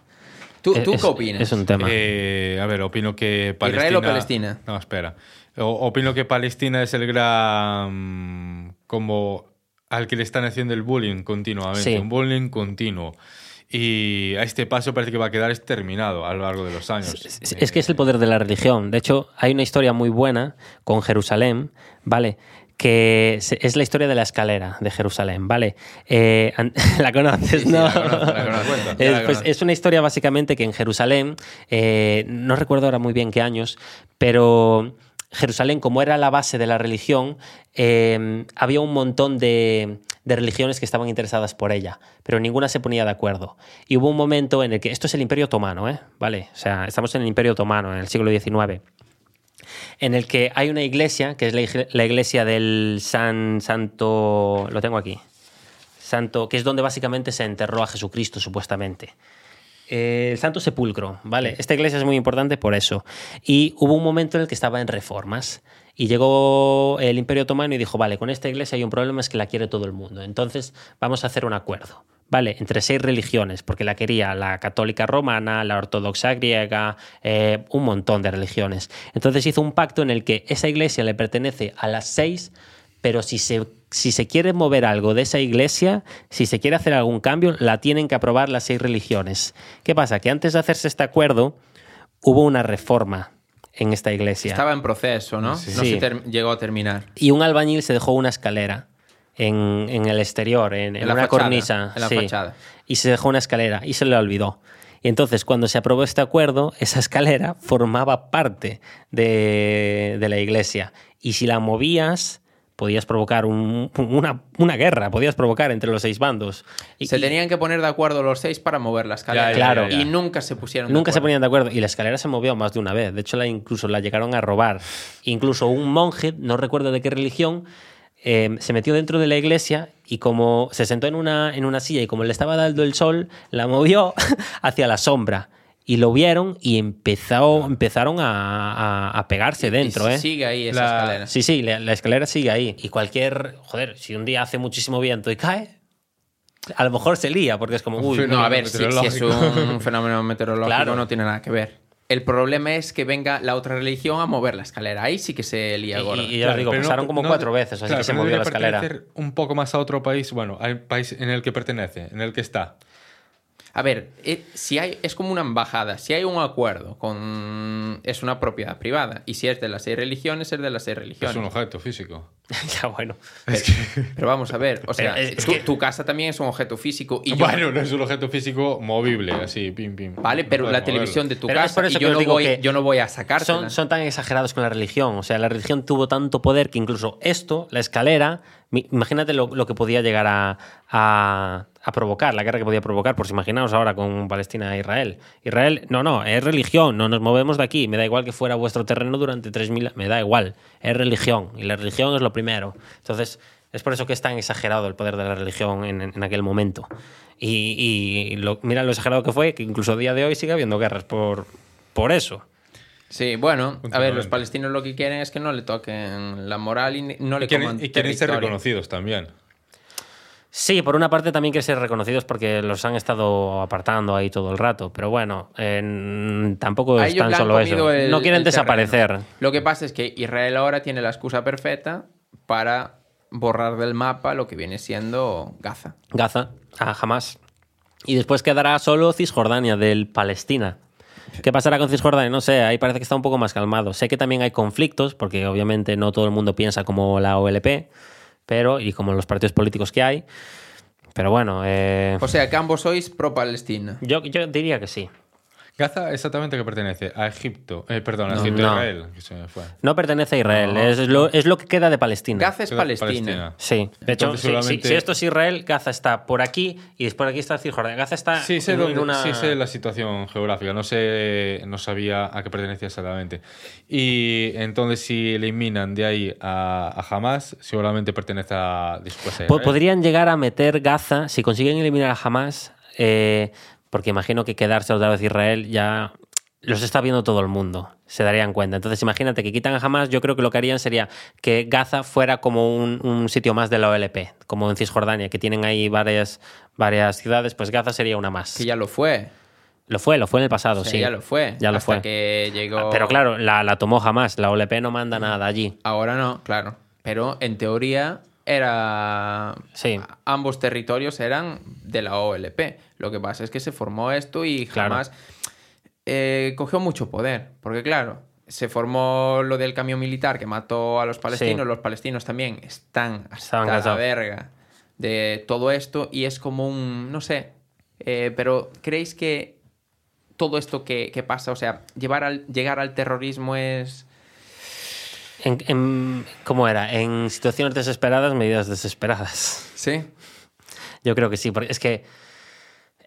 ¿Tú, qué opinas? Es un tema. Eh, a ver, opino que Palestina... ¿Israel o Palestina? No, espera. opino que Palestina es el gran... como al que le están haciendo el bullying continuamente. Un bullying continuo. Y a este paso parece que va a quedar exterminado a lo largo de los años. Es que es el poder de la religión. De hecho, hay una historia muy buena con Jerusalén, ¿vale? Que es la historia de la escalera de Jerusalén, ¿vale? Eh, la conoces, ¿no? es, una historia básicamente que en Jerusalén, eh, no recuerdo ahora muy bien qué años, pero Jerusalén, como era la base de la religión, eh, había un montón de, de, religiones que estaban interesadas por ella, pero ninguna se ponía de acuerdo. Y hubo un momento en el que, esto es el Imperio Otomano, ¿eh? ¿Vale? O sea, estamos en el Imperio Otomano, en el siglo XIX en el que hay una iglesia, que es la, iglesia del San Santo, lo tengo aquí, Santo, que es donde básicamente se enterró a Jesucristo supuestamente. el Santo Sepulcro, ¿vale? Esta iglesia es muy importante por eso. Y hubo un momento en el que estaba en reformas. Y llegó el Imperio Otomano y dijo, vale, con esta iglesia hay un problema, es que la quiere todo el mundo. Entonces vamos a hacer un acuerdo. ¿Vale? Entre seis religiones, porque la quería la católica romana, la ortodoxa griega, eh, un montón de religiones. Entonces hizo un pacto en el que esa iglesia le pertenece a las seis, pero si se, si se quiere mover algo de esa iglesia, si se quiere hacer algún cambio, la tienen que aprobar las seis religiones. ¿Qué pasa? Que antes de hacerse este acuerdo, hubo una reforma en esta iglesia. Estaba en proceso, ¿no? No se llegó a terminar. Y un albañil se dejó una escalera en, el exterior, en, una cornisa. En la fachada. Y se dejó una escalera y se le olvidó. Y entonces, cuando se aprobó este acuerdo, esa escalera formaba parte de, la iglesia. Y si la movías, podías provocar una, guerra, podías provocar entre los seis bandos. Y, se tenían que poner de acuerdo los seis para mover la escalera. claro. Y nunca se pusieron Nunca se ponían de acuerdo. Y la escalera se movió más de una vez. De hecho, la, incluso la llegaron a robar. Incluso un monje, no recuerdo de qué religión, Em, se metió dentro de la iglesia y como se sentó en una, en una silla y como le estaba dando el sol, la movió hacia la sombra. Y lo vieron y empezó, empezaron a, pegarse dentro. ¿eh? Sigue ahí esa escalera. Sí, sí, la, escalera sigue ahí. Y cualquier, joder, si un día hace muchísimo viento y cae, a lo mejor se lía, porque es como, uy, no, a ver, si, es un fenómeno meteorológico no tiene nada que ver. El problema es que venga la otra religión a mover la escalera. Ahí sí que se lía gorda. Y, y ya os digo, pasaron como cuatro veces, así que se movió la escalera. un poco más a otro país, bueno, al país en el que pertenece, en el que está. A ver, eh, si hay, es como una embajada. Si hay un acuerdo con. Es una propiedad privada. Y si es de las seis religiones, es de las seis religiones. Es un objeto físico. ya, bueno. Pero, vamos a ver. O sea, tu, casa también es un objeto físico. Y bueno, no es un objeto físico movible, así, pim, pim. Vale, pero la televisión de tu casa. yo, no voy, yo no voy a sacar. Son, son tan exagerados con la religión. O sea, la religión tuvo tanto poder que incluso esto, la escalera, Imagínate lo, que podía llegar a, a, provocar, la guerra que podía provocar, por si imaginaos ahora con Palestina e Israel. Israel, no, no, es religión, no nos movemos de aquí, me da igual que fuera vuestro terreno durante 3.000, me da igual, es religión, y la religión es lo primero. Entonces, es por eso que es tan exagerado el poder de la religión en, aquel momento. Y, lo, mira lo exagerado que fue, que incluso a día de hoy sigue habiendo guerras por, por eso. Sí, bueno, a ver, los palestinos lo que quieren es que no le toquen la moral y no le y quieren, y quieren ser reconocidos también. Sí, por una parte también quieren ser reconocidos porque los han estado apartando ahí todo el rato, pero bueno, tampoco es tan solo eso. no quieren desaparecer. Lo que pasa es que Israel ahora tiene la excusa perfecta para borrar del mapa lo que viene siendo Gaza. Gaza, ah, jamás. Y después quedará solo Cisjordania del Palestina. ¿Qué pasará con Cisjordania? No sé, ahí parece que está un poco más calmado. Sé que también hay conflictos, porque obviamente no todo el mundo piensa como la OLP, pero, y como los partidos políticos que hay. Pero bueno. Eh... O sea, que ambos sois pro-Palestina. Yo, yo diría que sí. Gaza exactamente que pertenece a Egipto, eh, perdón, a Egipto no. Israel, No pertenece a Israel, es, lo, es, lo, que queda de Palestina. Gaza es Palestina. Sí, de hecho, si, esto es Israel, Gaza está por aquí y después aquí está Cisjordania. Gaza está sí, sé en, una... Sí sé la situación geográfica, no sé, no sabía a qué pertenecía exactamente. Y entonces si eliminan de ahí a, a Hamas, seguramente pertenece a después a Israel. Podrían llegar a meter Gaza, si consiguen eliminar a Hamas... Eh, porque imagino que quedarse otra vez Israel ya los está viendo todo el mundo, se darían cuenta. Entonces imagínate que quitan a Hamas, yo creo que lo que harían sería que Gaza fuera como un, sitio más de la OLP, como en Cisjordania, que tienen ahí varias, varias ciudades, pues Gaza sería una más. Que ya lo fue. Lo fue, lo fue en el pasado, sí. Ya lo fue. Ya lo fue. que llegó... Pero claro, la, la tomó jamás. La OLP no manda nada allí. Ahora no, claro. Pero en teoría era. Sí. Ambos territorios eran de la OLP. Lo que pasa es que se formó esto y jamás eh, cogió mucho poder. Porque, claro, se formó lo del cambio militar que mató a los palestinos. Los palestinos también están hasta la verga de todo esto y es como un. No sé. Eh, pero, ¿creéis que todo esto que, pasa, o sea, llevar al, llegar al terrorismo es en, ¿Cómo era? En situaciones desesperadas, medidas desesperadas. Sí. Yo creo que sí, porque es que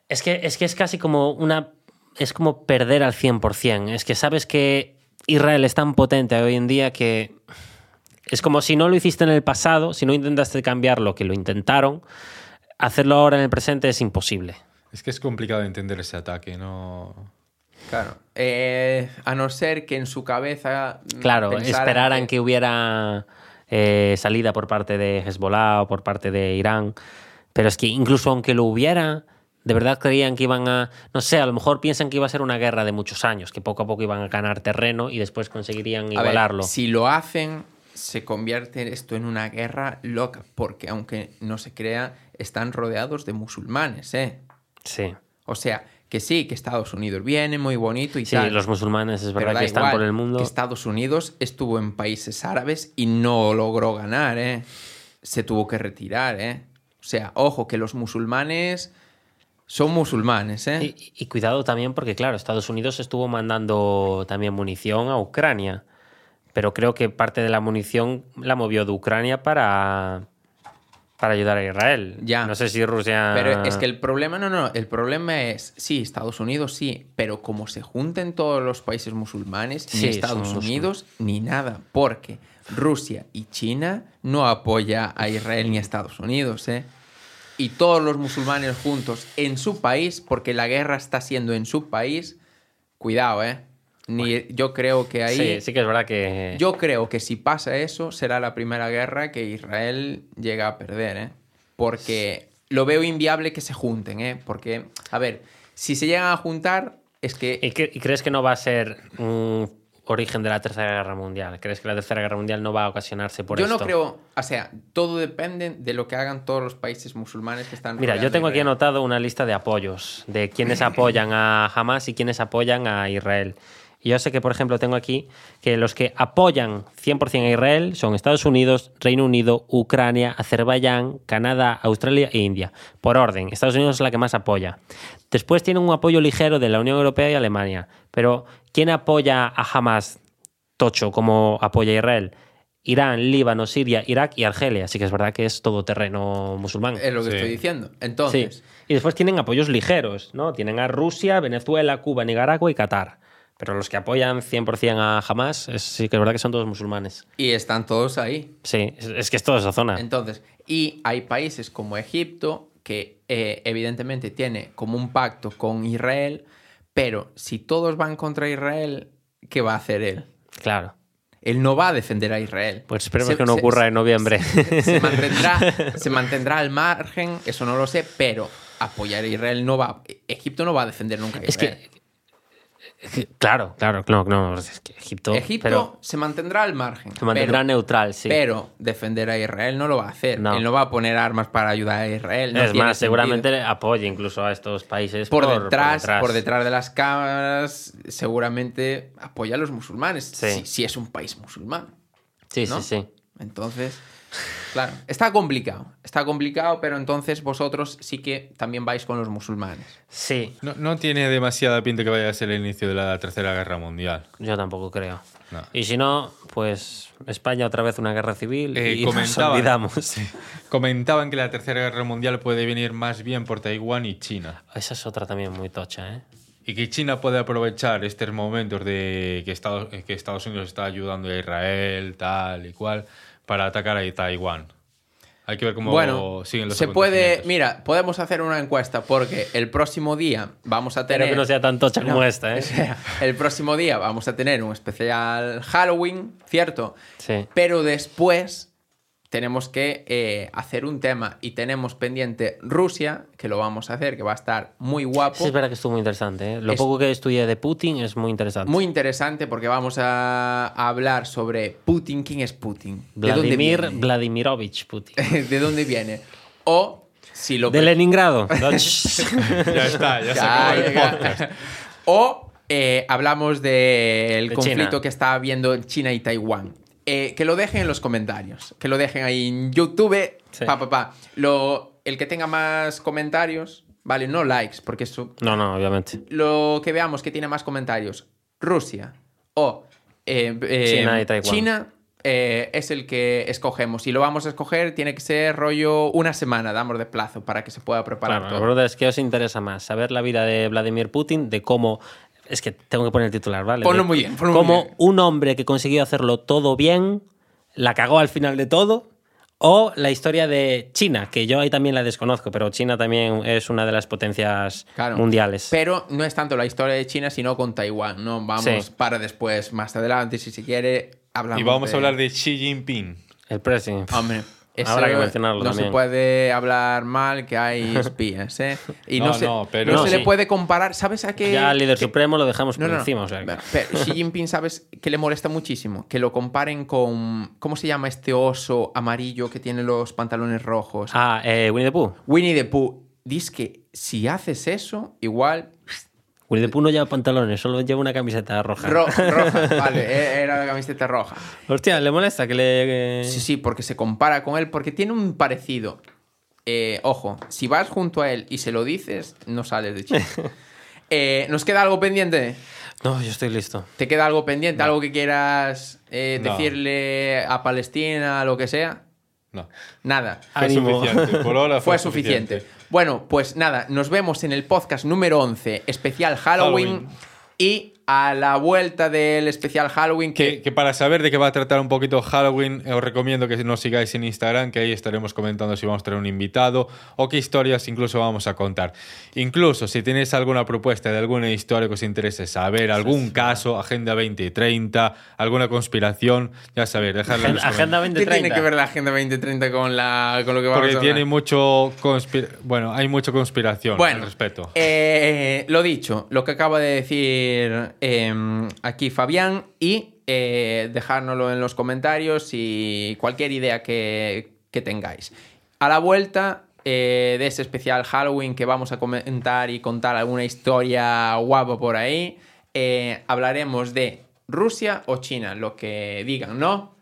es que es, que es casi como una... Es como perder al 100%. Es que sabes que Israel es tan potente hoy en día que es como si no lo hiciste en el pasado, si no intentaste cambiarlo, que lo intentaron, hacerlo ahora en el presente es imposible. Es que es complicado entender ese ataque, ¿no? Claro. Eh, a no ser que en su cabeza. Mm, claro, esperaran que, hubiera eh, salida por parte de Hezbollah o por parte de Irán. Pero es que incluso aunque lo hubiera, de verdad creían que iban a. No sé, a lo mejor piensan que iba a ser una guerra de muchos años, que poco a poco iban a ganar terreno y después conseguirían igualarlo. si lo hacen, se convierte esto en una guerra loca, porque aunque no se crea, están rodeados de musulmanes, ¿eh? Sí. O sea, que sí, que Estados Unidos viene muy bonito y sí, Sí, los musulmanes es verdad que están por el mundo. Que Estados Unidos estuvo en países árabes y no logró ganar, ¿eh? Se tuvo que retirar, ¿eh? O sea, ojo, que los musulmanes son musulmanes, ¿eh? Y, cuidado también porque, claro, Estados Unidos estuvo mandando también munición a Ucrania, pero creo que parte de la munición la movió de Ucrania para, para ayudar a Israel. Ya. No sé si Rusia. Pero es que el problema, no, no, el problema es, sí, Estados Unidos sí, pero como se junten todos los países musulmanes, ni Estados Unidos ni nada, porque Rusia y China no apoya a Israel ni a Estados Unidos, ¿eh? Y todos los musulmanes juntos en su país, porque la guerra está siendo en su país, cuidado, ¿eh? Ni, yo creo que ahí. Sí, sí que es verdad que. Yo creo que si pasa eso, será la primera guerra que Israel llega a perder, ¿eh? Porque lo veo inviable que se junten, ¿eh? Porque, a ver, si se llegan a juntar, es que... ¿Y, crees que no va a ser un origen de la Tercera Guerra Mundial? ¿Crees que la Tercera Guerra Mundial no va a ocasionarse por yo esto? Yo no creo, o sea, todo depende de lo que hagan todos los países musulmanes que están... Mira, yo tengo aquí anotado una lista de apoyos, de quienes apoyan a Hamas y quienes apoyan a Israel. Y yo sé que, por ejemplo, tengo aquí que los que apoyan 100% a Israel son Estados Unidos, Reino Unido, Ucrania, Azerbaiyán, Canadá, Australia e India. Por orden, Estados Unidos es la que más apoya. Después tienen un apoyo ligero de la Unión Europea y Alemania. Pero, ¿quién apoya a Hamas tocho como apoya a Israel? Irán, Líbano, Siria, Irak y Argelia. Así que es verdad que es todo terreno musulmán. Es lo que estoy diciendo. Entonces. Y después tienen apoyos ligeros, ¿no? Tienen a Rusia, Venezuela, Cuba, Nicaragua y Qatar. Pero los que apoyan 100% a Hamas, sí que es verdad que son todos musulmanes. Y están todos ahí. Sí, es, que es toda esa zona. Entonces, y hay países como Egipto que eh, evidentemente tiene como un pacto con Israel, pero si todos van contra Israel, ¿qué va a hacer él? Claro. Él no va a defender a Israel. Pues esperemos que no ocurra en noviembre. Se, mantendrá, se mantendrá al margen, eso no lo sé, pero apoyar a Israel no va. Egipto no va a defender nunca a Israel. Es que Claro, claro, no, no, es que Egipto. Egipto se mantendrá al margen. Se mantendrá neutral, sí. Pero defender a Israel no lo va a hacer. Él no va a poner armas para ayudar a Israel. es más, seguramente apoya incluso a estos países por, detrás, por, detrás, de las cámaras, seguramente apoya a los musulmanes. Si, es un país musulmán. Sí, sí, sí. Entonces. Claro, está complicado, está complicado, pero entonces vosotros sí que también vais con los musulmanes. Sí. No, tiene demasiada pinta que vaya a ser el inicio de la Tercera Guerra Mundial. Yo tampoco creo. Y si no, pues España otra vez una guerra civil eh, y nos olvidamos. Comentaban que la Tercera Guerra Mundial puede venir más bien por Taiwán y China. Esa es otra también muy tocha, ¿eh? Y que China puede aprovechar estos momentos de que Estados, que Estados Unidos está ayudando a Israel, tal y cual para atacar a Taiwán. Hay que ver cómo bueno, siguen los se puede Mira, podemos hacer una encuesta porque el próximo día vamos a tener. Espero que no sea tan tocha como esta, ¿eh? el próximo día vamos a tener un especial Halloween, ¿cierto? Sí. Pero después tenemos que eh, hacer un tema y tenemos pendiente Rusia, que lo vamos a hacer, que va a estar muy guapo. Sí, es verdad que estuvo muy interesante. ¿eh? Lo poco que estudié de Putin es muy interesante. Muy interesante porque vamos a, hablar sobre Putin. ¿Quién es Putin? Vladimir Vladimirovich Putin. ¿De dónde viene? O si lo... De Leningrado. ya está, ya, se acabó el podcast. O eh, hablamos del conflicto que está habiendo China y Taiwán. Eh, que lo dejen en los comentarios. Que lo dejen ahí en YouTube. Pa, pa, pa. Lo, el que tenga más comentarios, vale, no likes, porque eso. No, no, obviamente. Lo que veamos que tiene más comentarios, Rusia o eh, eh, China y Taiwán. China. es el que escogemos. Si lo vamos a escoger, tiene que ser rollo una semana, damos de plazo para que se pueda preparar claro, todo. verdad es que os interesa más saber la vida de Vladimir Putin, de cómo es que tengo que poner el titular, ¿vale? Ponlo muy bien. Ponlo como muy bien. un hombre que consiguió hacerlo todo bien, la cagó al final de todo. O la historia de China, que yo ahí también la desconozco, pero China también es una de las potencias mundiales. Pero no es tanto la historia de China, sino con Taiwán. No vamos para después, más adelante, si se quiere, hablamos. Y vamos a hablar de Xi Jinping. El presidente. Hombre. Habrá que mencionarlo no se puede hablar mal que hay espías, ¿eh? Y no, se, pero se le puede comparar. ¿Sabes a qué? Ya al líder supremo lo dejamos por encima. pero Xi Jinping, ¿sabes que le molesta muchísimo? Que lo comparen con. ¿Cómo se llama este oso amarillo que tiene los pantalones rojos? Ah, eh, Winnie the Pooh. Winnie the Pooh. Dice que si haces eso, igual Winnie the Pooh no lleva pantalones, solo lleva una camiseta roja. roja, vale, e-, era la camiseta roja. Hostia, ¿le molesta que le...? Sí, sí, porque se compara con él, porque tiene un parecido. Eh, ojo, si vas junto a él y se lo dices, no sales de Chile. Eh, ¿Nos queda algo pendiente? No, yo estoy listo. ¿Te queda algo pendiente? ¿Algo que quieras eh, decirle a Palestina, lo que sea? No. Nada. Fue suficiente. Por ahora fue, suficiente. Bueno, pues nada, nos vemos en el podcast número 11, especial Halloween. y a la vuelta del especial Halloween. Que... que, para saber de qué va a tratar un poquito Halloween, os recomiendo que nos sigáis en Instagram, que ahí estaremos comentando si vamos a tener un invitado o qué historias incluso vamos a contar. Incluso si tenéis alguna propuesta de alguna historia que os interese saber, algún caso, Agenda 2030, alguna conspiración, ya sabéis, dejadla en los Agenda 2030. ¿Qué tiene que ver la Agenda 2030 con, la, con lo que vamos Porque a tiene mucho bueno, hay mucha conspiración bueno, al respecto. Eh, lo dicho, lo que acaba de decir eh, aquí Fabián y eh, dejárnoslo en los comentarios y cualquier idea que, que tengáis. A la vuelta eh, de ese especial Halloween que vamos a comentar y contar alguna historia guapa por ahí, eh, hablaremos de Rusia o China, lo que digan, ¿no?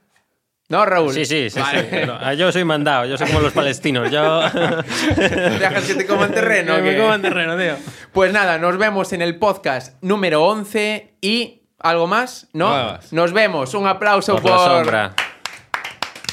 ¿No, Raúl? Sí, sí, sí. sí. No, yo soy mandado, yo soy como los palestinos. Yo... Dejas que te coman terreno. que me coman terreno, tío. Pues nada, nos vemos en el podcast número 11 y... ¿Algo más? ¿No? Nada más. Nos vemos. Un aplauso por, por... la sombra.